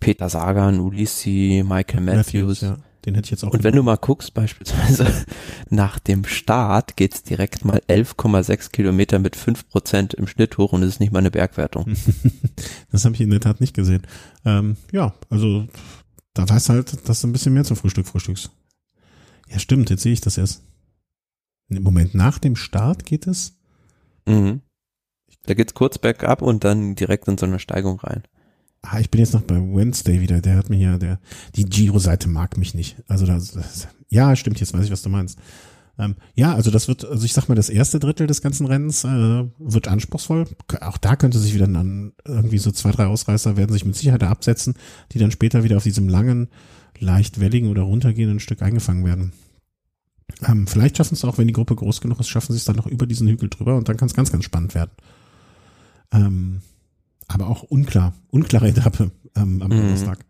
Peter Sagan, Ulyssi, Michael Matthews. Matthews ja. Den hätte ich jetzt auch. Und wenn du mal guckst, beispielsweise nach dem Start geht's direkt mal 11,6 Kilometer mit 5 Prozent im Schnitt hoch und es ist nicht mal eine Bergwertung. das habe ich in der Tat nicht gesehen. Ähm, ja, also da weiß halt, dass du ein bisschen mehr zum Frühstück frühstückst. Ja, stimmt, jetzt sehe ich das erst. Im Moment nach dem Start geht es? Mhm. Da geht's kurz bergab und dann direkt in so eine Steigung rein ah, ich bin jetzt noch bei Wednesday wieder, der hat mir ja, der, die Giro-Seite mag mich nicht. Also das, das, ja, stimmt, jetzt weiß ich, was du meinst. Ähm, ja, also das wird, also ich sag mal, das erste Drittel des ganzen Rennens äh, wird anspruchsvoll. Auch da könnte sich wieder dann irgendwie so zwei, drei Ausreißer werden sich mit Sicherheit absetzen, die dann später wieder auf diesem langen, leicht welligen oder runtergehenden Stück eingefangen werden. Ähm, vielleicht schaffen es auch, wenn die Gruppe groß genug ist, schaffen sie es dann noch über diesen Hügel drüber und dann kann es ganz, ganz spannend werden. Ähm, aber auch unklar, unklare Etappe ähm, am mhm. Donnerstag.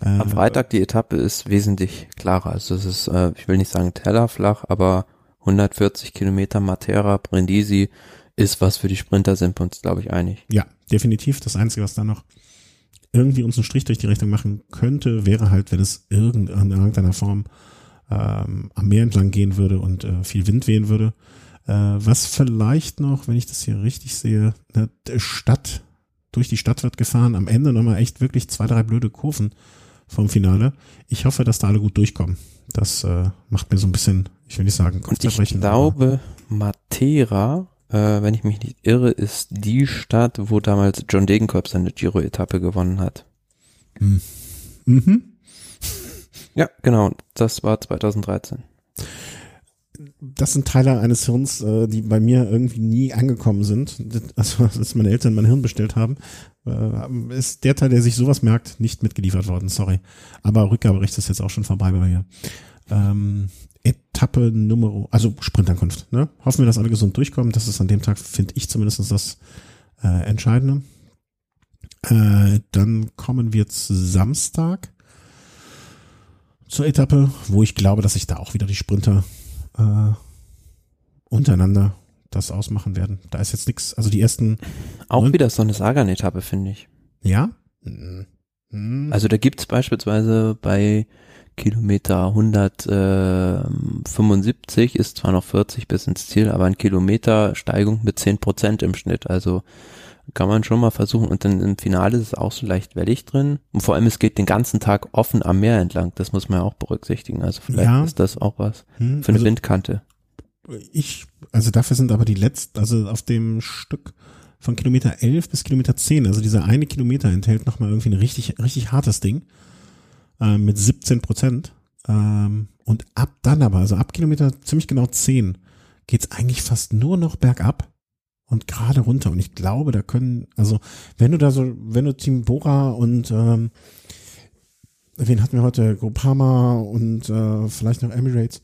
Äh, am Freitag die Etappe ist wesentlich klarer. Also es ist, äh, ich will nicht sagen tellerflach, aber 140 Kilometer Matera, Brindisi ist was für die Sprinter, sind wir uns, glaube ich, einig. Ja, definitiv. Das Einzige, was da noch irgendwie uns einen Strich durch die Rechnung machen könnte, wäre halt, wenn es irgend, in irgendeiner Form ähm, am Meer entlang gehen würde und äh, viel Wind wehen würde. Äh, was vielleicht noch, wenn ich das hier richtig sehe, eine Stadt durch die Stadt wird gefahren. Am Ende nochmal echt wirklich zwei, drei blöde Kurven vom Finale. Ich hoffe, dass da alle gut durchkommen. Das äh, macht mir so ein bisschen, ich will nicht sagen, Kopfzerbrechen. Ich glaube, Matera, äh, wenn ich mich nicht irre, ist die Stadt, wo damals John Degenkolb seine Giro-Etappe gewonnen hat. Hm. Mhm. Ja, genau. Das war 2013 das sind Teile eines Hirns, äh, die bei mir irgendwie nie angekommen sind. Also, als meine Eltern mein Hirn bestellt haben, äh, ist der Teil, der sich sowas merkt, nicht mitgeliefert worden. Sorry. Aber Rückgabebericht ist jetzt auch schon vorbei bei mir. Ähm, Etappe Nummer, also Sprintankunft. Ne? Hoffen wir, dass alle gesund durchkommen. Das ist an dem Tag, finde ich zumindest das äh, Entscheidende. Äh, dann kommen wir zu Samstag zur Etappe, wo ich glaube, dass sich da auch wieder die Sprinter äh, untereinander das ausmachen werden. Da ist jetzt nichts, also die ersten. Auch wieder so eine Sagan-Etappe, finde ich. Ja? Mhm. Also da gibt's beispielsweise bei Kilometer 175 ist zwar noch 40 bis ins Ziel, aber ein Kilometer Steigung mit 10 Prozent im Schnitt. Also kann man schon mal versuchen. Und dann im Finale ist es auch so leicht wellig drin. Und vor allem, es geht den ganzen Tag offen am Meer entlang. Das muss man ja auch berücksichtigen. Also vielleicht ja. ist das auch was hm, für eine also, Windkante. ich, also dafür sind aber die letzten, also auf dem Stück von Kilometer 11 bis Kilometer 10, also dieser eine Kilometer enthält nochmal irgendwie ein richtig, richtig hartes Ding äh, mit 17 Prozent. Ähm, und ab dann aber, also ab Kilometer ziemlich genau 10, geht's eigentlich fast nur noch bergab und gerade runter. Und ich glaube, da können, also wenn du da so, wenn du Team Bora und ähm, wen hatten wir heute? Groupama und äh, vielleicht noch Emirates.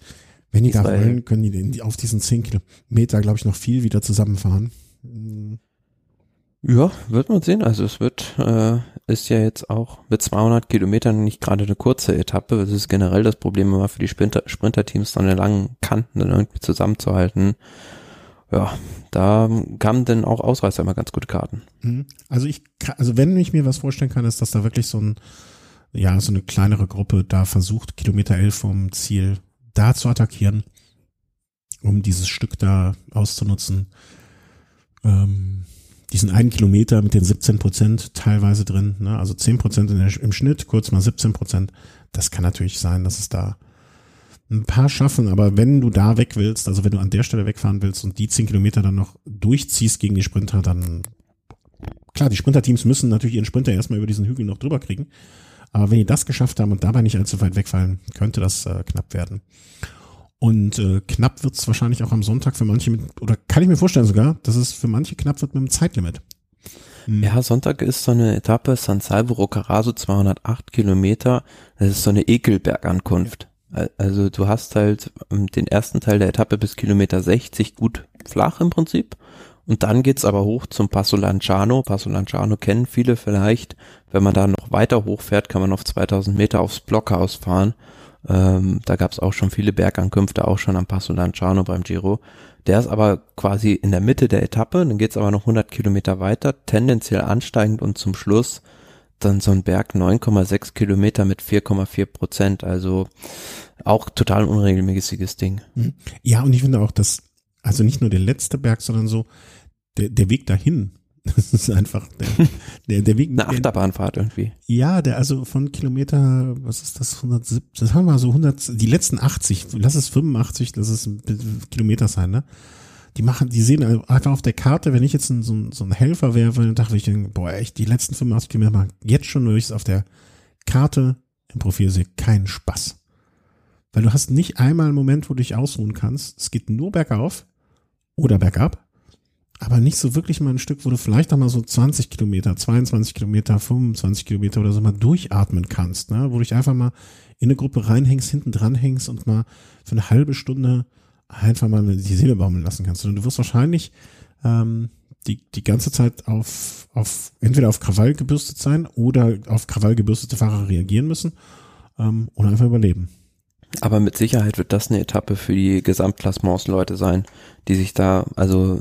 Wenn die Israel. da wollen, können die, auf diesen 10 Kilometer, glaube ich, noch viel wieder zusammenfahren. Ja, wird man sehen. Also es wird, äh, ist ja jetzt auch mit 200 Kilometern nicht gerade eine kurze Etappe. Das ist generell das Problem immer für die Sprinter, Sprinterteams, so eine langen Kanten dann irgendwie zusammenzuhalten. Ja, da kamen denn auch Ausreißer immer ganz gute Karten. Mhm. Also ich, also wenn ich mir was vorstellen kann, ist, dass da wirklich so ein, ja, so eine kleinere Gruppe da versucht, Kilometer 11 vom Ziel da zu attackieren, um dieses Stück da auszunutzen. Ähm, diesen einen Kilometer mit den 17 Prozent teilweise drin, ne? also 10 Prozent im Schnitt, kurz mal 17 Prozent. Das kann natürlich sein, dass es da ein paar schaffen, aber wenn du da weg willst, also wenn du an der Stelle wegfahren willst und die 10 Kilometer dann noch durchziehst gegen die Sprinter, dann klar, die Sprinterteams müssen natürlich ihren Sprinter erstmal über diesen Hügel noch drüber kriegen. Aber wenn die das geschafft haben und dabei nicht allzu weit wegfallen, könnte das äh, knapp werden. Und äh, knapp wird es wahrscheinlich auch am Sonntag für manche mit, oder kann ich mir vorstellen sogar, dass es für manche knapp wird mit dem Zeitlimit. Hm. Ja, Sonntag ist so eine Etappe San Salvo Carazo 208 Kilometer. Das ist so eine Ekelbergankunft. Also du hast halt ähm, den ersten Teil der Etappe bis Kilometer 60 gut flach im Prinzip. Und dann geht's aber hoch zum Passo Lanciano. Passo Lanciano kennen viele vielleicht. Wenn man da noch weiter hochfährt, kann man auf 2000 Meter aufs Blockhaus fahren. Ähm, da gab es auch schon viele Bergankünfte, auch schon am Passo Lanciano beim Giro. Der ist aber quasi in der Mitte der Etappe, dann geht's aber noch 100 Kilometer weiter, tendenziell ansteigend und zum Schluss dann so ein Berg 9,6 Kilometer mit 4,4 Prozent, also auch total unregelmäßiges Ding. Mhm. Ja, und ich finde auch, dass, also nicht nur der letzte Berg, sondern so der, der Weg dahin, das ist einfach der, der, der Weg. Eine Achterbahnfahrt irgendwie. Ja, der also von Kilometer, was ist das, 170, das haben wir so 100, die letzten 80, lass es 85, lass es Kilometer sein, ne? Die machen, die sehen einfach auf der Karte, wenn ich jetzt ein, so, ein, so ein Helfer wäre, dann dachte ich, boah, echt, die letzten 85 Kilometer machen jetzt schon, wenn ich es auf der Karte im Profil sehe, keinen Spaß. Weil du hast nicht einmal einen Moment, wo du dich ausruhen kannst. Es geht nur bergauf oder bergab aber nicht so wirklich mal ein Stück, wo du vielleicht auch mal so 20 Kilometer, 22 Kilometer, 25 Kilometer oder so mal durchatmen kannst, ne? wo du dich einfach mal in eine Gruppe reinhängst, hinten dran hängst und mal für eine halbe Stunde einfach mal die Seele baumeln lassen kannst. Und du wirst wahrscheinlich ähm, die, die ganze Zeit auf, auf entweder auf Krawall gebürstet sein oder auf Krawall gebürstete Fahrer reagieren müssen ähm, oder einfach überleben. Aber mit Sicherheit wird das eine Etappe für die Gesamtklassements-Leute sein, die sich da, also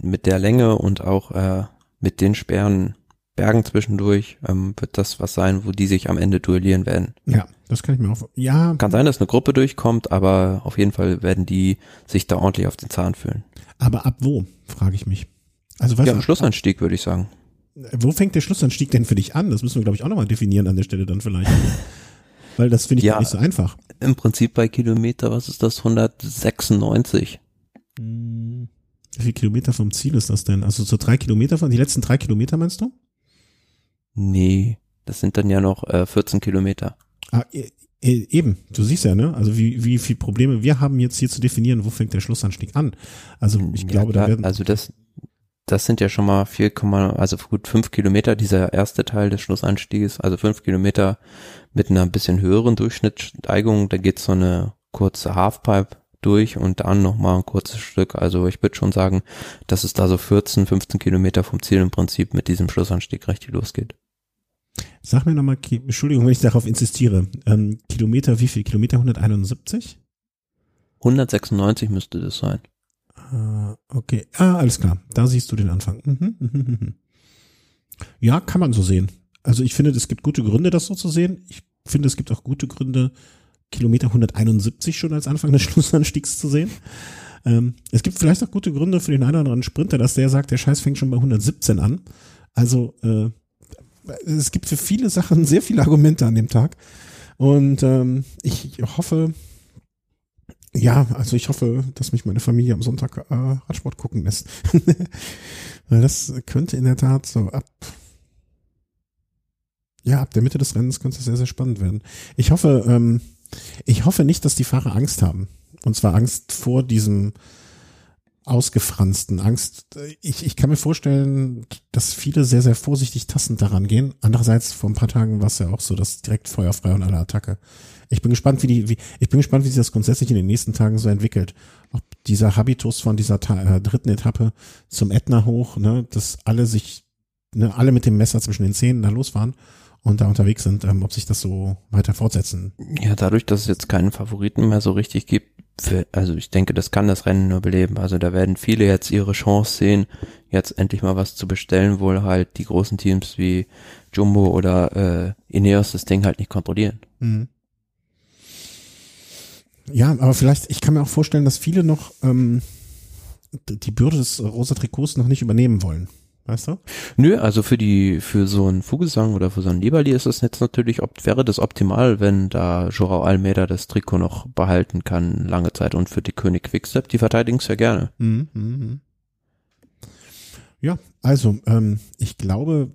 mit der Länge und auch äh, mit den Sperren, Bergen zwischendurch, ähm, wird das was sein, wo die sich am Ende duellieren werden. Ja, das kann ich mir auch. Ja. Kann sein, dass eine Gruppe durchkommt, aber auf jeden Fall werden die sich da ordentlich auf den Zahn fühlen. Aber ab wo, frage ich mich. Also was ja, am Schlussanstieg würde ich sagen. Wo fängt der Schlussanstieg denn für dich an? Das müssen wir, glaube ich, auch nochmal definieren an der Stelle dann vielleicht. Weil das finde ich ja, nicht so einfach. Im Prinzip bei Kilometer, was ist das? 196. Hm, wie viele Kilometer vom Ziel ist das denn? Also so drei Kilometer von, die letzten drei Kilometer meinst du? Nee, das sind dann ja noch äh, 14 Kilometer. Ah, e, e, eben, du siehst ja, ne? Also wie, wie viel Probleme wir haben jetzt hier zu definieren, wo fängt der Schlussanstieg an. Also ich ja, glaube, klar, da werden. Also das, das sind ja schon mal 4, also gut fünf Kilometer, dieser erste Teil des Schlussanstieges, also fünf Kilometer mit einer bisschen höheren Durchschnittssteigung, da geht so eine kurze Halfpipe durch und dann nochmal ein kurzes Stück. Also ich würde schon sagen, dass es da so 14, 15 Kilometer vom Ziel im Prinzip mit diesem Schlussanstieg richtig losgeht. Sag mir nochmal, Entschuldigung, wenn ich darauf insistiere, ähm, Kilometer, wie viel? Kilometer 171? 196 müsste das sein. Ah, okay, ah, alles klar. Da siehst du den Anfang. Mhm, mhm, mhm, ja, kann man so sehen. Also ich finde, es gibt gute Gründe, das so zu sehen. Ich finde, es gibt auch gute Gründe, Kilometer 171 schon als Anfang des Schlussanstiegs zu sehen. Ähm, es gibt vielleicht auch gute Gründe für den einen oder anderen Sprinter, dass der sagt, der Scheiß fängt schon bei 117 an. Also äh, es gibt für viele Sachen sehr viele Argumente an dem Tag. Und ähm, ich hoffe, Ja, also ich hoffe, dass mich meine Familie am Sonntag äh, Radsport gucken lässt. Weil das könnte in der Tat so ab ja, ab der Mitte des Rennens könnte es sehr, sehr spannend werden. Ich hoffe, ähm, ich hoffe nicht, dass die Fahrer Angst haben. Und zwar Angst vor diesem ausgefransten Angst. Ich, ich kann mir vorstellen, dass viele sehr, sehr vorsichtig tastend daran gehen. Andererseits, vor ein paar Tagen war es ja auch so, dass direkt feuerfrei und alle Attacke. Ich bin gespannt, wie die, wie, ich bin gespannt, wie sich das grundsätzlich in den nächsten Tagen so entwickelt. Ob dieser Habitus von dieser äh, dritten Etappe zum Ätna hoch, ne, dass alle sich, ne, alle mit dem Messer zwischen den Zähnen da losfahren und da unterwegs sind, ähm, ob sich das so weiter fortsetzen. Ja, dadurch, dass es jetzt keinen Favoriten mehr so richtig gibt, für, also ich denke, das kann das Rennen nur beleben. Also da werden viele jetzt ihre Chance sehen, jetzt endlich mal was zu bestellen, wohl halt die großen Teams wie Jumbo oder äh, Ineos das Ding halt nicht kontrollieren. Mhm. Ja, aber vielleicht, ich kann mir auch vorstellen, dass viele noch ähm, die Bürde des rosa Trikots noch nicht übernehmen wollen. Weißt du? Nö, also für die, für so einen Fugesang oder für so einen Liberli ist es jetzt natürlich, ob, wäre das optimal, wenn da Joao Almeida das Trikot noch behalten kann, lange Zeit und für die König Quickstep, die verteidigen es ja gerne. Mhm, mh, mh. Ja, also, ähm, ich glaube,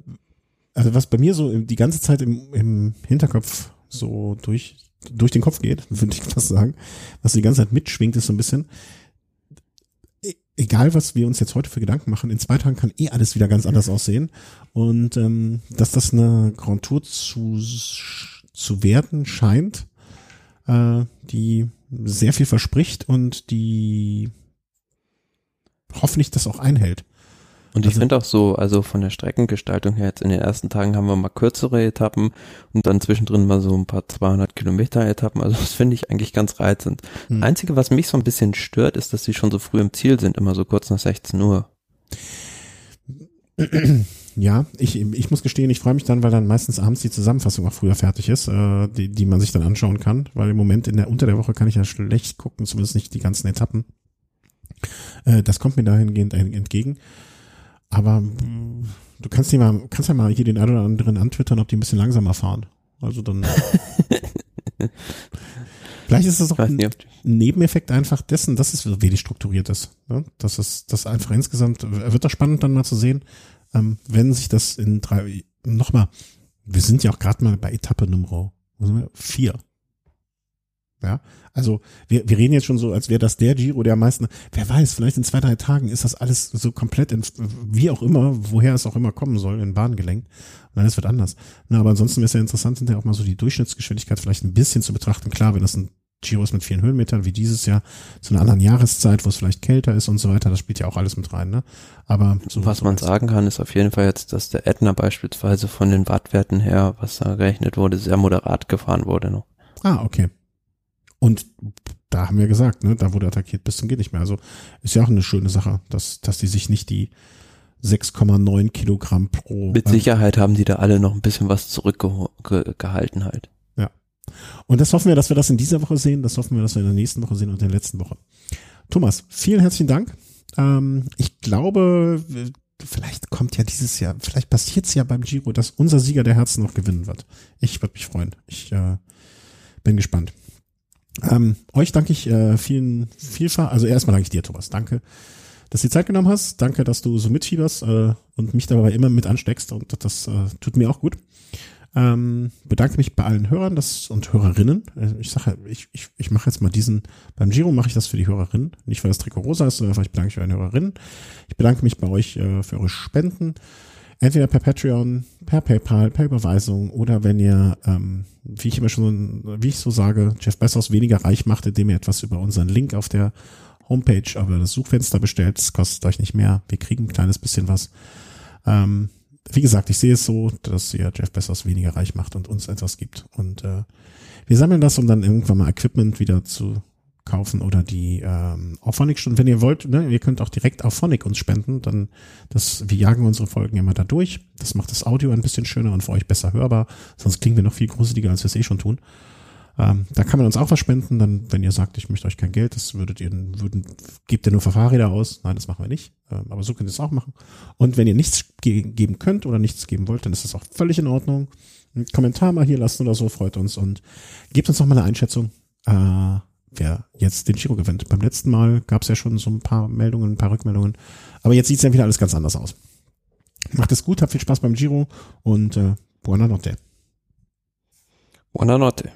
also was bei mir so die ganze Zeit im, im Hinterkopf so durch, durch den Kopf geht, würde ich fast sagen, was die ganze Zeit mitschwingt, ist so ein bisschen, egal was wir uns jetzt heute für Gedanken machen, in zwei Tagen kann eh alles wieder ganz anders aussehen. Und ähm, dass das eine Grand Tour zu, zu werden scheint, äh, die sehr viel verspricht und die hoffentlich das auch einhält. Und ich also, finde auch so, also von der Streckengestaltung her, jetzt in den ersten Tagen haben wir mal kürzere Etappen und dann zwischendrin mal so ein paar 200 Kilometer Etappen. Also das finde ich eigentlich ganz reizend. Hm. Einzige, was mich so ein bisschen stört, ist, dass sie schon so früh im Ziel sind, immer so kurz nach 16 Uhr. Ja, ich, ich muss gestehen, ich freue mich dann, weil dann meistens abends die Zusammenfassung auch früher fertig ist, äh, die, die man sich dann anschauen kann, weil im Moment in der unter der Woche kann ich ja schlecht gucken, zumindest nicht die ganzen Etappen. Äh, das kommt mir dahingehend entgegen. Aber mm, du kannst dir mal, kannst ja mal hier den einen oder anderen antwittern, ob die ein bisschen langsamer fahren. Also dann. Vielleicht ist das auch ein Nebeneffekt einfach dessen, dass es wenig strukturiert ist. Ne? Das ist das einfach insgesamt, wird das spannend dann mal zu sehen, ähm, wenn sich das in drei, nochmal, wir sind ja auch gerade mal bei Etappe Nummer vier. Ja, also wir, wir reden jetzt schon so, als wäre das der Giro, der am meisten, wer weiß, vielleicht in zwei, drei Tagen ist das alles so komplett, in, wie auch immer, woher es auch immer kommen soll, in Bahn gelenkt. Und dann wird anders. Na, aber ansonsten wäre es ja interessant, hinterher auch mal so die Durchschnittsgeschwindigkeit vielleicht ein bisschen zu betrachten. Klar, wenn das ein Giro ist mit vielen Höhenmetern, wie dieses Jahr, zu einer anderen Jahreszeit, wo es vielleicht kälter ist und so weiter, das spielt ja auch alles mit rein, ne? Aber so was man sagen kann, ist auf jeden Fall jetzt, dass der Ätna beispielsweise von den Wattwerten her, was da gerechnet wurde, sehr moderat gefahren wurde noch. Ah, okay. Und da haben wir gesagt, ne, da wurde attackiert bis zum geht nicht mehr. Also ist ja auch eine schöne Sache, dass, dass die sich nicht die 6,9 Kilogramm pro. Mit Sicherheit haben die da alle noch ein bisschen was zurückgehalten halt. Ja. Und das hoffen wir, dass wir das in dieser Woche sehen. Das hoffen wir, dass wir in der nächsten Woche sehen und in der letzten Woche. Thomas, vielen herzlichen Dank. Ähm, ich glaube, vielleicht kommt ja dieses Jahr, vielleicht passiert es ja beim Giro, dass unser Sieger der Herzen noch gewinnen wird. Ich würde mich freuen. Ich äh, bin gespannt. Ähm, euch danke ich äh, vielen, vielfach. Also erstmal danke ich dir, Thomas. Danke, dass du die Zeit genommen hast. Danke, dass du so mitfieberst äh, und mich dabei immer mit ansteckst. Und das äh, tut mir auch gut. Ähm, bedanke mich bei allen Hörern das, und Hörerinnen. Äh, ich sage, ich, ich, ich mache jetzt mal diesen, beim Giro mache ich das für die Hörerinnen. Nicht, weil das Trikot rosa ist, sondern ich bedanke mich bei den Hörerinnen. Ich bedanke mich bei euch äh, für eure Spenden. Entweder per Patreon, per PayPal, per Überweisung oder wenn ihr, ähm, wie ich immer schon, wie ich so sage, Jeff Bezos weniger reich macht, indem ihr etwas über unseren Link auf der Homepage, aber das Suchfenster bestellt, das kostet euch nicht mehr. Wir kriegen ein kleines bisschen was. Ähm, wie gesagt, ich sehe es so, dass ihr Jeff Bezos weniger reich macht und uns etwas gibt. Und äh, wir sammeln das, um dann irgendwann mal Equipment wieder zu kaufen oder die ähm, Auphonic stunden Wenn ihr wollt, ne, ihr könnt auch direkt Auphonic uns spenden, dann das, wir jagen unsere Folgen immer da durch. Das macht das Audio ein bisschen schöner und für euch besser hörbar. Sonst klingen wir noch viel gruseliger, als wir es eh schon tun. Ähm, da kann man uns auch was spenden, dann, wenn ihr sagt, ich möchte euch kein Geld, das würdet ihr, würden, gebt ihr nur für Fahrräder aus. Nein, das machen wir nicht. Ähm, aber so könnt ihr es auch machen. Und wenn ihr nichts ge geben könnt oder nichts geben wollt, dann ist das auch völlig in Ordnung. Ein Kommentar mal hier lassen oder so, freut uns und gebt uns noch mal eine Einschätzung. Äh, wer jetzt den Giro gewinnt. Beim letzten Mal gab es ja schon so ein paar Meldungen, ein paar Rückmeldungen. Aber jetzt sieht es ja wieder alles ganz anders aus. Macht es gut, habt viel Spaß beim Giro und äh, buona notte. Buonanotte.